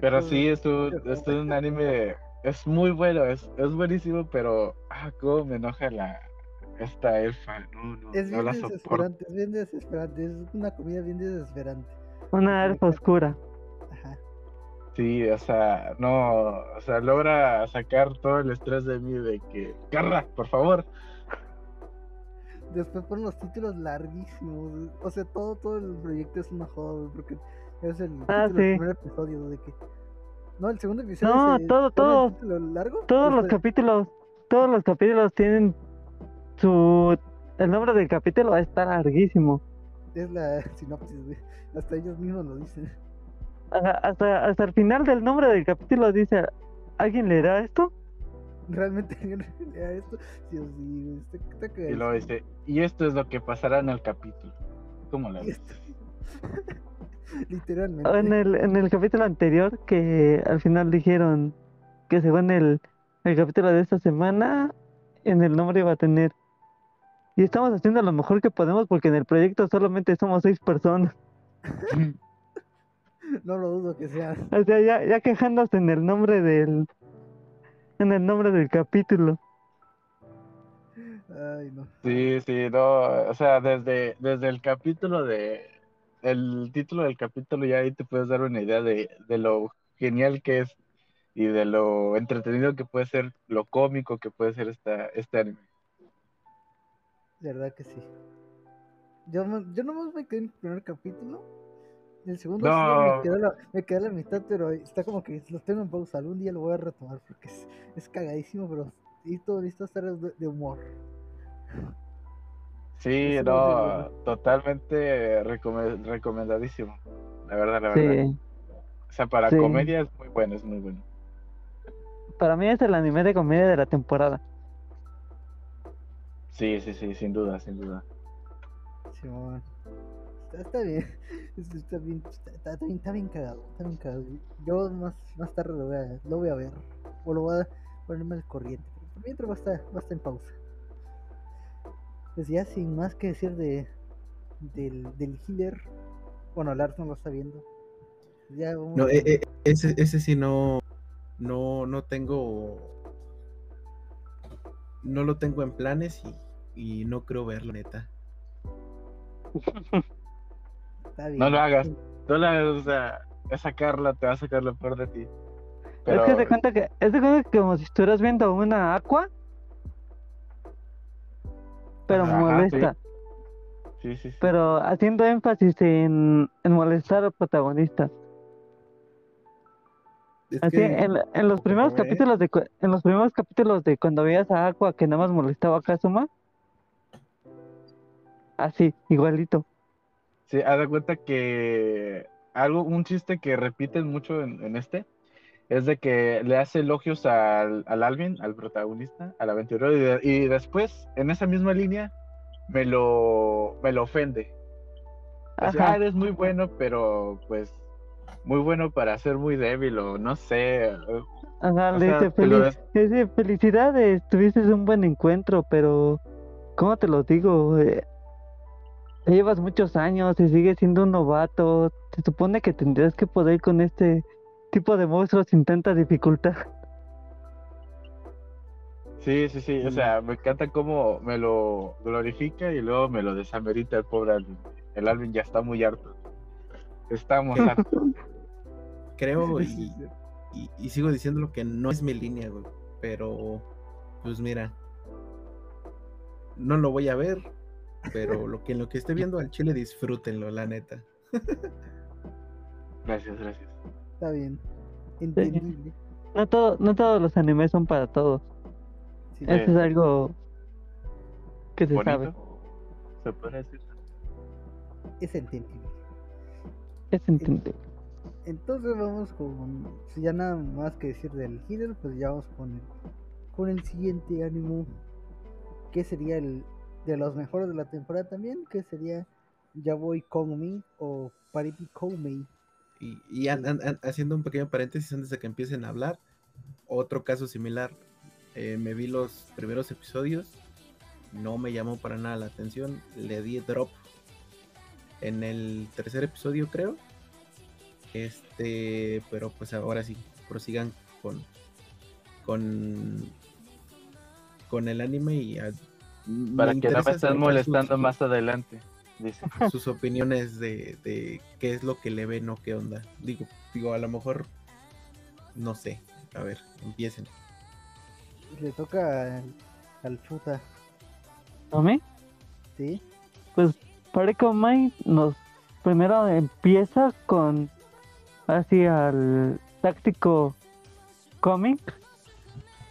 Pero sí, es un, es un anime, es muy bueno, es, es buenísimo, pero, ah, cómo me enoja la, esta elfa, no, no, es no bien desesperante, es bien desesperante, es una comida bien desesperante. Una elfa oscura. Sí, o sea, no, o sea, logra sacar todo el estrés de mí de que, Carla, por favor. después ponen los títulos larguísimos. O sea, todo, todo el proyecto es una joda, porque es el Ah, del primer episodio de que. No, el segundo episodio. No, se todo, todo. largo. Todos los capítulos, todos los capítulos tienen su... El nombre del capítulo está larguísimo. Es la *laughs* sinopsis. Hasta ellos mismos lo dicen. Hasta, hasta el final del nombre del capítulo dice, ¿alguien leerá esto? Realmente *laughs* alguien lea esto. Sí, o sí, güey, está, está Y dice, esto es lo que pasará en el capítulo. ¿Cómo Y ves? esto- *laughs* Literalmente. En el, en el capítulo anterior que al final dijeron que según el, el capítulo de esta semana, en el nombre iba a tener. Y estamos haciendo lo mejor que podemos porque en el proyecto solamente somos seis personas. *laughs* *laughs* No lo dudo que sea. O sea, ya, ya quejándose en el nombre del... En el nombre del capítulo. Ay, no. Sí, sí, no, o sea, desde, desde el capítulo de, el título del capítulo ya ahí te puedes dar una idea de, de lo genial que es y de lo entretenido que puede ser, lo cómico que puede ser esta, este anime. De verdad que sí. Yo, no- yo nomás me quedé en el primer capítulo. El segundo sí No. me quedé, a la, me a la mitad, pero está como que lo tengo en pausa. Algún día lo voy a retomar porque es, es cagadísimo, pero y todo listo estar de, de humor. Sí, no, totalmente recome- recomendadísimo, la verdad, la verdad. Sí. O sea, para Sí. comedia es muy bueno, es muy bueno. Para mí es el anime de comedia de la temporada. Sí, sí, sí, sin duda, sin duda. Simón. *laughs* Está, está bien. Está, bien, está, está bien. Está bien cagado. Está bien cagado. Yo más, más tarde lo voy, a, lo voy a ver. O lo voy a ponerme al corriente. Pero por mientras va a estar, va a estar en pausa. Pues ya sin más que decir de del, del healer. Bueno, Lars no lo está viendo. Ya vamos No, a- eh, eh, ese, ese sí no, no, no tengo, no lo tengo en planes y, y no creo verlo, neta. *laughs* está bien. No lo hagas. No lo hagas, o sea, esa Carla te va a sacar lo peor de ti. Pero, Es que te cuenta que es de cuenta que como si estuvieras viendo una aqua, pero Ajá, molesta, sí, sí, sí. pero haciendo énfasis en, en molestar al protagonista. Es Así, que- en, en los primeros capítulos de en los primeros capítulos de cuando veías a Aqua que nada más molestaba a Kazuma, así, igualito. Sí, haz de cuenta que algo, un chiste que repiten mucho en, en este, es de que le hace elogios al, al Alvin, al protagonista, al aventurero, y, de- y después, en esa misma línea, me lo, me lo ofende. Así, Ajá. ah, eres muy bueno, pero pues muy bueno para ser muy débil o no sé. Ajá, le dice, "Feliz- dice, felicidades, tuviste un buen encuentro, pero ¿cómo te lo digo? Eh, llevas muchos años y sigues siendo un novato. Se supone que tendrías que poder con este tipo de monstruos sin tanta dificultad. Sí, sí, sí, o sea, me encanta cómo me lo glorifica y luego me lo desamerita el pobre Alvin. El Alvin ya está muy harto. Estamos hartos. *laughs* creo y- y sigo diciendo lo que no es mi línea, güey. Pero, pues mira, no lo voy a ver, pero lo que en lo que esté viendo al chile disfrútenlo, la neta. *laughs* Gracias, gracias. Está bien. Entendible. No, todo, no todos los animes son para todos. Sí, Eso es algo que se sabe. Se puede decir. es entendible. Es entendible. Entonces vamos con. Si ya nada más que decir del healer, pues ya vamos con el, con el siguiente ánimo. Que sería el de los mejores de la temporada también. Que sería Yaboy Kongmi o Parity Koumei. Y, y an- an- an- haciendo un pequeño paréntesis antes de que empiecen a hablar, otro caso similar. eh, me vi los primeros episodios, no me llamó para nada la atención, le di drop en el tercer episodio, creo. Este, pero pues ahora sí, prosigan con con con el anime y a- Para me que no me estén molestando sus- más adelante. Dice. *laughs* sus opiniones de, de qué es lo que le ven o qué onda. Digo, digo, a lo mejor no sé. A ver, empiecen. Le toca al, al Futa. ¿A mí? Sí. Pues Pareco Mind nos primero empieza con así al táctico cómic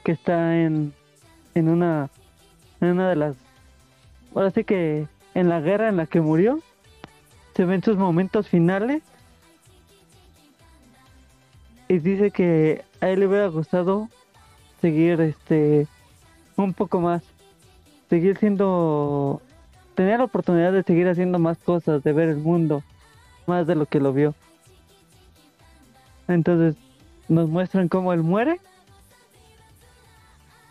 que está en, en una en una de las ahora sí que en la guerra en la que murió se ven sus momentos finales y dice que a él le hubiera gustado seguir este un poco más seguir siendo tener la oportunidad de seguir haciendo más cosas de ver el mundo más de lo que lo vio. Entonces nos muestran cómo él muere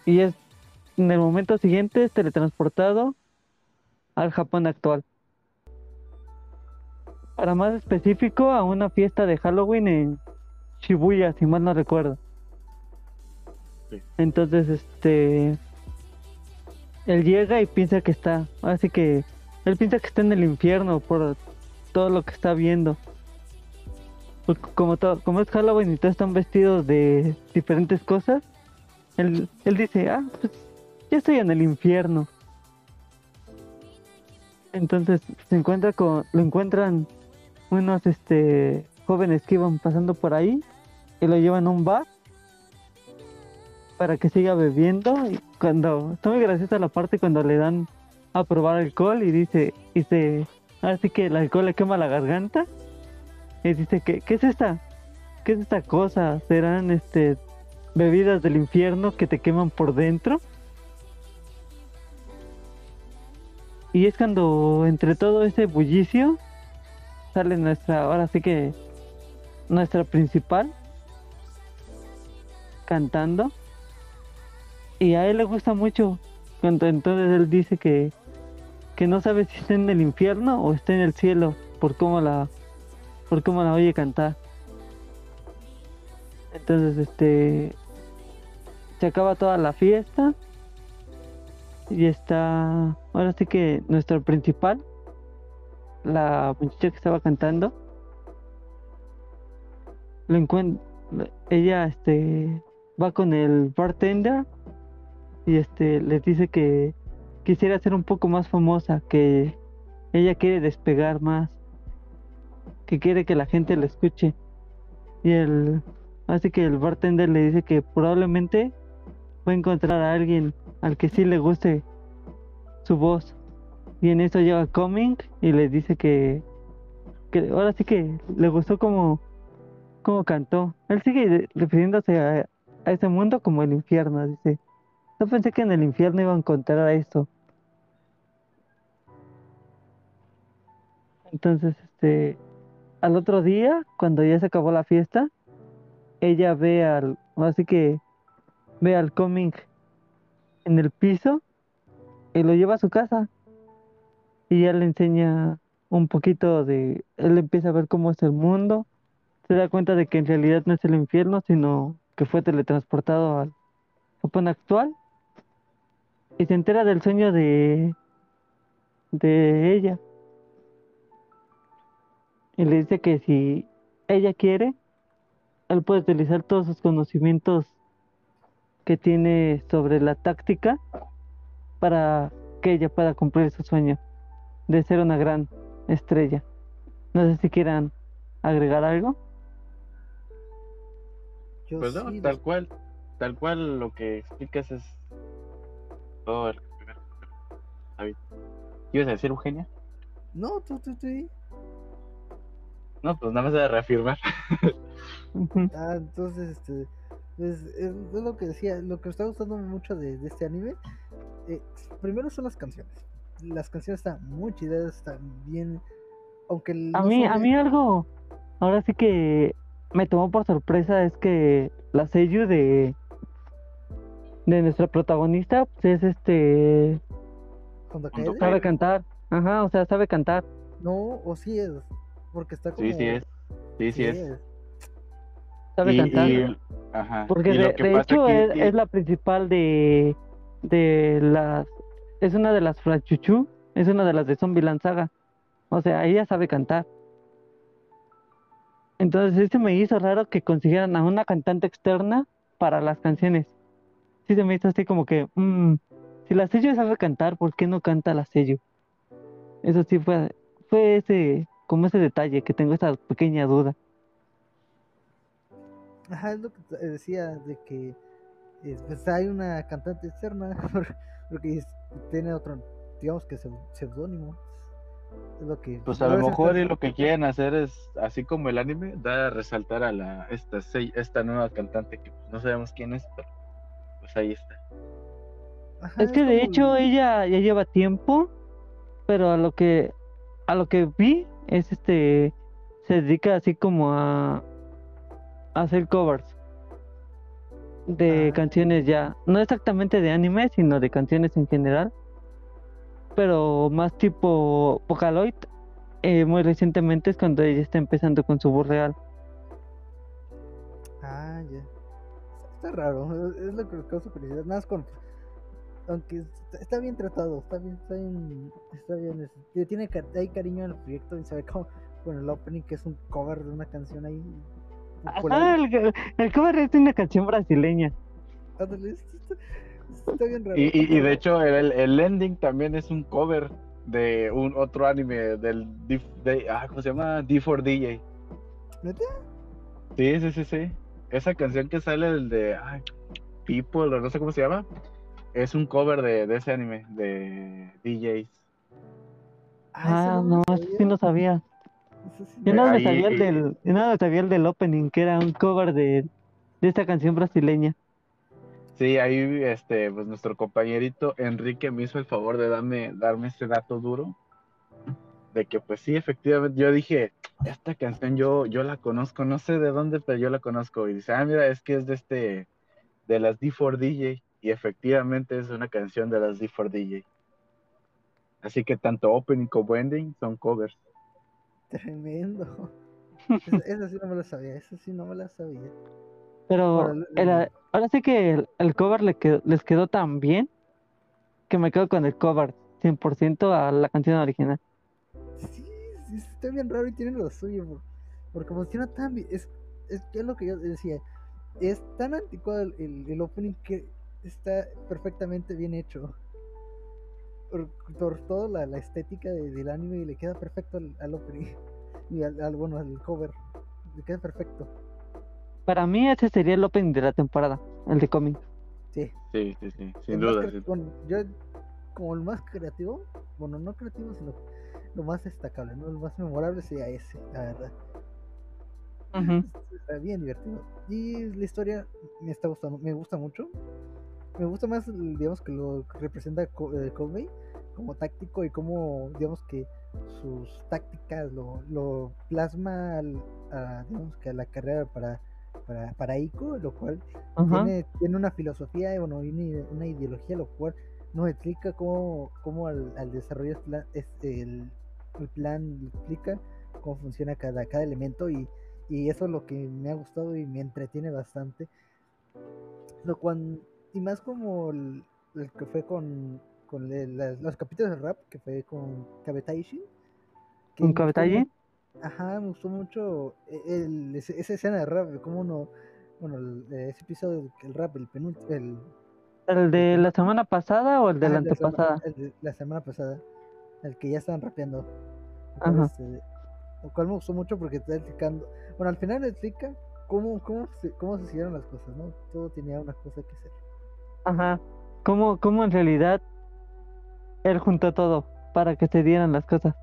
y es en el momento siguiente es teletransportado al Japón actual. Para más específico, a una fiesta de Halloween en Shibuya, si mal no recuerdo. Sí. Entonces, este. Él llega y piensa que está. Así que. Él piensa que está en el infierno por todo lo que está viendo. Porque como, todo, como es Halloween y todos están vestidos de diferentes cosas, él, él dice: Ah, pues ya estoy en el infierno. Entonces se encuentra con, lo encuentran unos este jóvenes que iban pasando por ahí y lo llevan a un bar para que siga bebiendo y cuando está muy graciosa la parte cuando le dan a probar alcohol y dice y se así que el alcohol le quema la garganta y dice que qué es esta qué es esta cosa serán este bebidas del infierno que te queman por dentro Y es cuando entre todo ese bullicio sale nuestra, ahora sí que nuestra principal cantando. Y a él le gusta mucho cuando entonces él dice que, que no sabe si está en el infierno o está en el cielo por cómo la por cómo la oye cantar. Entonces este se acaba toda la fiesta y está, ahora sí que nuestra principal, la muchacha que estaba cantando, lo encuentra, ella este va con el bartender y este les dice que quisiera ser un poco más famosa, que ella quiere despegar más, que quiere que la gente la escuche. Y el así que el bartender le dice que probablemente va a encontrar a alguien al que sí le guste su voz. Y en eso llega Coming y le dice que, que ahora sí que le gustó como, como cantó. Él sigue refiriéndose a, a ese mundo como el infierno, dice. No pensé que en el infierno iba a encontrar esto. Entonces, este, al otro día, cuando ya se acabó la fiesta, ella ve al, así que ve al Coming en el piso y lo lleva a su casa. Y ya le enseña un poquito de, él empieza a ver cómo es el mundo, se da cuenta de que en realidad no es el infierno, sino que fue teletransportado al Japón actual. Y se entera del sueño de, de ella. Y le dice que si ella quiere, él puede utilizar todos sus conocimientos que tiene sobre la táctica para que ella pueda cumplir su sueño de ser una gran estrella. No sé si quieran agregar algo. Yo Pues no, sí, tal cual, tal cual lo que explicas es todo el David. ¿Ibas a decir Eugenia? No, tú, tú, tú. No, pues nada más de reafirmar. Ah, entonces, este, pues, es, es lo que decía, lo que me está gustando mucho de, de este anime, eh, primero son las canciones. Las canciones están muy chidas, están bien, aunque el- A no mí, a mí algo, ahora sí que me tomó por sorpresa es que la Seiyu de de nuestra protagonista pues, es este sabe cantar, ajá, o sea, sabe cantar. no, o sí es, porque está como... Sí, sí es. Sí, sí es. sabe Y- cantar. y- ajá. Porque de, hecho es, es la principal de de las es una de las Frachuchu, es una de las de Zombieland Saga. O sea, ella sabe cantar. Entonces sí se me hizo raro que consiguieran a una cantante externa para las canciones. Sí se me hizo así como que, mm, si la sello sabe cantar, ¿por qué no canta la sello? Eso sí fue, fue ese, como ese detalle que tengo esa pequeña duda. Ajá, es lo que decía, de que eh, pues hay una cantante externa, *laughs* porque es- tiene otro, digamos que seu- seudónimo. Es lo que. Pues a lo mejor y lo que quieren hacer es, así como el anime, dar a resaltar a la esta, esta nueva cantante que pues, no sabemos quién es, pero pues ahí está. Ajá, Es que de hecho el- ella ya lleva tiempo, pero a lo que a lo que vi es este se dedica así como a hacer covers de Ah. canciones ya, no exactamente de anime, sino de canciones en general, pero más tipo Vocaloid. eh, muy recientemente es cuando ella está empezando con su voz real. Ah, ya. Está raro, es lo que me causa curiosidad. Nada más con. Aunque está, bien tratado, está bien, está bien. Está bien. tiene- hay cariño en el proyecto y se ve como. Con el opening que es un cover de una canción ahí. Ajá, popular. el, el cover es una canción brasileña. Ándale, está, bien raro. Y, y, y de hecho el, el ending también es un cover de un otro anime del de- ah, ¿cómo se llama? D4DJ. ¿Neta? Sí, sí, sí, sí. Esa canción que sale del de ay, People o no sé cómo se llama, es un cover de, de ese anime de DJs. Ah, eso no, eso sí no sabía. Yo no- nada me Ahí- sabía el del, yo nada me sabía el del opening, que era un cover de, de esta canción brasileña. Sí, ahí este, pues nuestro compañerito Enrique me hizo el favor de darme, darme ese dato duro. De que pues sí, efectivamente, yo dije, esta canción yo, yo la conozco, no sé de dónde, pero yo la conozco. Y dice, ah, mira, es que es de este, de las D4DJ. Y efectivamente es una canción de las D4DJ. Así que tanto opening como ending son covers. Tremendo. *laughs* Esa sí no me la sabía, esa sí no me la sabía. Pero Órale, era- ahora sí que el, el cover le quedó- les quedó tan bien que me quedo con el cover 100% a la canción original. Sí, sí, está bien raro y tiene lo suyo, por- porque funciona tan bien. Es, es que es lo que yo decía. Es tan anticuado el, el, el opening que está perfectamente bien hecho. Por, por toda la, la estética de- del anime y le queda perfecto al, al opening. Y al, al- bueno, al cover. Le queda perfecto. Para mí ese sería el opening de la temporada, el de cómic. Sí. Sí, sí, sí, sin El duda. sí. bueno, yo, como el más creativo, bueno, no creativo, sino lo más destacable, ¿no? El más memorable sería ese, la verdad. Ujú. Está bien divertido. Y la historia me está gustando, me gusta mucho. Me gusta más, digamos, que lo que representa Ko- eh, Kobe como táctico y como, digamos, que sus tácticas lo, lo plasma al- a, digamos, que a la carrera para, para, para Ico, lo cual tiene, tiene una filosofía, bueno, y una, una ideología, lo cual nos explica cómo, cómo al, al desarrollar el plan, este, el, el plan explica cómo funciona cada, cada elemento y, y eso es lo que me ha gustado y me entretiene bastante. Lo cual, y más como el, el que fue con, con el- las- los capítulos de rap, que fue con Kabetaishi. que ¿Un me gustó Kabetayi? mu- Ajá, me gustó mucho el, esa escena de rap, de cómo uno, bueno, el- ese episodio, el rap, el penúltimo, el, ¿El de la semana pasada o el de la ah, antepasada? el de la semana pasada, el que ya estaban rapeando. Ajá. este, lo cual me gustó mucho porque está explicando, bueno, al final explica cómo, cómo, se, cómo se hicieron las cosas, ¿no? Todo tenía una cosa que hacer. Ajá. ¿Cómo, cómo en realidad él juntó todo para que se dieran las cosas?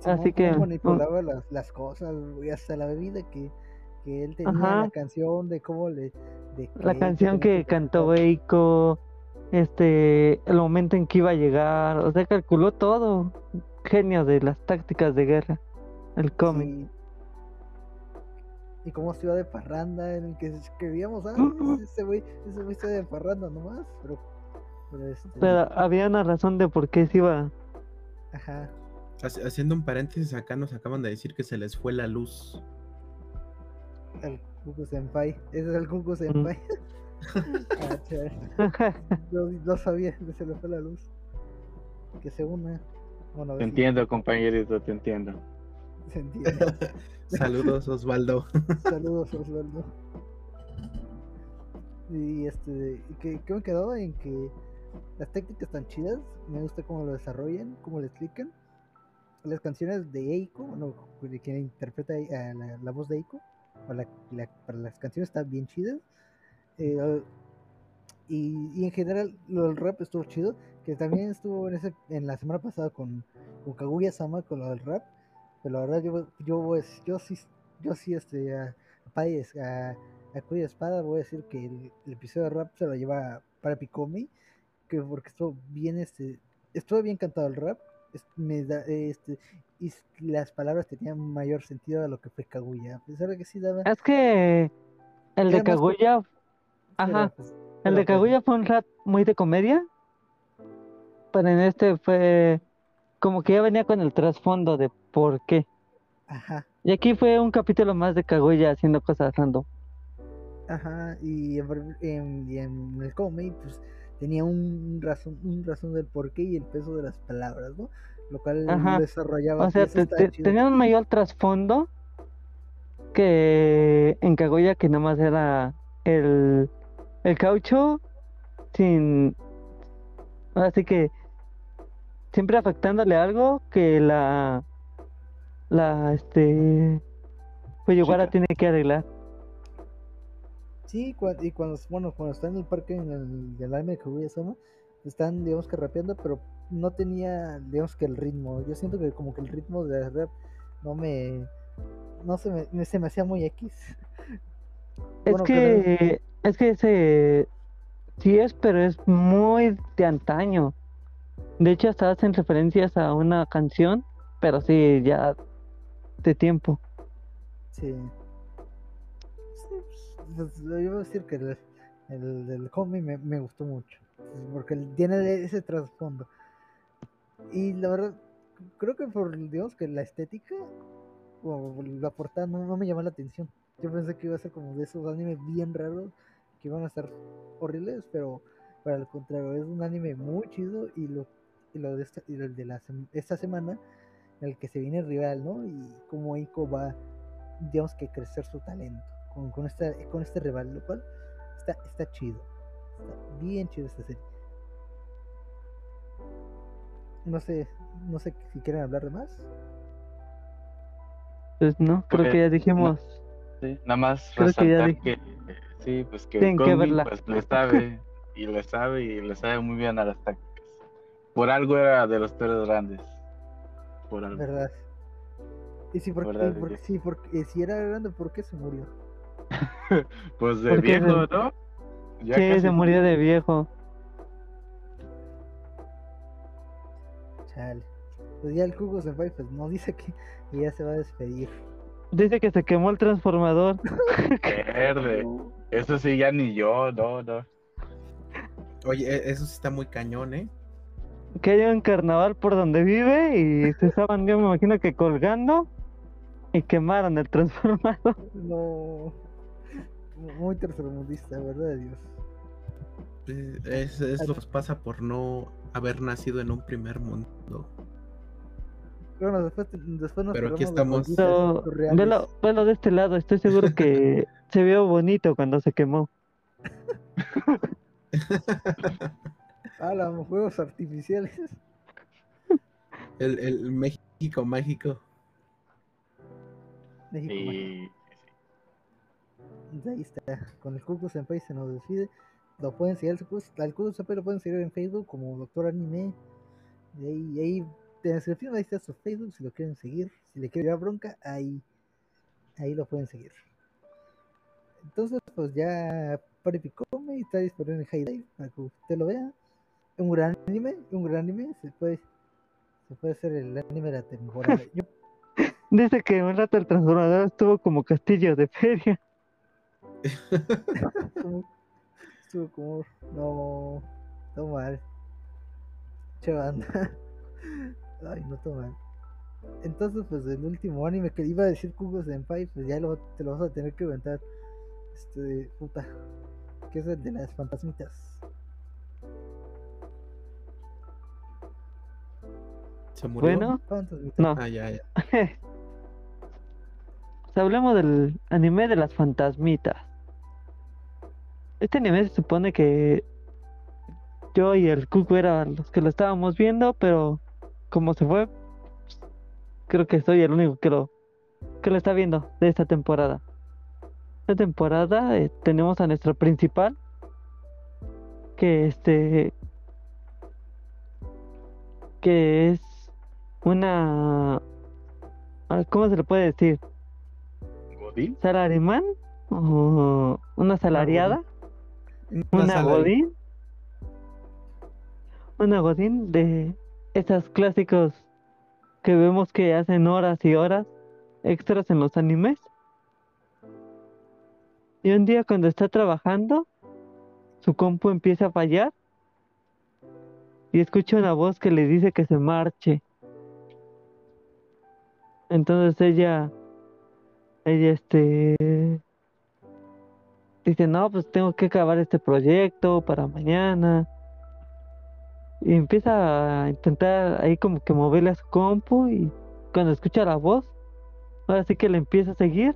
Simón, Así que, manipulaba las, las cosas, y hasta la bebida que, que él tenía, Ajá. la canción de cómo le... De La canción que cantó. Eiko, este, el momento en que iba a llegar, o sea, calculó todo. Genio de las tácticas de guerra, el cómic. Sí. Y cómo se iba de parranda, en el que escribíamos, ah, ese güey, ese güey se iba de parranda nomás, pero, pero este, Pero había una razón de por qué se iba. ajá, Haci- Haciendo un paréntesis, acá nos acaban de decir que se les fue la luz. el Kuku Senpai, ese es el Kuku Senpai. ah, chaval, no, no sabía, se le fue la luz. Que se una, bueno, Te si entiendo, compañerito, te entiendo. se entiende. *laughs* Saludos, Osvaldo. *laughs* Saludos, Osvaldo. Y este, que, que me quedaba en que Las técnicas están chidas, me gusta cómo lo desarrollan, cómo lo explican. Las canciones de Eiko, bueno, quien interpreta la, la voz de Eiko, para, la- para las canciones están bien chidas. Eh, y, y en general lo del rap estuvo chido, que también estuvo en, ese, en la semana pasada con, con Kaguya Sama con lo del rap. Pero la verdad yo, yo, pues, yo sí, yo sí este, a, a, a, a Cuya Espada voy a decir que el, el episodio de rap se lo lleva para Picomi, que porque estuvo bien, este, estuvo bien cantado el rap, es- me da, este, y las palabras tenían mayor sentido a lo que fue Kaguya, a pesar de que sí daba... Es que el de más Kaguya, ajá, pues, el de pues, Kaguya fue un rap muy de comedia, pero en este fue como que ya venía con el trasfondo de por qué. Ajá, Y aquí fue un capítulo más de Kaguya haciendo cosas random. ajá, y en, en- y en el cómic, pues tenía un razón, un razón del porqué y el peso de las palabras, ¿no? Lo cual Ajá. desarrollaba. O sea, te- te- tenía un mayor trasfondo que en Kaguya que nada más era el, el caucho sin... Así que siempre afectándole algo que la... La, este... Fujiwara tiene que arreglar. Sí, cua- y cuando, bueno, cuando está en el parque en el, del anime de Kaguya-sama, están, digamos que rapeando, pero no tenía, digamos que el ritmo. Yo siento que como que el ritmo de rap no me, no se me, me- se me hacía muy X. Es Bueno, que... Es que ese... Sí es, pero es muy de antaño. De hecho, hasta hacen referencias a una canción, pero sí, ya de tiempo. Sí. Pues, yo voy a decir que el, el del cómic me, me gustó mucho. pues, Porque tiene ese trasfondo. Y la verdad, creo que por, digamos que la estética o la portada no, no me llamó la atención. Yo pensé que iba a ser como de esos animes bien raros que iban a estar horribles, pero para el contrario, es un anime muy chido y lo, y lo de, esta, y lo de la, sem- esta semana en el que se viene el rival, ¿no? Y cómo Eiko va, digamos que crecer su talento con, con, esta, con este rival, lo cual está, está chido. Está bien chido esta serie. No sé, no sé si quieren hablar de más. Pues no, creo que ya dijimos. Sí, nada más Creo que ya que, eh, sí, pues que Tienen que verla. pues sabe *laughs* y le sabe y le sabe muy bien a las tácticas. Por algo era de los peores grandes. Por algo. ¿Verdad? Y si, por, ¿Verdad, y sí, porque, si era grande, ¿por qué se murió? *laughs* Pues de Porque viejo, de- ¿no? Ya Sí, se murió de viejo. Chale. Pues ya el Kugo Senpai pues no dice que *laughs* ya se va a despedir. Dice que se quemó el transformador. *laughs* Verde. Eso sí, ya ni yo, no, no. Oye, e- eso sí está muy cañón, ¿eh? Que hay un carnaval por donde vive y *laughs* se estaban, yo me imagino que colgando y quemaron el transformador. *laughs* No. Muy tercermundista, ¿verdad, Dios? Es, es lo que pasa por no haber nacido en un primer mundo. Bueno, después, después nos Pero aquí estamos. Pero velo, velo de este lado, estoy seguro que *laughs* se vio bonito cuando se quemó. *laughs* Ah, los juegos artificiales. El, el México mágico. México mágico. Y ahí está. Con el Kuku Senpai se nos despide. Lo pueden seguir, al Kuku Senpai lo pueden seguir en Facebook como Doctor Anime. Y ahí, y ahí en la descripción ahí está su Facebook si lo quieren seguir. Si le quieren dar bronca, ahí, ahí lo pueden seguir. Entonces, pues ya Pare Picome está disponible en High Dive para que usted lo vea. Un gran anime, un gran anime. Se puede, se puede hacer el anime de la temporada. *laughs* Yo Dice que un rato el transformador estuvo como castillo de feria. estuvo como, no, todo mal. Che banda. Ay, no todo mal. Entonces, pues el último anime que iba a decir Kugo Senpai, pues ya lo, te lo vas a tener que inventar. Este, puta. Que es el de las fantasmitas. Se murió. Bueno, Fantasmitas. no. Ah, ya, ya. *laughs* Pues hablemos del anime de las fantasmitas. Este anime se supone que yo y el Cuco eran los que lo estábamos viendo, pero como se fue, pues, creo que soy el único que lo, que lo está viendo de esta temporada. Esta temporada eh, tenemos a nuestro principal, que este, que es una, ah, ¿cómo se le puede decir? ¿Godín? ¿Salarimán? ¿O una salariada? una godín una godín de esas clásicos que vemos que hacen horas y horas extras en los animes y un día cuando está trabajando su compu empieza a fallar y escucha una voz que le dice que se marche entonces ella ella este dice, no, pues tengo que acabar este proyecto para mañana. Y empieza a intentar ahí como que moverle a su compu y cuando escucha la voz, ahora sí que le empieza a seguir.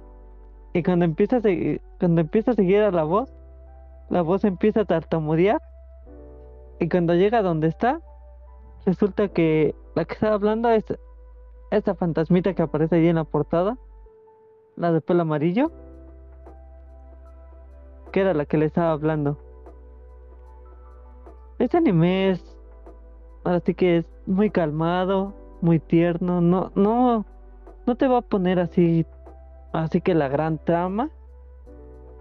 Y cuando empieza a seguir, cuando empieza a seguir a la voz, la voz empieza a tartamudear. Y cuando llega a donde está, resulta que la que está hablando es esta fantasmita que aparece ahí en la portada, la de pelo amarillo que era la que le estaba hablando. Este anime es, ahora sí que es muy calmado, muy tierno, no, no, no te va a poner así, así que la gran trama,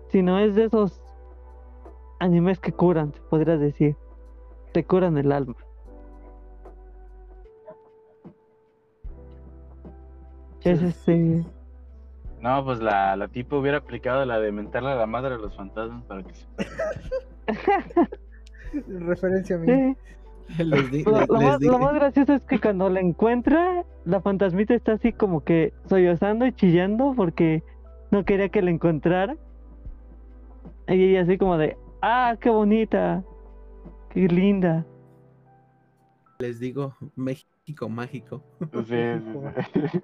sino es de esos animes que curan, se podría decir, te curan el alma. Es este, No, pues la, la tipa hubiera aplicado la de mentarle a la madre a los fantasmas para que se... *laughs* *laughs* Referencia a mí. sí. *laughs* Les di- Lo, les- lo les más, di- lo más gracioso es que cuando la encuentra, la fantasmita está así como que sollozando y chillando porque no quería que la encontrara. Y ella así como de, ah, qué bonita, qué linda. les digo, México mágico. Sí, sí, sí. *laughs*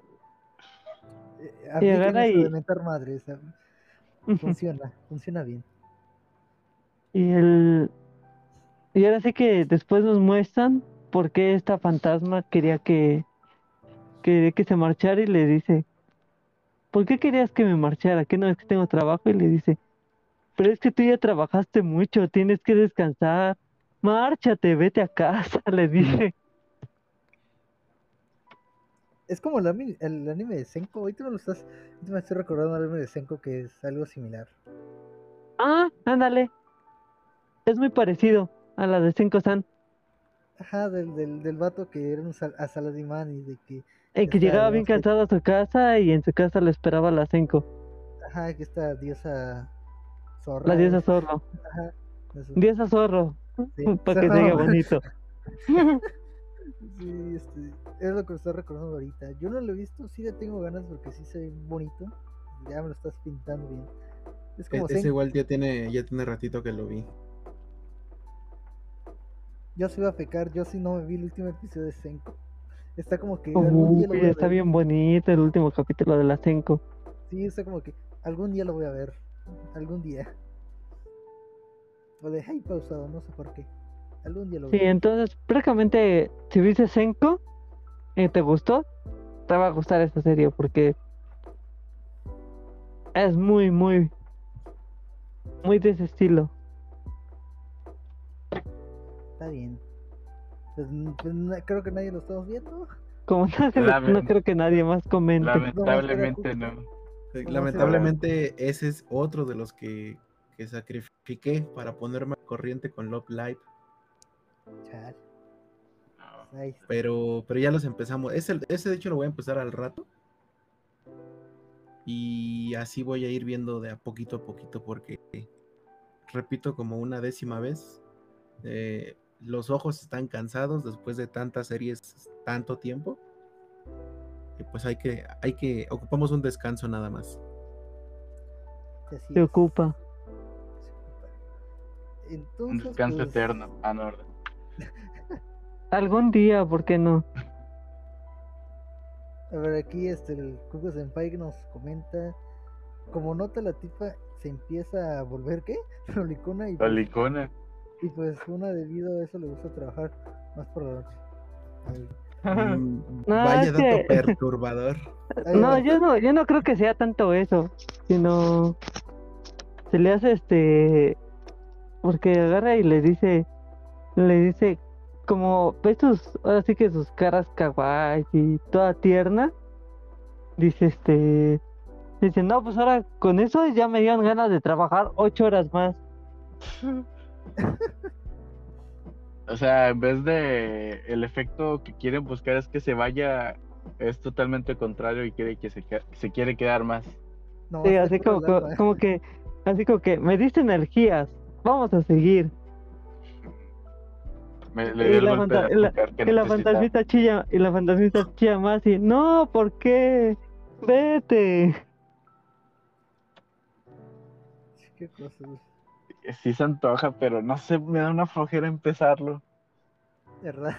Eh. *laughs* Funciona, funciona bien. Y el y ahora sí que después nos muestran por qué esta fantasma quería que que, que se marchara y le dice, ¿por qué querías que me marchara? ¿Que no es que tengo trabajo? Y le dice, pero es que tú ya trabajaste mucho, tienes que descansar. Márchate, vete a casa, *laughs* le dice. Es como el anime, el anime de Senko. Ahorita me lo estás. me estoy recordando el anime de Senko que es algo similar. Ah, ándale. Es muy parecido a la de Senko-san. Ajá, del, del, del vato que era un sal, a Saladimán y de que. El que llegaba bien, sí. cansado a su casa y en su casa le esperaba la Senko, Ajá, que esta diosa zorra. la diosa zorro. Ajá. eso, Diosa zorro, sí. *laughs* para que se bonito. *laughs* Sí, este, es lo que me estoy recordando ahorita. Yo no lo he visto, sí le tengo ganas porque sí se ve bonito. Ya me lo estás pintando bien. Es E- como Ese Senko. igual ya tiene, ya tiene ratito que lo vi. Yo sí iba a pecar, yo sí no me vi el último episodio de Senko. Está como que algún día lo Uy, voy a está ver. bien bonito el último capítulo de la Senko. Sí, está como que algún día lo voy a ver. Algún día. Lo dejé ahí pausado, no sé por qué. Algún día lo Sí, veré. entonces prácticamente si viste Senko y te gustó, te va a gustar esta serie porque es muy, muy, muy de ese estilo. Está bien. Pues, pues, creo que nadie lo estamos viendo. Como *laughs* no creo que nadie más comente. Lamentablemente no. No, Lamentablemente ese es otro de los que, que sacrifiqué para ponerme al corriente con Love Live. Pero, pero ya los empezamos. Ese, ese de hecho lo voy a empezar al rato. Y así voy a ir viendo de a poquito a poquito porque, repito, como una décima vez, eh, los ojos están cansados después de tantas series, tanto tiempo. Y pues hay que, hay que, ocupamos un descanso nada más. Así Se es. ocupa. Entonces, Un descanso pues, eterno. Ah, no, ¿verdad? *laughs* Algún día, ¿por qué no? A ver, aquí este, el Kuko Senpai nos comenta. Como nota la tipa se empieza a volver, ¿qué? *laughs* Lolicona y Lolicona. Y pues una debido a eso le gusta trabajar más por la noche. Mm, No, vaya dato que- perturbador. *laughs* No, yo no, yo no creo que sea tanto eso, sino se le hace este porque agarra y le dice, le dice como ves sus, ahora sí que sus caras kawaii y toda tierna, dice este, dice no pues ahora con eso ya me dieron ganas de trabajar ocho horas más. *laughs* O sea, en vez de el efecto que quieren buscar es que se vaya, es totalmente contrario y quiere que se, se quiere quedar más. No, Sí, así como, como, lapa. como que, así como que me diste energías, vamos a seguir. Me, le Y la fanta- y la- azúcar que Y la necesitaba. fantasmita chilla, y la fantasmita chilla más y no, ¿por qué? Vete. Qué cosas. Sí se antoja, pero no sé, me da una flojera empezarlo. ¿Verdad?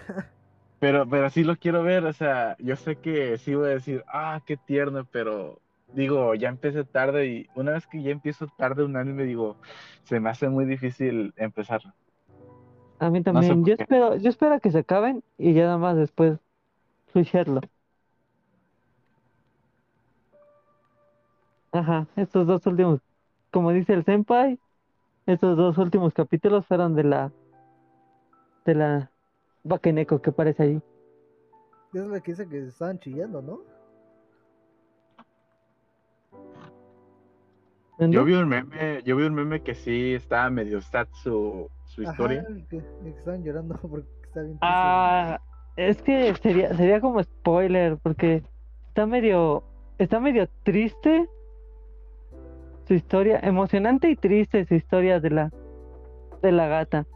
Pero, pero sí lo quiero ver, o sea, yo sé que sí voy a decir, ah, qué tierno, pero digo, ya empecé tarde y una vez que ya empiezo tarde un anime, digo, se me hace muy difícil empezarlo. A mí también, yo espero, yo espero que se acaben y ya nada más después switcharlo. Ajá, estos dos últimos, como dice el senpai, estos dos últimos capítulos fueron de la de la Bakeneko que aparece ahí. Es la que dice que estaban chillando, ¿no? ¿Dónde? Yo vi un meme, yo vi un meme que sí estaba medio sad su, su historia. Ajá, el que, que estaban llorando *laughs* porque está bien. Ah, es que sería, sería como spoiler, porque está medio, está medio triste su historia, emocionante y triste su historia de la, de la gata.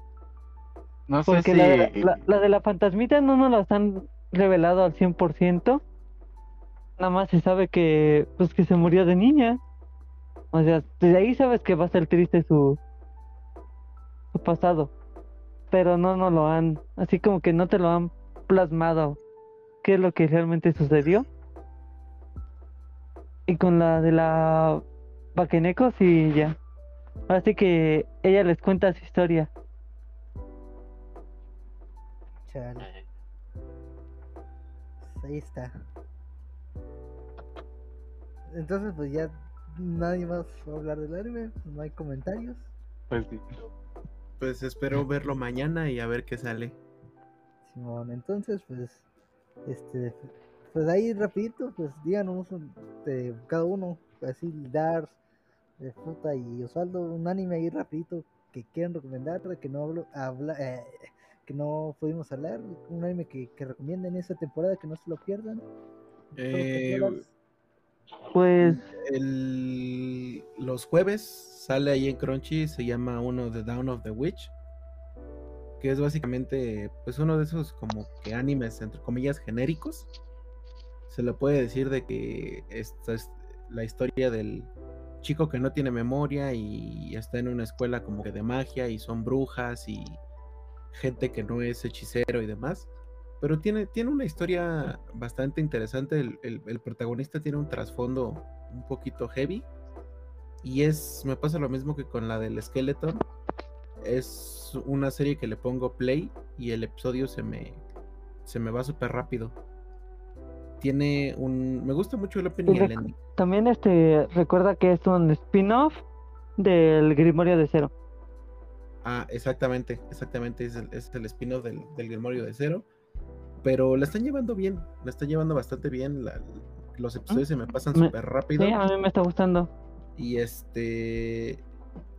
No sé Porque si la, de la, la- la de la fantasmita no nos las han revelado al 100%. Nada más se sabe que, pues que se murió de niña. O sea, desde ahí sabes que va a ser triste su, su pasado. Pero no nos lo han, así como que no te lo han plasmado. ¿Qué es lo que realmente sucedió? Y con la de la Bakeneko, sí, ya. Así que ella les cuenta su historia. Chale. Pues ahí está. Entonces, pues ya nadie más va a hablar del anime. No hay comentarios. pues sí. Pues espero verlo mañana y a ver qué sale. Simón, entonces, pues, este, pues ahí rapidito, pues díganos un- de cada uno, así, Dars, de Fruta y Osvaldo, un anime ahí rapidito que quieran recomendar, que no hablo, habla, eh, que no pudimos hablar, un anime que, que recomienden esta temporada, que no se lo pierdan. Eh, Pues El- los jueves sale ahí en Crunchy, se llama uno The Down of the Witch, que es básicamente pues uno de esos como que animes entre comillas genéricos. Se le puede decir de que esta es la historia del chico que no tiene memoria y está en una escuela como que de magia y son brujas y gente que no es hechicero y demás. Pero tiene, tiene una historia bastante interesante. El, el- protagonista tiene un trasfondo un poquito heavy. Y es. Me pasa lo mismo que con la del Skeleton. Es una serie que le pongo play y el episodio se me. se me va súper rápido. Tiene un. Me gusta mucho el opening y el ending. también este recuerda que es un spin-off del Grimorio de Cero. Ah, exactamente, exactamente. Es el, es el spin-off del, del Grimorio de Cero. Pero la están llevando bien, la están llevando bastante bien. la- los episodios se me pasan súper rápido. Sí, a mí me está gustando. Y este.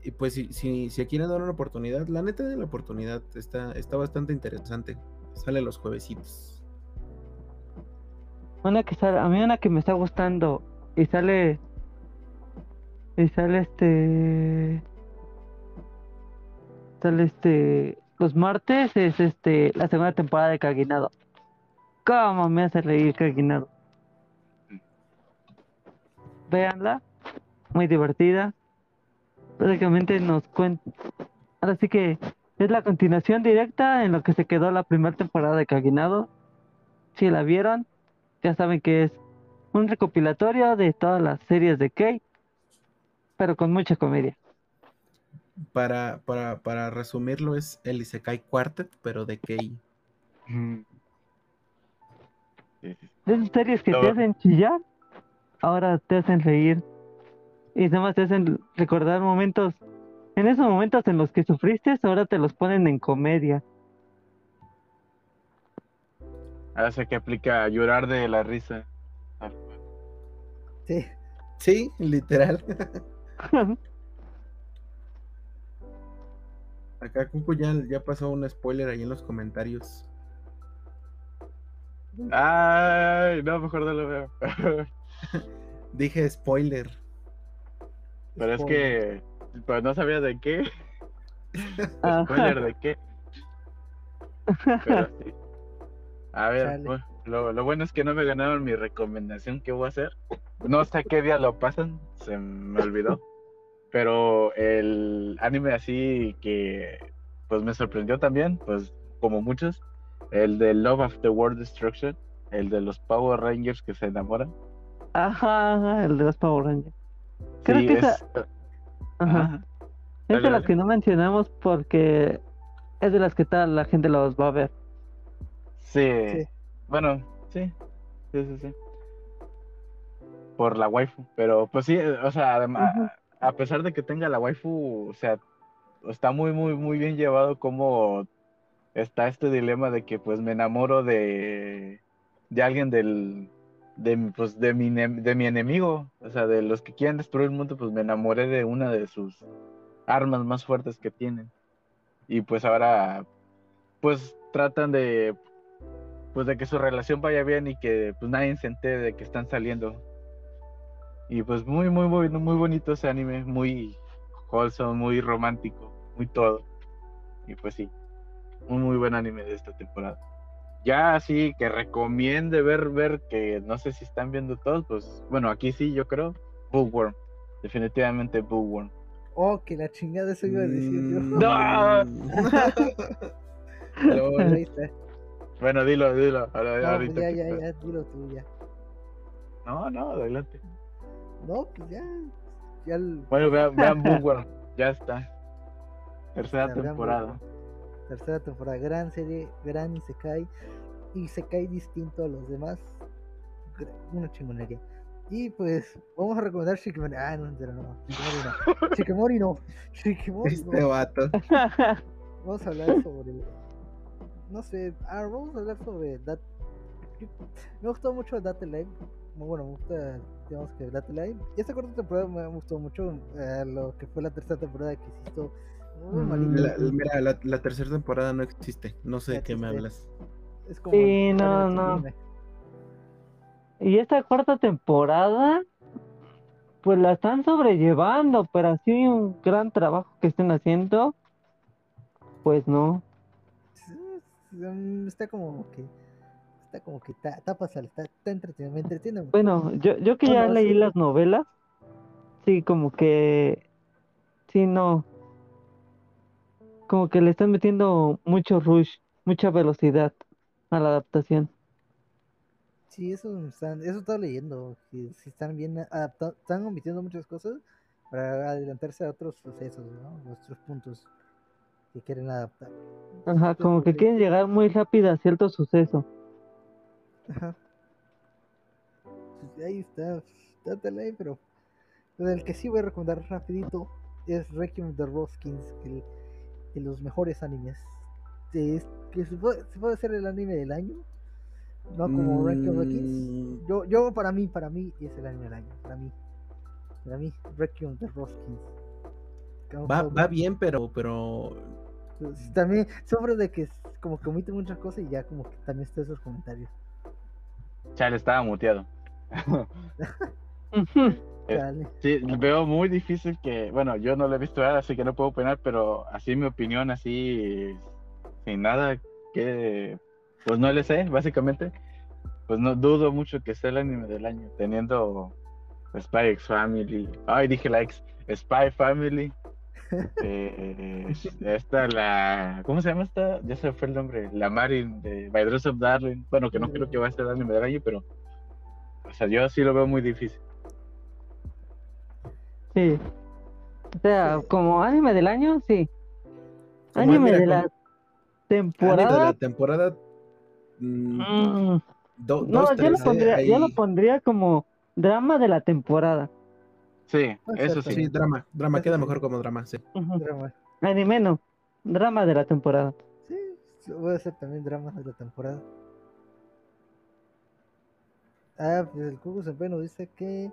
Y pues si, si, si quieren dar una oportunidad, la neta de la oportunidad está, está bastante interesante. Sale los juevesitos. Una que sale, a mí una que me está gustando y sale y sale este sale este los martes es este la segunda temporada de Caguinado. ¿Cómo me hace reír Caguinado? Véanla, muy divertida. Prácticamente nos cuenta. Ahora sí que es la continuación directa en lo que se quedó la primera temporada de Caguinado. Si la vieron, ya saben que es un recopilatorio de todas las series de Kate, pero con mucha comedia. para, para, para resumirlo, es el Isekai Quartet, pero de Kei. Mm. Sí, esas series que No. te hacen chillar, ahora te hacen reír. Y además te hacen recordar momentos. En esos momentos en los que sufriste, ahora te los ponen en comedia. Ahora sé que aplica llorar de la risa. Sí. Sí, literal. *laughs* Acá Cuco ya, ya pasó un spoiler ahí en los comentarios. Ay, no, mejor no lo veo. *laughs* Dije spoiler. Pero es que pues no sabía de qué. Spoiler de qué. Pero sí. A ver, bueno, lo, lo bueno es que no me ganaron mi recomendación que voy a hacer. No sé qué día lo pasan, se me olvidó. *laughs* Pero el anime así que pues me sorprendió también, pues como muchos, el de Love After World Destruction, el de los Power Rangers que se enamoran. Ajá, ajá, el de los Power Rangers. Creo Sí, que esa- es- Ajá. Ajá. Es de las que no mencionamos porque es de las que tal la gente los va a ver. Sí. Sí. Bueno, sí. Sí, sí, sí. Por la waifu. Pero pues sí, eh, o sea, además, a pesar de que tenga la waifu, o sea, está muy, muy, muy bien llevado como está este dilema de que pues me enamoro de, de alguien del, de, pues, de, mi, de mi enemigo. O sea, de los que quieren destruir el mundo, pues me enamoré de una de sus armas más fuertes que tienen. Y pues ahora, pues tratan de pues de que su relación vaya bien y que pues nadie se entere de que están saliendo. Y pues muy, muy, muy, muy bonito ese anime, muy wholesome, muy romántico, muy todo. Y pues sí, un muy buen anime de esta temporada. Ya así que recomiende ver, ver que no sé si están viendo todos, pues bueno, aquí sí yo creo, Bookworm. Definitivamente Bookworm. Oh, que la chingada, eso iba a decir yo. Mm. ¡No! Lol. Ahí está. Bueno, dilo, dilo. ahora- No, pues ahorita ya, ya, ya, dilo tú, ya. No, no, adelante. No, pues ya. Ya el- Bueno, vean, *laughs* vean Bookworm, ya está. Tercera la temporada. Tercera temporada, gran serie, gran Isekai. Isekai distinto a los demás. Una chingonería. Y pues, vamos a recomendar Shikimori. Ah, no, entera, no. Shikimori no. *laughs* Shikimori no. Shikimori Este no. vato. Vamos a hablar sobre. No sé. Ah, vamos a hablar sobre. Dat... Me gustó mucho Date Live. Muy bueno, me gusta, digamos que Date Live. Y esta cuarta temporada me gustó mucho. eh, lo que fue la tercera temporada que muy Mm, malito. La- la- mira, la, la tercera temporada no existe. No sé de qué me hablas. Es como. Sí, no, no. Y esta cuarta temporada, pues la están sobrellevando, pero así un gran trabajo que estén haciendo, pues no. Mm, Está como que. Está como que ta- tapas al. Está, está entretenido. Me entretiene mucho. Bueno, yo, yo que ya Bueno, leí sí. las novelas, sí, como que, sí, no, como que le están metiendo mucho rush, mucha velocidad a la adaptación. Sí, eso están, eso estaba leyendo, que si están bien adaptados, están omitiendo muchas cosas para adelantarse a otros sucesos, ¿no? Otros puntos que quieren adaptar. Ajá, como que muy- quieren llegar muy rápido a cierto suceso. Ajá. Pues ahí está, está ahí, pero el que sí voy a recomendar rapidito es Requiem de Roskins, que el- de los mejores animes. Es- que se puede, se puede ser el anime del año, no como Requiem of the Kings. Mm, Yo, yo para mí, para mí es el anime del año, para mí. Para mí, Requiem de Roskins. Va, va bien, pero, pero Pues, También sufre de que como que omite muchas cosas y ya como que también está esos comentarios. Chale, estaba muteado. *laughs* Eh, Dale. Sí, veo muy difícil que, bueno, yo no lo he visto nada, así que no puedo opinar, pero así mi opinión, así, sin nada que, pues no le sé, básicamente, pues no dudo mucho que sea el anime del año, teniendo Spy X Family, ay, dije la ex, Spy Family, eh, esta, la, ¿cómo se llama esta? Ya se fue el nombre, la Marin de By Dress of Darling, bueno, que no creo que va a ser el anime del año, pero, o sea, yo sí lo veo muy difícil. Sí, O sea, Sí. como anime del año, sí. Como Anime mira, de la Anime de temporada. la temporada. mm, mm, do- No, dos, yo tres, lo ¿eh? pondría, yo lo pondría como drama de la temporada. Sí, eso sí. Sí, drama. Drama queda mejor como drama, sí. Drama. Anime no, drama de la temporada. Sí, sí, puede ser también drama de la temporada. Ah, pues el Cubo Senpai nos dice que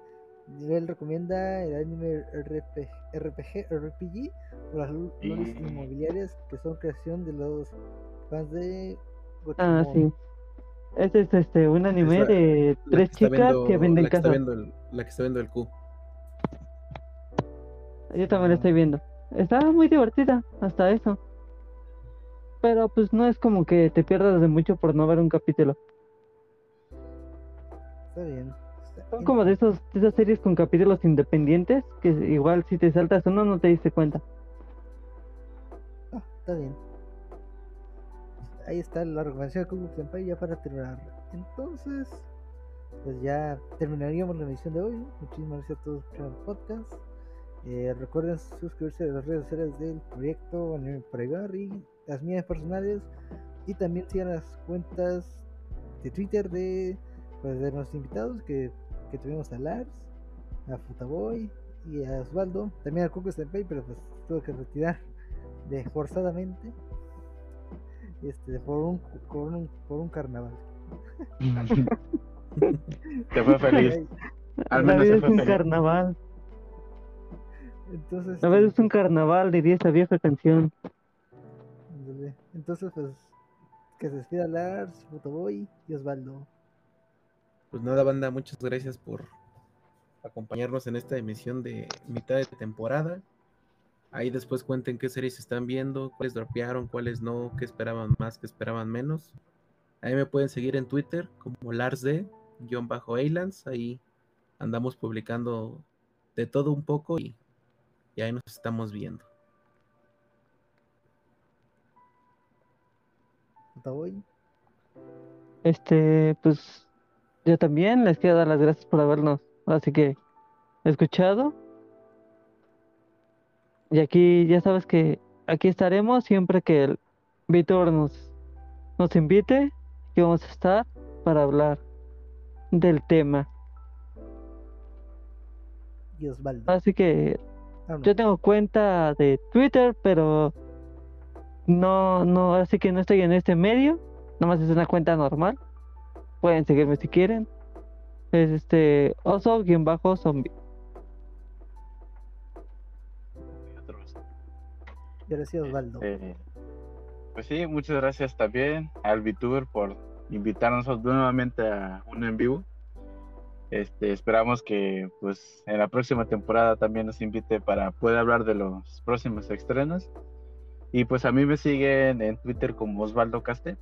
él recomienda el anime RPG, RPG, RPG por las lolis Y- inmobiliarias que son creación de los fans de Ah, sí. Este es este un anime la- de tres chicas viendo- que venden la que está casas. viendo el- la que está viendo el Q. Yo también la estoy viendo. Está muy divertida, hasta eso. Pero pues no es como que te pierdas de mucho por no ver un capítulo. Está bien. está Son como de esos de esas series con capítulos independientes que igual si te saltas uno no te diste cuenta. Ah, está bien. Ahí está la recomendación de Kuku Senpai ya para terminar. Entonces, pues ya terminaríamos la emisión de hoy. Muchísimas gracias a todos por el podcast. Eh, recuerden suscribirse a las redes sociales del proyecto Anime Pregar y las mías personales. Y también sigan las cuentas de Twitter de, pues, de nuestros invitados que, que tuvimos a Lars, a Futaboy y a Osvaldo. También a Kuku Senpai, pero pues tuve que retirar de forzadamente este por un por un, por un carnaval *laughs* Te fue feliz. Al menos se fue un feliz. carnaval. Entonces La vida es este, un carnaval, diría esa vieja canción. entonces pues que se despida Lars, Fotoboy y Osvaldo Pues nada, banda, muchas gracias por acompañarnos en esta emisión de mitad de temporada. Ahí después cuenten qué series están viendo, cuáles dropearon, cuáles no, qué esperaban más, qué esperaban menos. Ahí me pueden seguir en Twitter como LarsD-Eilands. Ahí andamos publicando de todo un poco y, y ahí nos estamos viendo. Fotoboy Este, pues yo también les quiero dar las gracias por habernos, así que escuchado. Y aquí ya sabes que aquí estaremos siempre que el Víctor nos, nos invite, que vamos a estar para hablar del tema. y Osvaldo Así que Ah, no. yo tengo cuenta de Twitter, pero no, no, así que no estoy en este medio, nomás es una cuenta normal. Pueden seguirme si quieren. Es este oso-zombie. Sí Osvaldo Eh, pues sí, muchas gracias también al VTuber por invitarnos nuevamente a un en vivo. Este, esperamos que pues en la próxima temporada también nos invite para poder hablar de los próximos estrenos. Y pues a mí me siguen en Twitter como Osvaldo Caste.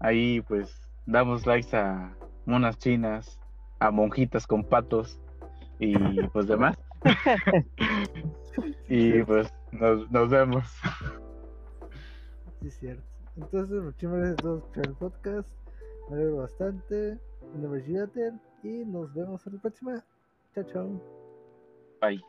Ahí pues damos likes a monas chinas, a monjitas con patos y *laughs* pues demás. *laughs* y pues nos, nos vemos. sí cierto entonces muchísimas gracias a todos por el podcast me alegro bastante mi nombre es y nos vemos en la próxima chao chao Bye.